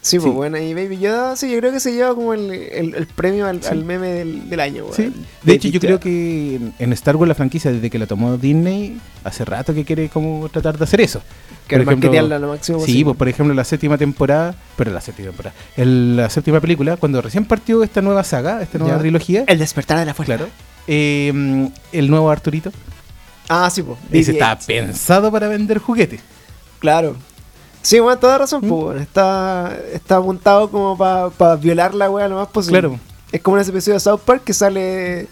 [SPEAKER 1] Sí, pues
[SPEAKER 2] Sí.
[SPEAKER 1] bueno, y Baby Yoda, sí, yo creo que se lleva como el, el- el premio al,
[SPEAKER 2] Sí.
[SPEAKER 1] al meme del, del año.
[SPEAKER 2] Sí. De hecho, yo creo que en- en Star Wars la franquicia, desde que la tomó Disney, hace rato que quiere como tratar de hacer eso.
[SPEAKER 1] Que
[SPEAKER 2] por ejemplo,
[SPEAKER 1] marketearla lo máximo
[SPEAKER 2] Sí,
[SPEAKER 1] posible.
[SPEAKER 2] pues por ejemplo la séptima temporada, pero la séptima temporada, el- la séptima película, cuando recién partió esta nueva saga, esta nueva
[SPEAKER 1] Ya.
[SPEAKER 2] trilogía,
[SPEAKER 1] El despertar de la fuerza.
[SPEAKER 2] claro, eh, el nuevo Arturito,
[SPEAKER 1] Ah, sí, pues.
[SPEAKER 2] ese está
[SPEAKER 1] BB-8.
[SPEAKER 2] pensado para vender juguetes.
[SPEAKER 1] Claro. Sí, bueno, toda razón,
[SPEAKER 2] ¿Mm?
[SPEAKER 1] pues, está, está apuntado como para violar la wea lo más posible.
[SPEAKER 2] Claro.
[SPEAKER 1] Es como en ese episodio de South Park que sale.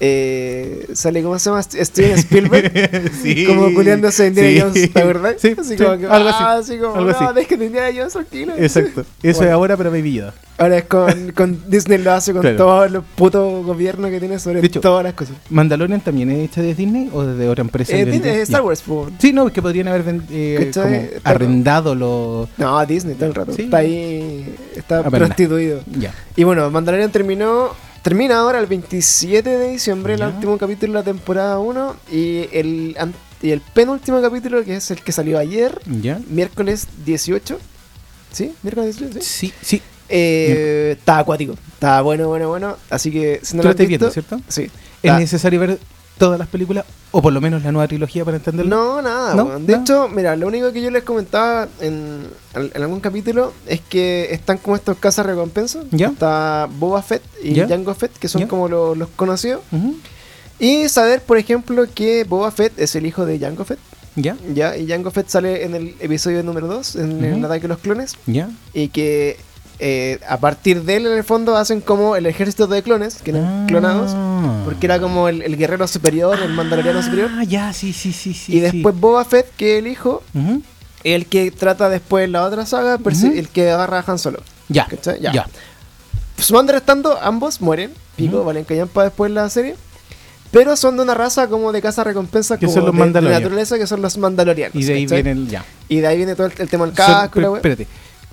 [SPEAKER 1] Eh, sale, ¿cómo se llama? Steven Spielberg.
[SPEAKER 2] sí.
[SPEAKER 1] Como culiándose a Indiana
[SPEAKER 2] Sí.
[SPEAKER 1] Jones, ¿te acuerdas?
[SPEAKER 2] Sí,
[SPEAKER 1] así
[SPEAKER 2] sí,
[SPEAKER 1] como que,
[SPEAKER 2] algo
[SPEAKER 1] ah, así como,
[SPEAKER 2] algo
[SPEAKER 1] no,
[SPEAKER 2] así.
[SPEAKER 1] de Indiana Jones tranquilo.
[SPEAKER 2] Exacto. Eso
[SPEAKER 1] Bueno.
[SPEAKER 2] es ahora para Baby Yoda.
[SPEAKER 1] Ahora es con, con Disney lo hace con
[SPEAKER 2] Claro.
[SPEAKER 1] todos los putos gobiernos que tiene sobre
[SPEAKER 2] hecho,
[SPEAKER 1] todas las cosas.
[SPEAKER 2] ¿Mandalorian también es hecha de Disney o de otra empresa?
[SPEAKER 1] Eh, Disney? Star. Wars, pues.
[SPEAKER 2] Sí, no, es que podrían haber eh, arrendado los...
[SPEAKER 1] No, Disney todo el rato. Está ahí, está
[SPEAKER 2] Apenas.
[SPEAKER 1] prostituido.
[SPEAKER 2] Ya.
[SPEAKER 1] Y bueno, Mandalorian terminó. Termina ahora el 27 de diciembre, el último capítulo de la temporada 1. Y el, y el penúltimo capítulo, que es el que salió ayer,
[SPEAKER 2] ¿Ya?
[SPEAKER 1] miércoles 18. ¿Sí? ¿Miércoles 18? Sí.
[SPEAKER 2] Sí, sí.
[SPEAKER 1] Eh, está acuático. Está bueno, bueno, bueno. Así que si no
[SPEAKER 2] Tú
[SPEAKER 1] lo
[SPEAKER 2] estás
[SPEAKER 1] visto,
[SPEAKER 2] viendo, ¿cierto?
[SPEAKER 1] Sí.
[SPEAKER 2] ¿Es necesario ver todas las películas o por lo menos la nueva trilogía para entenderlo?
[SPEAKER 1] No, nada. De
[SPEAKER 2] ¿No?
[SPEAKER 1] hecho, mira, lo único que yo les comentaba en, en algún capítulo es que están como estos casas recompensas.
[SPEAKER 2] ¿Ya?
[SPEAKER 1] Está Boba Fett y
[SPEAKER 2] ¿Ya?
[SPEAKER 1] Jango Fett, que son
[SPEAKER 2] ¿Ya?
[SPEAKER 1] como lo- los conocidos. Y saber, por ejemplo, que Boba Fett es el hijo de Jango Fett.
[SPEAKER 2] ¿Ya?
[SPEAKER 1] ¿ya? Y Jango Fett sale en el episodio número 2, en el
[SPEAKER 2] Ujú.
[SPEAKER 1] ataque de los clones.
[SPEAKER 2] ¿Ya?
[SPEAKER 1] Y que eh, a partir de él, en el fondo, hacen como el ejército de clones, que eran
[SPEAKER 2] Ah.
[SPEAKER 1] clonados. Porque era como el, el guerrero superior, el mandaloriano superior.
[SPEAKER 2] Ah, ya, sí, sí, sí, sí.
[SPEAKER 1] y después Boba Fett, que el hijo,
[SPEAKER 2] sí.
[SPEAKER 1] El que trata después la otra saga, el que agarra a Han Solo.
[SPEAKER 2] Ya,
[SPEAKER 1] ¿Cachai? Ya.
[SPEAKER 2] ya.
[SPEAKER 1] Sumando y restando, ambos mueren. Pico,
[SPEAKER 2] Ujú.
[SPEAKER 1] valen callampa después la serie. Pero son de una raza como de casa recompensa
[SPEAKER 2] Que
[SPEAKER 1] como
[SPEAKER 2] son los
[SPEAKER 1] de- naturaleza que son los mandalorianos.
[SPEAKER 2] Y de ahí
[SPEAKER 1] ¿cachai?
[SPEAKER 2] viene el... Ya.
[SPEAKER 1] Y de ahí viene todo el, el tema del casco wea.
[SPEAKER 2] espérate.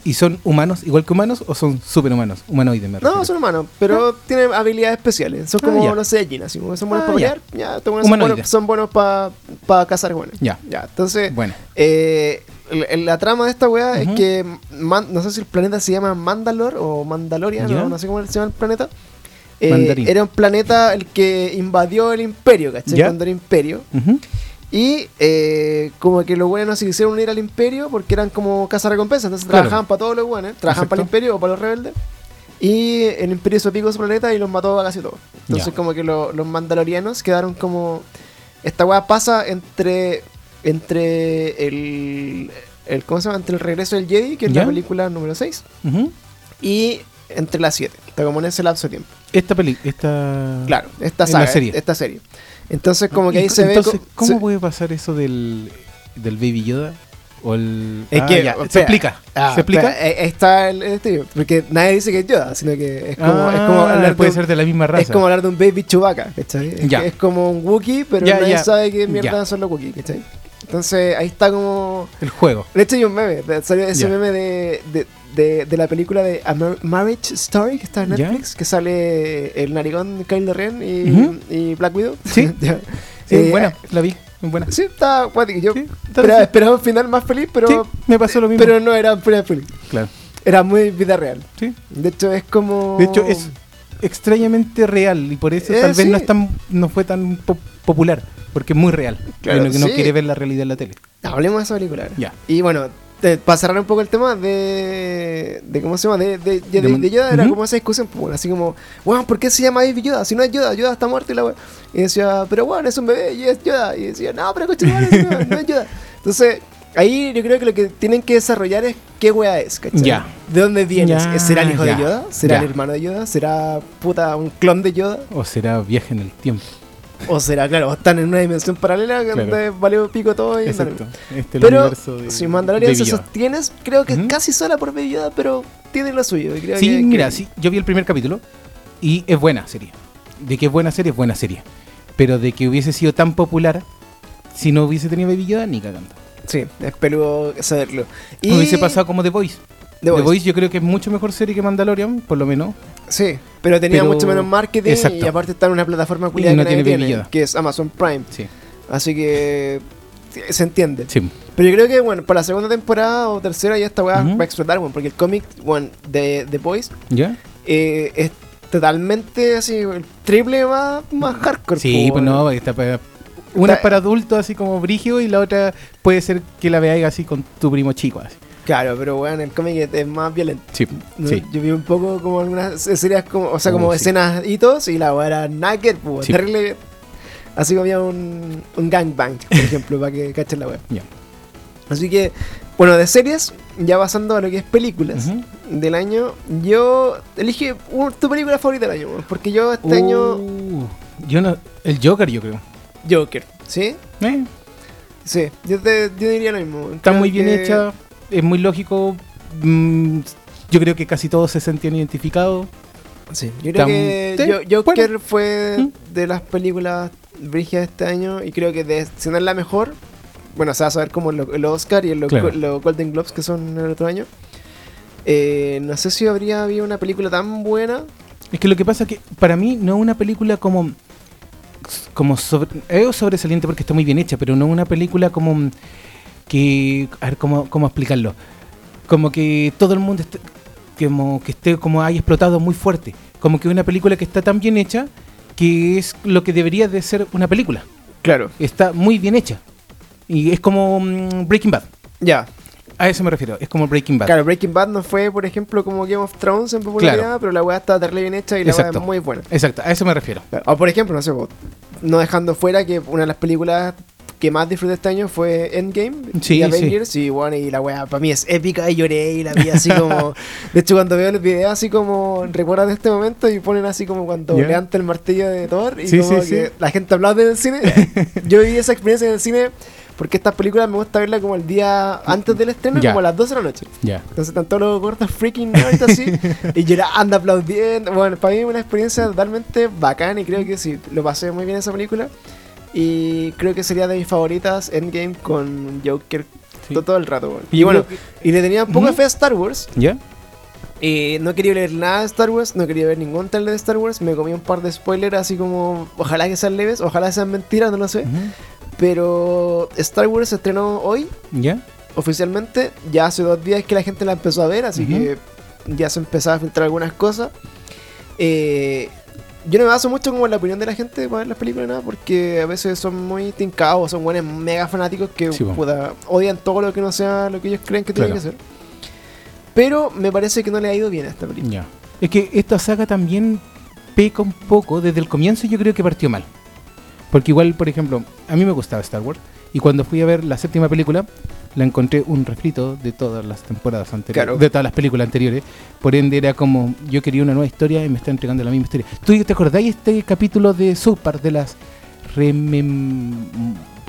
[SPEAKER 2] ¿Y son humanos igual que humanos o son superhumanos? Humanoides, me refiero.
[SPEAKER 1] No, son humanos, pero tienen habilidades especiales. Son
[SPEAKER 2] Ah,
[SPEAKER 1] como los Saiyajin, así como son buenos
[SPEAKER 2] Ah,
[SPEAKER 1] para pelear. Ya, son buenos, son buenos para cazar buenos.
[SPEAKER 2] Ya.
[SPEAKER 1] Ya, entonces,
[SPEAKER 2] Bueno.
[SPEAKER 1] eh, la, la trama de esta weá es que, man- no sé si el planeta se llama Mandalor o Mandalorian,
[SPEAKER 2] Ya.
[SPEAKER 1] no, no sé cómo se llama el planeta. Eh, era un planeta el que invadió el imperio, ¿cachai? Cuando era imperio.
[SPEAKER 2] Ujú.
[SPEAKER 1] Y eh, como que los buenos se quisieron unir al imperio porque eran como casa recompensa. Entonces
[SPEAKER 2] Claro.
[SPEAKER 1] trabajaban para todos los buenos, trabajaban
[SPEAKER 2] Exacto.
[SPEAKER 1] para el imperio o para los rebeldes. Y el imperio pico a su planeta y los mató a casi todos. Entonces como que lo- los mandalorianos quedaron como... Esta weá pasa entre, entre el, el, ¿cómo se llama? Entre el regreso del Jedi, que es la película número 6,
[SPEAKER 2] Ujú.
[SPEAKER 1] y entre las 7. Está como en ese lapso de tiempo.
[SPEAKER 2] Esta peli, esta...
[SPEAKER 1] Claro, esta saga,
[SPEAKER 2] serie.
[SPEAKER 1] esta serie. Entonces, como que ahí se
[SPEAKER 2] Entonces,
[SPEAKER 1] ve.
[SPEAKER 2] ¿cómo
[SPEAKER 1] se-
[SPEAKER 2] puede pasar eso del, del Baby Yoda? O el...
[SPEAKER 1] Es
[SPEAKER 2] Ah,
[SPEAKER 1] que,
[SPEAKER 2] ya,
[SPEAKER 1] espera.
[SPEAKER 2] ¿Se explica?
[SPEAKER 1] Ah,
[SPEAKER 2] ¿Se explica?
[SPEAKER 1] espera, ahí está el, el tío, porque nadie dice que es Yoda, sino que es como, es como
[SPEAKER 2] Ah,
[SPEAKER 1] hablar de
[SPEAKER 2] puede
[SPEAKER 1] un-
[SPEAKER 2] ser de la misma raza.
[SPEAKER 1] Es como hablar de un baby Chewbacca, ¿cachai? Es,
[SPEAKER 2] Ya.
[SPEAKER 1] es como un Wookiee, pero
[SPEAKER 2] Ya,
[SPEAKER 1] nadie sabe qué mierda son los Wookiee, ¿cachai? Entonces ahí está como...
[SPEAKER 2] El juego.
[SPEAKER 1] De hecho hay un meme, salió ese meme de, de, de, de la película de A Mar- Marriage Story, que está en
[SPEAKER 2] Ya.
[SPEAKER 1] Netflix, que sale el narigón Kyle Ren y, y Black Widow.
[SPEAKER 2] Sí.
[SPEAKER 1] Ya.
[SPEAKER 2] Sí,
[SPEAKER 1] Eh,
[SPEAKER 2] buena, la vi. muy Buena.
[SPEAKER 1] Sí, está guático. Yo
[SPEAKER 2] Sí,
[SPEAKER 1] esperaba, esperaba un final más feliz, pero,
[SPEAKER 2] Sí, me pasó lo mismo.
[SPEAKER 1] pero no era un final feliz.
[SPEAKER 2] claro.
[SPEAKER 1] Era muy vida real.
[SPEAKER 2] Sí.
[SPEAKER 1] De hecho, es como...
[SPEAKER 2] De hecho, es extrañamente real y por eso
[SPEAKER 1] Eh,
[SPEAKER 2] tal vez
[SPEAKER 1] sí.
[SPEAKER 2] no, es tan, no fue tan po- popular. Porque es muy real.
[SPEAKER 1] Claro,
[SPEAKER 2] que no
[SPEAKER 1] sí.
[SPEAKER 2] quiere ver la realidad en la tele.
[SPEAKER 1] Hablemos de esa película.
[SPEAKER 2] Ya.
[SPEAKER 1] Y bueno, te- para cerrar un poco el tema de, de ¿cómo se llama? De, de, de- Yoda, era
[SPEAKER 2] Ujú.
[SPEAKER 1] como esa discusión, pues, bueno, así como, bueno, ¿por qué se llama Baby Yoda? Si no es Yoda, Yoda está muerto y la wea. Y decía, pero bueno, es un bebé y es Yoda. Y decía, no, pero coche, no, no es Yoda. Entonces, ahí yo creo que lo que tienen que desarrollar es qué wea es, ¿cachai?
[SPEAKER 2] Ya.
[SPEAKER 1] ¿De dónde vienes?
[SPEAKER 2] Ya,
[SPEAKER 1] ¿Será el hijo de Yoda? ¿Será el hermano de Yoda? ¿Será puta un clon de Yoda?
[SPEAKER 2] O será viaje en el tiempo.
[SPEAKER 1] ¿O será, claro, o están en una dimensión paralela
[SPEAKER 2] Claro.
[SPEAKER 1] donde valió pico todo y
[SPEAKER 2] Exacto. Este es el
[SPEAKER 1] Pero
[SPEAKER 2] universo de
[SPEAKER 1] si Mandalorian se sostiene, creo que
[SPEAKER 2] Ujú.
[SPEAKER 1] casi sola por Baby Yoda, pero tiene lo suyo. y creo
[SPEAKER 2] Sí,
[SPEAKER 1] que-
[SPEAKER 2] mira,
[SPEAKER 1] que-
[SPEAKER 2] sí, yo vi el primer capítulo y es buena serie. De que es buena serie, es buena serie. Pero de que hubiese sido tan popular si no hubiese tenido Baby Yoda, ni cagando.
[SPEAKER 1] Sí, es peludo saberlo. Y
[SPEAKER 2] Hubiese pasado como The Voice.
[SPEAKER 1] The
[SPEAKER 2] The
[SPEAKER 1] Voice.
[SPEAKER 2] Yo creo que es mucho mejor serie que Mandalorian, por lo menos.
[SPEAKER 1] Sí, pero tenía
[SPEAKER 2] Pero-
[SPEAKER 1] mucho menos marketing
[SPEAKER 2] Exacto.
[SPEAKER 1] y aparte está en una plataforma culiada
[SPEAKER 2] no
[SPEAKER 1] que
[SPEAKER 2] tiene
[SPEAKER 1] que es Amazon Prime.
[SPEAKER 2] Sí.
[SPEAKER 1] Así que se entiende.
[SPEAKER 2] Sí.
[SPEAKER 1] Pero yo creo que, bueno, para la segunda temporada o tercera ya esta weá va a explotar, bueno, porque el cómic, bueno, de The Boys
[SPEAKER 2] ¿Ya?
[SPEAKER 1] eh, es totalmente así, el triple más, más hardcore.
[SPEAKER 2] Sí, pues no, está para- una es para adultos así como brigio y la otra puede ser que la veáis así con tu primo chico. Así.
[SPEAKER 1] Claro, pero bueno, el cómic es- más violento.
[SPEAKER 2] Sí,
[SPEAKER 1] No,
[SPEAKER 2] sí.
[SPEAKER 1] Yo vi un poco como algunas escenas, como, o sea, como
[SPEAKER 2] Oh, sí.
[SPEAKER 1] escenas hitos y la weá era naked, pues,
[SPEAKER 2] Sí.
[SPEAKER 1] terrible. Así como había un, un gangbang, por ejemplo, para que cachen la weá.
[SPEAKER 2] Ya.
[SPEAKER 1] Así que, bueno, de series, ya pasando a lo que es películas del año, yo elige un- tu película favorita del año, porque yo este año.
[SPEAKER 2] Uh, yo no, el Joker yo creo.
[SPEAKER 1] Joker, ¿sí?
[SPEAKER 2] Eh,
[SPEAKER 1] Sí, yo, te, yo diría lo mismo.
[SPEAKER 2] está
[SPEAKER 1] Creo
[SPEAKER 2] muy bien
[SPEAKER 1] que-
[SPEAKER 2] hecha, es muy lógico. mm, yo creo que casi todos se sentían identificados.
[SPEAKER 1] Sí, yo creo que
[SPEAKER 2] sí,
[SPEAKER 1] Joker
[SPEAKER 2] bueno.
[SPEAKER 1] fue
[SPEAKER 2] ¿Mm?
[SPEAKER 1] de las películas brígidas de este año y creo que de, si no es la mejor, bueno, se va a saber como lo- el Oscar y los
[SPEAKER 2] Claro.
[SPEAKER 1] los Golden Globes que son el otro año. Eh, no sé si habría habido una película tan buena.
[SPEAKER 2] Es que lo que pasa es que para mí no es una película como como sobre, es sobresaliente porque está muy bien hecha, pero no es una película como que a ver cómo, cómo explicarlo. Como que todo el mundo esté, como que esté como haya explotado muy fuerte, como que una película que está tan bien hecha que es lo que debería de ser una película.
[SPEAKER 1] Claro.
[SPEAKER 2] Está muy bien hecha. Y es como mm, Breaking Bad.
[SPEAKER 1] Ya.
[SPEAKER 2] A eso me refiero, es como Breaking Bad.
[SPEAKER 1] Claro, Breaking Bad no fue, por ejemplo, como Game of Thrones en popularidad,
[SPEAKER 2] Claro.
[SPEAKER 1] pero la weá está terrible bien hecha y la weá es muy buena.
[SPEAKER 2] Exacto, a eso me refiero.
[SPEAKER 1] O por ejemplo, no sé, no dejando fuera que una de las películas que más disfruté este año fue Endgame
[SPEAKER 2] Sí,
[SPEAKER 1] y Avengers y bueno, y la weá para mí es épica y lloré y la vi así como... de hecho, cuando veo los videos así como recuerdan este momento y ponen así como cuando
[SPEAKER 2] Ya.
[SPEAKER 1] levanta el martillo de Thor y
[SPEAKER 2] Sí,
[SPEAKER 1] como
[SPEAKER 2] sí,
[SPEAKER 1] que
[SPEAKER 2] sí.
[SPEAKER 1] la gente aplaude en el cine. Yo viví esa experiencia en el cine porque estas películas me gusta verlas como el día antes del estreno,
[SPEAKER 2] Ya.
[SPEAKER 1] como a las 12 de la noche.
[SPEAKER 2] Ya.
[SPEAKER 1] Entonces están todos los gordos freaking nerds así y llorando, aplaudiendo. Bueno, para mí es una experiencia totalmente bacana y creo que sí, lo pasé muy bien esa película. Y creo que sería de mis favoritas Endgame con Joker
[SPEAKER 2] Sí.
[SPEAKER 1] todo el rato.
[SPEAKER 2] Y
[SPEAKER 1] Y bueno, y le tenía un poco de
[SPEAKER 2] Ujú.
[SPEAKER 1] fe a Star Wars.
[SPEAKER 2] ¿Ya?
[SPEAKER 1] Y no quería leer nada de Star Wars, no quería ver ningún trailer de Star Wars. Me comí un par de spoilers así como, ojalá que sean leves, ojalá sean mentiras, no lo sé. Pero Star Wars se estrenó hoy
[SPEAKER 2] ¿Ya?
[SPEAKER 1] oficialmente. Ya hace dos días que la gente la empezó a ver, así que ya se empezaba a filtrar algunas cosas. Eh, yo no me baso mucho como en la opinión de la gente para ver las películas, nada, porque a veces son muy tincados, son buenos mega fanáticos que
[SPEAKER 2] Sí, po.
[SPEAKER 1] puta, odian todo lo que no sea lo que ellos creen que tiene
[SPEAKER 2] Claro.
[SPEAKER 1] que ser. Pero me parece que no le ha ido bien a esta película.
[SPEAKER 2] Es que esta saga también peca un poco. Desde el comienzo yo creo que partió mal. Porque igual, por ejemplo, a mí me gustaba Star Wars. Y cuando fui a ver la séptima película, la encontré un refrito de todas las temporadas anteriores,
[SPEAKER 1] Claro.
[SPEAKER 2] de todas las películas anteriores. Por ende era como, yo quería una nueva historia y me está entregando la misma historia. ¿Tú te acordáis este capítulo de South Park de las remem-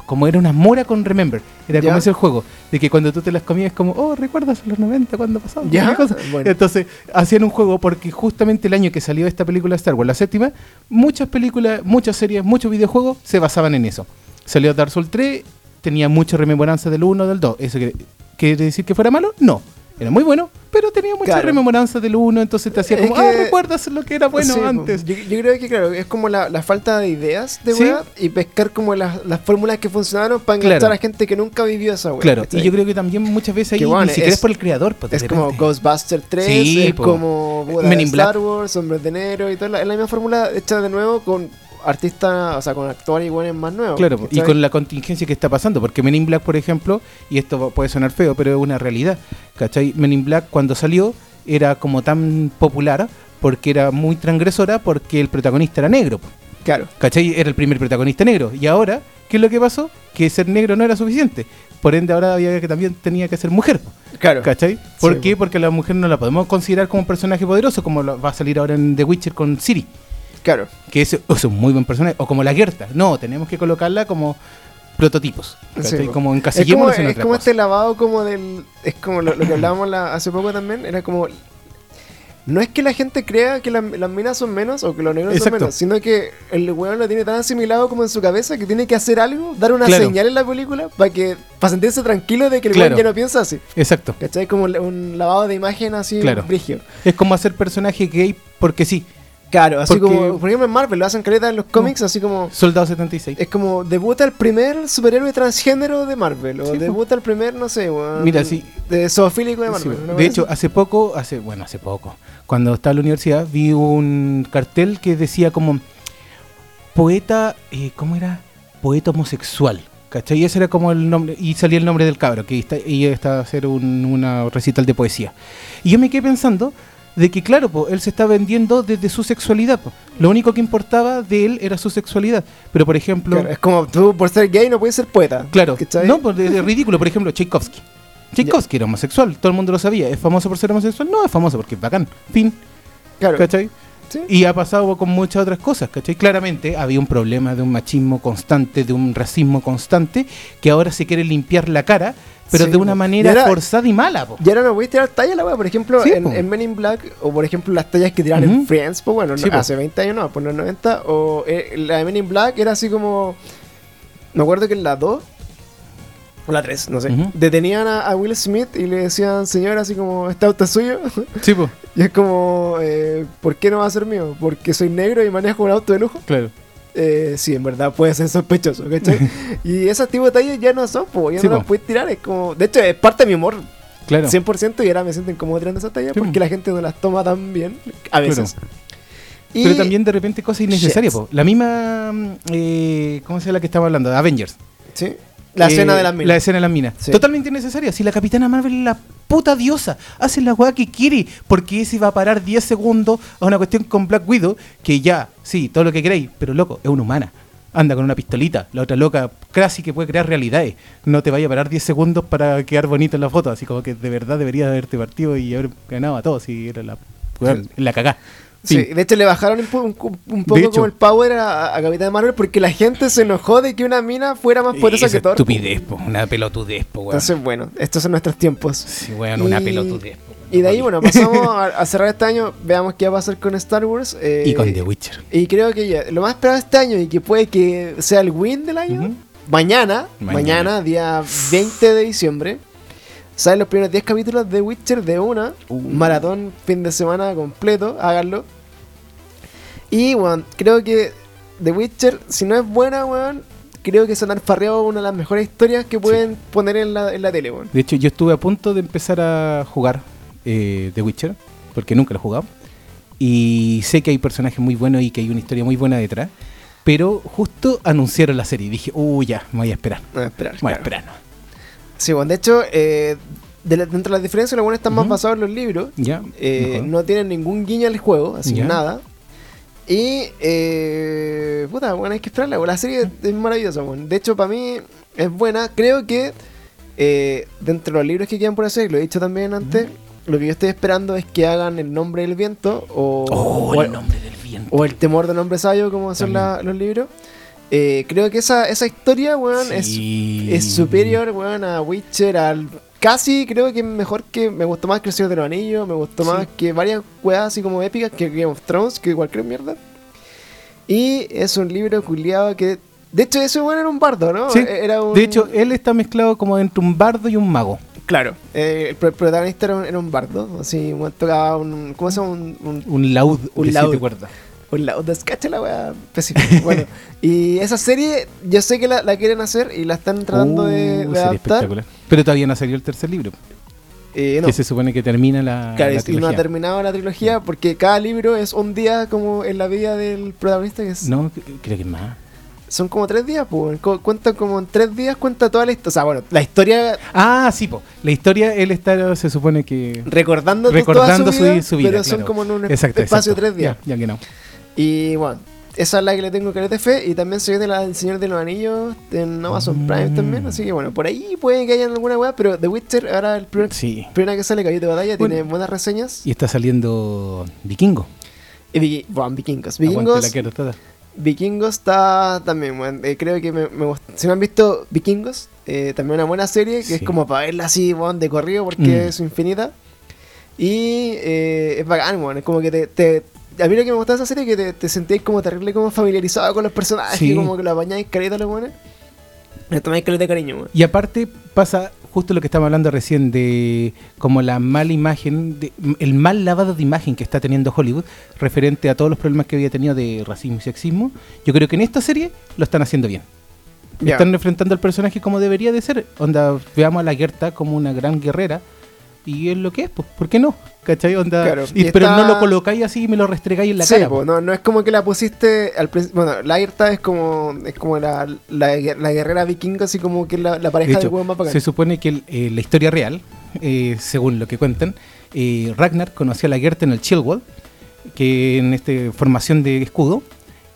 [SPEAKER 2] como era una mora con Remember, era como ese el juego, de que cuando tú te las comías como, oh, ¿recuerdas los 90 cuando pasaba?
[SPEAKER 1] Ya, bueno.
[SPEAKER 2] Entonces, hacían un juego porque justamente el año que salió esta película Star Wars, la séptima, muchas películas, muchas series, muchos videojuegos se basaban en eso. Salió Dark Souls 3, tenía mucha rememoranza del 1, del 2. ¿Eso quiere, quiere decir que fuera malo? No. Era muy bueno, pero tenía mucha
[SPEAKER 1] Claro.
[SPEAKER 2] rememoranza del 1, entonces te hacía como,
[SPEAKER 1] que-
[SPEAKER 2] ah, ¿recuerdas lo que era bueno
[SPEAKER 1] Sí, po.
[SPEAKER 2] antes?
[SPEAKER 1] Yo, yo creo que, claro, es como la, la falta de ideas de
[SPEAKER 2] Sí.
[SPEAKER 1] weá y pescar como las, las fórmulas que funcionaron para enganchar
[SPEAKER 2] Claro.
[SPEAKER 1] a gente que nunca vivió esa weá.
[SPEAKER 2] Claro, y yo creo que también muchas veces ahí
[SPEAKER 1] Que bueno,
[SPEAKER 2] ni siquiera es,
[SPEAKER 1] es-
[SPEAKER 2] por el creador. pues,
[SPEAKER 1] Es como. Ghostbusters 3,
[SPEAKER 2] Sí,
[SPEAKER 1] es
[SPEAKER 2] po.
[SPEAKER 1] como
[SPEAKER 2] Men in
[SPEAKER 1] Star
[SPEAKER 2] Black.
[SPEAKER 1] Wars, Hombres de Negro y todo. la- Es la misma fórmula hecha de nuevo con artistas, o sea, con actores iguales más nuevos.
[SPEAKER 2] Claro, y con la contingencia que está pasando, porque Men in Black, por ejemplo, y esto puede sonar feo, pero es una realidad, ¿cachai? Men in Black cuando salió era como tan popular porque era muy transgresora porque el protagonista era negro,
[SPEAKER 1] Claro.
[SPEAKER 2] ¿cachai? Era el primer protagonista negro. Y ahora, ¿qué es lo que pasó? Que ser negro no era suficiente. Por ende, ahora había que también tenía que ser mujer,
[SPEAKER 1] Claro.
[SPEAKER 2] ¿cachai? ¿Por
[SPEAKER 1] Sí,
[SPEAKER 2] qué?
[SPEAKER 1] po.
[SPEAKER 2] Porque la mujer no la podemos considerar como un personaje poderoso, como va a salir ahora en The Witcher con Siri.
[SPEAKER 1] Claro.
[SPEAKER 2] que es, es un muy buen personaje, o como la Gerta. No, tenemos que colocarla como prototipos, como
[SPEAKER 1] Es como,
[SPEAKER 2] en
[SPEAKER 1] es como este lavado como del... Es como lo, lo que hablábamos la- hace poco también, era como... No es que la gente crea que la- las minas son menos o que los negros
[SPEAKER 2] Exacto.
[SPEAKER 1] son menos, sino que el weón lo tiene tan asimilado como en su cabeza que tiene que hacer algo, dar una
[SPEAKER 2] Claro.
[SPEAKER 1] señal en la película para que para sentirse tranquilo de que el
[SPEAKER 2] Claro.
[SPEAKER 1] weón ya no piensa así.
[SPEAKER 2] Exacto.
[SPEAKER 1] ¿Cachai? Como un- lavado de imagen así
[SPEAKER 2] Claro.
[SPEAKER 1] brigio.
[SPEAKER 2] Es como hacer personaje gay porque sí.
[SPEAKER 1] Claro, así
[SPEAKER 2] Porque-
[SPEAKER 1] como, por ejemplo en Marvel, lo hacen caleta en los cómics, así como...
[SPEAKER 2] Soldado 76.
[SPEAKER 1] Es como debuta el primer superhéroe transgénero de Marvel. O
[SPEAKER 2] Sí, po.
[SPEAKER 1] debuta el primer, no sé, weón,
[SPEAKER 2] Mira, sí.
[SPEAKER 1] De zoofílico de
[SPEAKER 2] Sí,
[SPEAKER 1] Marvel. ¿no
[SPEAKER 2] de hecho, hace poco, hace bueno, hace poco, cuando estaba en la universidad, vi un cartel que decía como poeta, eh, ¿cómo era? Poeta homosexual. ¿Cachai? Y ese era como el nombre, y salía el nombre del cabro, que está, y estaba a hacer un, una recital de poesía. Y yo me quedé pensando de que, claro, po, él se está vendiendo desde su sexualidad. po. Lo único que importaba de él era su sexualidad. Pero, por ejemplo,
[SPEAKER 1] Claro, es como tú por ser gay no puedes ser poeta.
[SPEAKER 2] Claro,
[SPEAKER 1] ¿cachai?
[SPEAKER 2] no, es es ridículo. Por ejemplo, Tchaikovsky. Tchaikovsky era homosexual, todo el mundo lo sabía. ¿Es famoso por ser homosexual? No, es famoso porque es bacán. Fin,
[SPEAKER 1] Claro.
[SPEAKER 2] ¿cachai?
[SPEAKER 1] Sí.
[SPEAKER 2] Y ha pasado con muchas otras cosas, ¿cachai? Claramente había un problema de un machismo constante, de un racismo constante, que ahora se quiere limpiar la cara, pero
[SPEAKER 1] Sí,
[SPEAKER 2] de una manera
[SPEAKER 1] Y
[SPEAKER 2] forzada y mala, po.
[SPEAKER 1] Y ahora no voy a tirar talla la weá. Por ejemplo,
[SPEAKER 2] Sí,
[SPEAKER 1] en,
[SPEAKER 2] po.
[SPEAKER 1] en Men in Black, o por ejemplo las tallas que tiran
[SPEAKER 2] Ujú.
[SPEAKER 1] en Friends, pues bueno, no- hace 20 años no, por los 90. O eh, la de Men in Black era así como. Me acuerdo que en la 2 o la 3, no sé. Detenían a, a Will Smith y le decían, señor, así como, ¿este auto es suyo?
[SPEAKER 2] Sí, po,
[SPEAKER 1] y es como, eh, ¿por qué no va a ser mío? ¿Porque soy negro y manejo un auto de lujo?
[SPEAKER 2] claro.
[SPEAKER 1] Eh, sí, en verdad puede ser sospechoso, ¿cachai? y esas tipo de tallas ya no son, po, ya
[SPEAKER 2] Sí,
[SPEAKER 1] no las
[SPEAKER 2] po.
[SPEAKER 1] puedes tirar. Es como, de hecho, es parte de mi humor,
[SPEAKER 2] Claro.
[SPEAKER 1] 100%, y ahora me siento incómodo tirando esas tallas
[SPEAKER 2] Sí,
[SPEAKER 1] porque
[SPEAKER 2] po.
[SPEAKER 1] la gente no las toma tan bien, a veces. Y-
[SPEAKER 2] Pero también de repente cosas innecesarias, po. La misma, eh, ¿cómo se llama la que estamos hablando? Avengers.
[SPEAKER 1] Sí. La
[SPEAKER 2] Eh,
[SPEAKER 1] escena de las minas.
[SPEAKER 2] La escena de las minas.
[SPEAKER 1] Sí.
[SPEAKER 2] Totalmente innecesaria. Si la Capitana Marvel es la puta diosa, hace la weá que quiere, porque ese va a parar 10 segundos a una cuestión con Black Widow, que ya, sí, todo lo que queréis, pero loco, es una humana. Anda con una pistolita, la otra loca, casi que puede crear realidades. No te vaya a parar 10 segundos para quedar bonito en la foto, así como que de verdad deberías haberte partido y haber ganado a todos, si era la, la cagá.
[SPEAKER 1] Sí, de hecho le bajaron un, po- un co- un poco
[SPEAKER 2] hecho.
[SPEAKER 1] como el power a, a Capitán Marvel porque la gente se enojó de que una mina fuera más poderosa que Thor.
[SPEAKER 2] estupidez, po, una pelotudez, po, weón.
[SPEAKER 1] Entonces, bueno, estos son nuestros tiempos.
[SPEAKER 2] Sí, weón, una
[SPEAKER 1] Y-
[SPEAKER 2] pelotudez. po.
[SPEAKER 1] Y de ahí, bueno, pasamos a, a cerrar este año. Veamos qué va a pasar con Star Wars. eh,
[SPEAKER 2] Y con The Witcher.
[SPEAKER 1] Y creo que ya, lo más esperado este año y que puede que sea el win del año, mañana,
[SPEAKER 2] Mañana.
[SPEAKER 1] mañana, día 20 de diciembre, salen los primeros 10 capítulos de Witcher de una,
[SPEAKER 2] Uh.
[SPEAKER 1] maratón fin de semana completo, háganlo. Y, bueno, creo que The Witcher, si no es buena, weón, creo que han farreado una de las mejores historias que pueden poner en la, en la tele, weón.
[SPEAKER 2] De hecho, yo estuve a punto de empezar a jugar eh, The Witcher, porque nunca lo he jugado. Y sé que hay personajes muy buenos y que hay una historia muy buena detrás. Pero justo anunciaron la serie y dije, uy, ya, me voy a esperar.
[SPEAKER 1] No, esperar,
[SPEAKER 2] Me voy a esperar. ¿no?
[SPEAKER 1] Sí, bueno, de hecho, eh, de la- dentro de las diferencias, los buenos están más basados en los libros.
[SPEAKER 2] Ya.
[SPEAKER 1] Eh, no tienen ningún guiño al juego, así nada. Y, eh, puta, bueno, hay que esperarla. La serie es maravillosa, bueno. De hecho, para mí es buena. Creo que eh, dentro de los libros que quedan por hacer, lo he dicho también antes, lo que yo estoy esperando es que hagan El nombre del viento o,
[SPEAKER 2] Oh,
[SPEAKER 1] o
[SPEAKER 2] el nombre del viento.
[SPEAKER 1] o El temor del hombre sabio, como son la- los libros. Eh, creo que esa, esa historia, weón,
[SPEAKER 2] Sí.
[SPEAKER 1] es, es superior, weón, a Witcher, al... Casi creo que es mejor que... Me gustó más que El Señor de los Anillos, me gustó
[SPEAKER 2] Sí.
[SPEAKER 1] más que varias weas así como épicas que Game of Thrones, que cualquier mierda. Y es un libro culiado que... De hecho, ese weón era un bardo, ¿no?
[SPEAKER 2] Sí.
[SPEAKER 1] Era un...
[SPEAKER 2] De hecho, él está mezclado como entre un bardo y un mago.
[SPEAKER 1] Claro, eh, el pro- protagonista era un, era un bardo, así, tocaba un... ¿Cómo se llama? Un, un,
[SPEAKER 2] Un laúd
[SPEAKER 1] Un
[SPEAKER 2] siete cuerdas.
[SPEAKER 1] un lado cacha la específica. Bueno, y esa serie, yo sé que la, la quieren hacer y la están tratando
[SPEAKER 2] Uh,
[SPEAKER 1] de, de adaptar.
[SPEAKER 2] espectacular. Pero todavía no ha salido el tercer libro.
[SPEAKER 1] Eh, no,
[SPEAKER 2] Que se supone que termina la,
[SPEAKER 1] claro,
[SPEAKER 2] la
[SPEAKER 1] y no ha
[SPEAKER 2] trilogía.
[SPEAKER 1] terminado la trilogía porque cada libro es un día como en la vida del protagonista, que es-
[SPEAKER 2] No, creo que es más.
[SPEAKER 1] son como tres días, pues. cu- Cuenta como en tres días, cuenta toda la historia. O sea, bueno, la historia
[SPEAKER 2] Ah, sí, po. La historia, él está, se supone que...
[SPEAKER 1] recordando,
[SPEAKER 2] recordando
[SPEAKER 1] toda su vida,
[SPEAKER 2] su vida,
[SPEAKER 1] pero son como en un
[SPEAKER 2] Exacto,
[SPEAKER 1] espacio de tres días.
[SPEAKER 2] Ya, ya que no.
[SPEAKER 1] Y bueno, esa es la que le tengo careta de fe. Y también se viene la del Señor de los Anillos en Amazon
[SPEAKER 2] Mm.
[SPEAKER 1] Prime también. Así que bueno, por ahí puede que haya alguna weá. Pero The Witcher, ahora el primer,
[SPEAKER 2] Sí.
[SPEAKER 1] primera que sale, Caballito de Batalla,
[SPEAKER 2] Bueno.
[SPEAKER 1] tiene buenas reseñas.
[SPEAKER 2] Y está saliendo Vikingo.
[SPEAKER 1] Y vi- bueno, Vikingos. Vikingos,
[SPEAKER 2] la quiero.
[SPEAKER 1] Vikingos está también, weón, eh, creo que me, me Si me han visto Vikingos, eh, también una buena serie que es como para verla así, weón, de corrido porque
[SPEAKER 2] Mm.
[SPEAKER 1] es infinita. Y eh, es bacán, weón. Es como que te, te- A mí lo que me gusta de esa serie es que te, te sentías como terrible, como familiarizado con los personajes,
[SPEAKER 2] Sí.
[SPEAKER 1] como que lo apañáis careta los weones. Le tomáis careta de cariño.
[SPEAKER 2] Y aparte pasa justo lo que estamos hablando recién de como la mala imagen, de- el mal lavado de imagen que está teniendo Hollywood referente a todos los problemas que había tenido de racismo y sexismo. Yo creo que en esta serie lo están haciendo bien. Están enfrentando al personaje como debería de ser. Onda, veamos a la Gerta como una gran guerrera. Y es lo que es, pues, ¿por qué no? ¿Cachai? Onda,
[SPEAKER 1] Claro,
[SPEAKER 2] y-
[SPEAKER 1] y
[SPEAKER 2] pero
[SPEAKER 1] está-
[SPEAKER 2] no lo colocáis así y me lo restregáis en la
[SPEAKER 1] Sí,
[SPEAKER 2] cara.
[SPEAKER 1] po, no, no es como que la pusiste al principio. Bueno, la Irta es como es como la, la, la guerrera vikinga, así como que es la, la pareja
[SPEAKER 2] De
[SPEAKER 1] de
[SPEAKER 2] hecho,
[SPEAKER 1] huevos más
[SPEAKER 2] se supone que el- eh, la historia real, eh, según lo que cuentan, eh, Ragnar conoció a la Gerta en el Chillwall, que en este formación de escudo,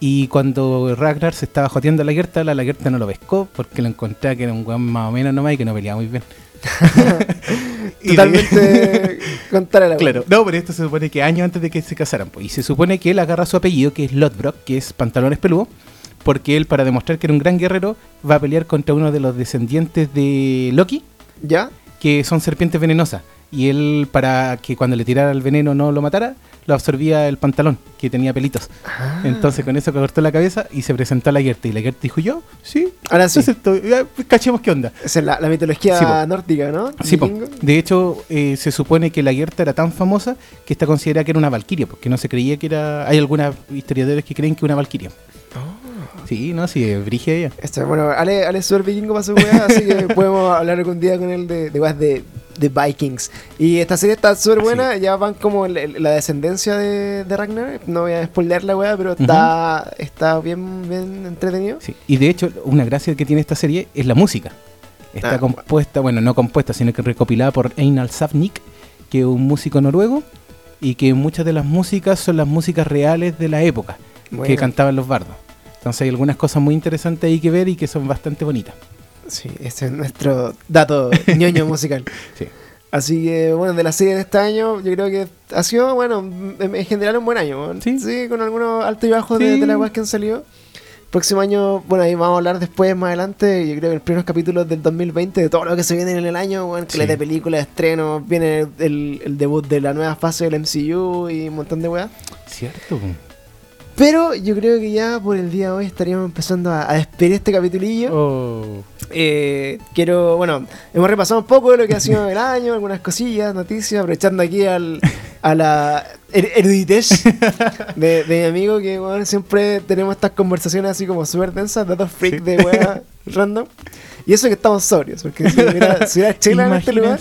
[SPEAKER 2] y cuando Ragnar se estaba joteando a la Gerta, la, la Gerta no lo pescó porque lo encontraba que era un weón más o menos nomás y que no peleaba muy bien.
[SPEAKER 1] Totalmente contar a la
[SPEAKER 2] Claro, no, pero esto se supone que años antes de que se casaran. Pues, y se supone que él agarra su apellido, que es Lodbrok, que es pantalones peludos, porque él, para demostrar que era un gran guerrero, va a pelear contra uno de los descendientes de Loki,
[SPEAKER 1] ¿Ya?
[SPEAKER 2] que son serpientes venenosas. Y él, para que cuando le tirara el veneno no lo matara, lo absorbía el pantalón, que tenía pelitos.
[SPEAKER 1] Ah.
[SPEAKER 2] Entonces con eso cortó la cabeza y se presentó a la Gerta. Y la Gerta dijo, yo, sí,
[SPEAKER 1] Ahora sí.
[SPEAKER 2] pues, cachemos qué onda.
[SPEAKER 1] Esa es la, la mitología
[SPEAKER 2] Sí,
[SPEAKER 1] nórdica, ¿no?
[SPEAKER 2] Sí, de hecho, eh, se supone que la Gerta era tan famosa que está considerada que era una valquiria, porque no se creía que era. Hay algunos historiadores que creen que una valquiria. Sí, no, sí, es ella.
[SPEAKER 1] Este, bueno, Ale, Ale es súper vikingo para su weá, así que podemos hablar algún día con él de, de weas de, de Vikings. Y esta serie está súper buena, ya van como la, la descendencia de, de Ragnar. No voy a spoilear la weá, pero está, está bien, bien entretenido.
[SPEAKER 2] Sí. Y de hecho, una gracia que tiene esta serie es la música. Está
[SPEAKER 1] Ah.
[SPEAKER 2] compuesta, bueno, no compuesta, sino que recopilada por Einar Savnik, que es un músico noruego, y que muchas de las músicas son las músicas reales de la época que
[SPEAKER 1] Bueno.
[SPEAKER 2] cantaban los bardos. Entonces hay algunas cosas muy interesantes ahí que ver y que son bastante bonitas.
[SPEAKER 1] Sí, ese es nuestro dato ñoño musical.
[SPEAKER 2] Sí.
[SPEAKER 1] Así que, bueno, de la serie de este año, yo creo que ha sido, bueno, en, en general un buen año. weón.
[SPEAKER 2] Sí.
[SPEAKER 1] con algunos altos y bajos de,
[SPEAKER 2] Sí.
[SPEAKER 1] de las weas que han salido. Próximo año, bueno, ahí vamos a hablar después, más adelante, yo creo que los primeros capítulos del 2020, de todo lo que se viene en el año, bueno, que
[SPEAKER 2] Sí.
[SPEAKER 1] de películas, estrenos, viene el, el debut de la nueva fase del MCU y un montón de weas.
[SPEAKER 2] Cierto.
[SPEAKER 1] Pero yo creo que ya por el día de hoy estaríamos empezando a, a despedir este capitulillo.
[SPEAKER 2] Oh.
[SPEAKER 1] Eh, quiero, bueno, hemos repasado un poco de lo que ha sido el año, algunas cosillas, noticias, aprovechando aquí al, a la er- eruditez de, de mi amigo que bueno, siempre tenemos estas conversaciones así como súper densas, datos freak
[SPEAKER 2] Sí.
[SPEAKER 1] de weá random. Y eso que estamos sobrios, porque si hubiera, si hubiera chela en este lugar.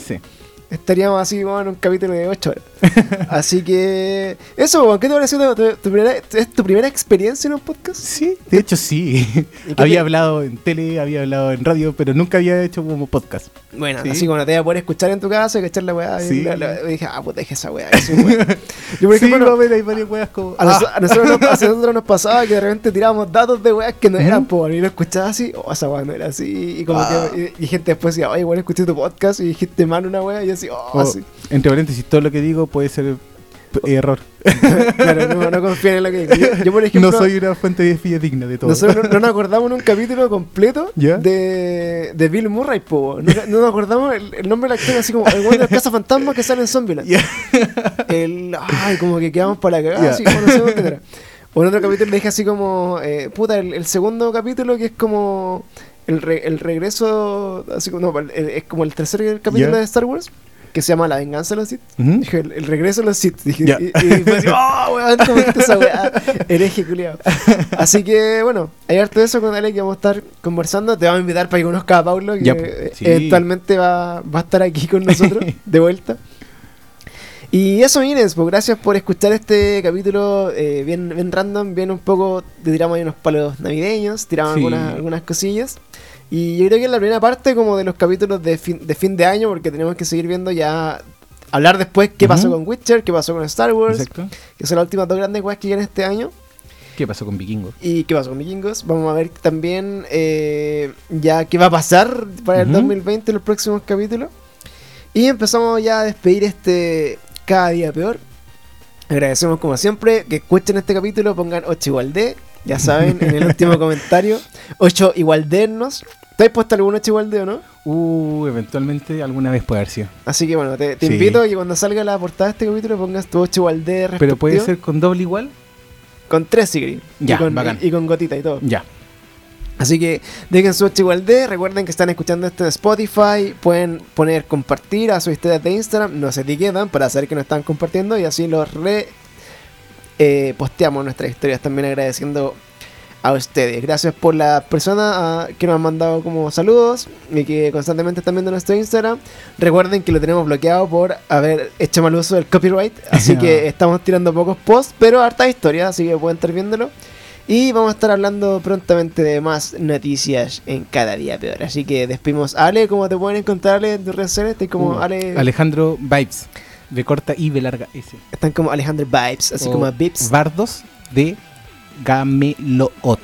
[SPEAKER 1] Estaríamos así como en un capítulo de 8 horas. así que, eso, ¿qué te pareció tu, tu primera, es tu primera experiencia en un podcast?
[SPEAKER 2] Sí, de hecho sí.
[SPEAKER 1] ¿Y qué
[SPEAKER 2] había hablado en tele, había hablado en radio, pero nunca había hecho como podcast.
[SPEAKER 1] Bueno,
[SPEAKER 2] Sí.
[SPEAKER 1] así como no te voy a poder escuchar en tu casa, que echar la weá.
[SPEAKER 2] Sí.
[SPEAKER 1] Y la- la- y dije, ah, pues deje esa weá. eso, weá. Yo, por ejemplo,
[SPEAKER 2] haber ahí varias weas como.
[SPEAKER 1] A, nos-
[SPEAKER 2] Ah,
[SPEAKER 1] a nosotros, nos, a nosotros nos pasaba que de repente tirábamos datos de weas que no eran por y lo escuchaba así, o esa wea no era así, y como
[SPEAKER 2] Ah.
[SPEAKER 1] que y, y gente después decía, oye, bueno, escuché tu podcast y dijiste mal una wea, y así, oh,
[SPEAKER 2] o,
[SPEAKER 1] así.
[SPEAKER 2] Entre paréntesis, todo lo que digo puede ser error.
[SPEAKER 1] claro, no, no confíen en lo que digo. Yo, yo, por ejemplo,
[SPEAKER 2] no soy una fuente de fidedigna de todo.
[SPEAKER 1] nosotros no, no nos acordamos en un capítulo completo
[SPEAKER 2] ¿Ya?
[SPEAKER 1] de, de Bill Murray, po. No, no nos acordamos el, el nombre del actor, así como el weón de Casa Fantasma que sale en Zombieland.
[SPEAKER 2] Ya.
[SPEAKER 1] el ay como que quedamos para la cagada
[SPEAKER 2] Ya.
[SPEAKER 1] así como no sé dónde era. o en otro capítulo le dije así como eh, puta el, el segundo capítulo que es como el, re- el regreso así como no, el- es como el tercer capítulo de Star Wars que se llama La venganza de los Sith
[SPEAKER 2] Ujú.
[SPEAKER 1] dije el, el regreso de los Sith dije,
[SPEAKER 2] Ya.
[SPEAKER 1] y, y fue así oh weón cómo esa weá hereje culiao así que bueno hay harto de eso con Ale que vamos a estar conversando te vamos a invitar para que conozca a Paulo que
[SPEAKER 2] pues, sí.
[SPEAKER 1] eventualmente va, va a estar aquí con nosotros de vuelta y eso, Inés, pues gracias por escuchar este capítulo eh, bien, bien random, bien un poco, te tiramos ahí unos palos navideños, tiramos
[SPEAKER 2] Sí.
[SPEAKER 1] algunas, algunas cosillas. Y yo creo que es la primera parte como de los capítulos de fin de, fin de año, porque tenemos que seguir viendo ya, hablar después qué pasó con Witcher, qué pasó con Star Wars,
[SPEAKER 2] Exacto.
[SPEAKER 1] que son las últimas dos grandes weas que vienen este año.
[SPEAKER 2] ¿Qué pasó con Vikingo?
[SPEAKER 1] Y qué pasó con Vikingos. Vamos a ver también eh, ya qué va a pasar para el
[SPEAKER 2] Ujú.
[SPEAKER 1] 2020 en los próximos capítulos. Y empezamos ya a despedir este cada día peor. Agradecemos como siempre que escuchen este capítulo, pongan 8 igual de. Ya saben, en el último comentario, 8 igual dernos. ¿Te has puesto algún 8 igual de o no?
[SPEAKER 2] Uh, eventualmente alguna vez puede haber sido.
[SPEAKER 1] Así que bueno, te, te
[SPEAKER 2] Sí.
[SPEAKER 1] invito a que cuando salga la portada de este capítulo pongas tu 8 igual de
[SPEAKER 2] Pero puede ser con doble igual.
[SPEAKER 1] con 3 sigris.
[SPEAKER 2] Ya,
[SPEAKER 1] y, con,
[SPEAKER 2] bacán.
[SPEAKER 1] y, y con gotita y todo.
[SPEAKER 2] Ya.
[SPEAKER 1] Así que dejen su 8 igual de. Recuerden que están escuchando esto en Spotify. Pueden poner compartir a sus historias de Instagram. Nos etiquetan para saber que nos están compartiendo. Y así los re eh, posteamos nuestras historias también agradeciendo a ustedes. Gracias por las personas ah, que nos han mandado como saludos y que constantemente están viendo nuestro Instagram. Recuerden que lo tenemos bloqueado por haber hecho mal uso del copyright. Así que estamos tirando pocos posts, pero harta historia, así que pueden estar viéndolo. Y vamos a estar hablando prontamente de más noticias en cada día peor. Así que despimos. Ale, ¿cómo te pueden encontrar Ale, en tus redes sociales? Como,
[SPEAKER 2] Uh,
[SPEAKER 1] Ale,
[SPEAKER 2] Alejandro Vibes. De corta y B larga S.
[SPEAKER 1] están como Alejandro Vibes, así
[SPEAKER 2] O
[SPEAKER 1] como Vips.
[SPEAKER 2] Bardos de Gameloot.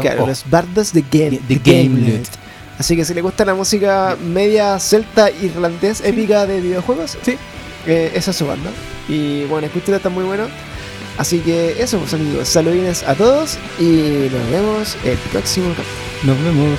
[SPEAKER 1] Claro,
[SPEAKER 2] O.
[SPEAKER 1] los bardos de Game,
[SPEAKER 2] De
[SPEAKER 1] de.
[SPEAKER 2] Gamelet.
[SPEAKER 1] Así que si les gusta la música media celta irlandés épica de videojuegos,
[SPEAKER 2] Sí.
[SPEAKER 1] eh, esa es su banda. Y bueno, escúchenla, está muy bueno. Así que eso, pues amigos, saludines a todos y nos vemos el próximo capítulo.
[SPEAKER 2] Nos vemos.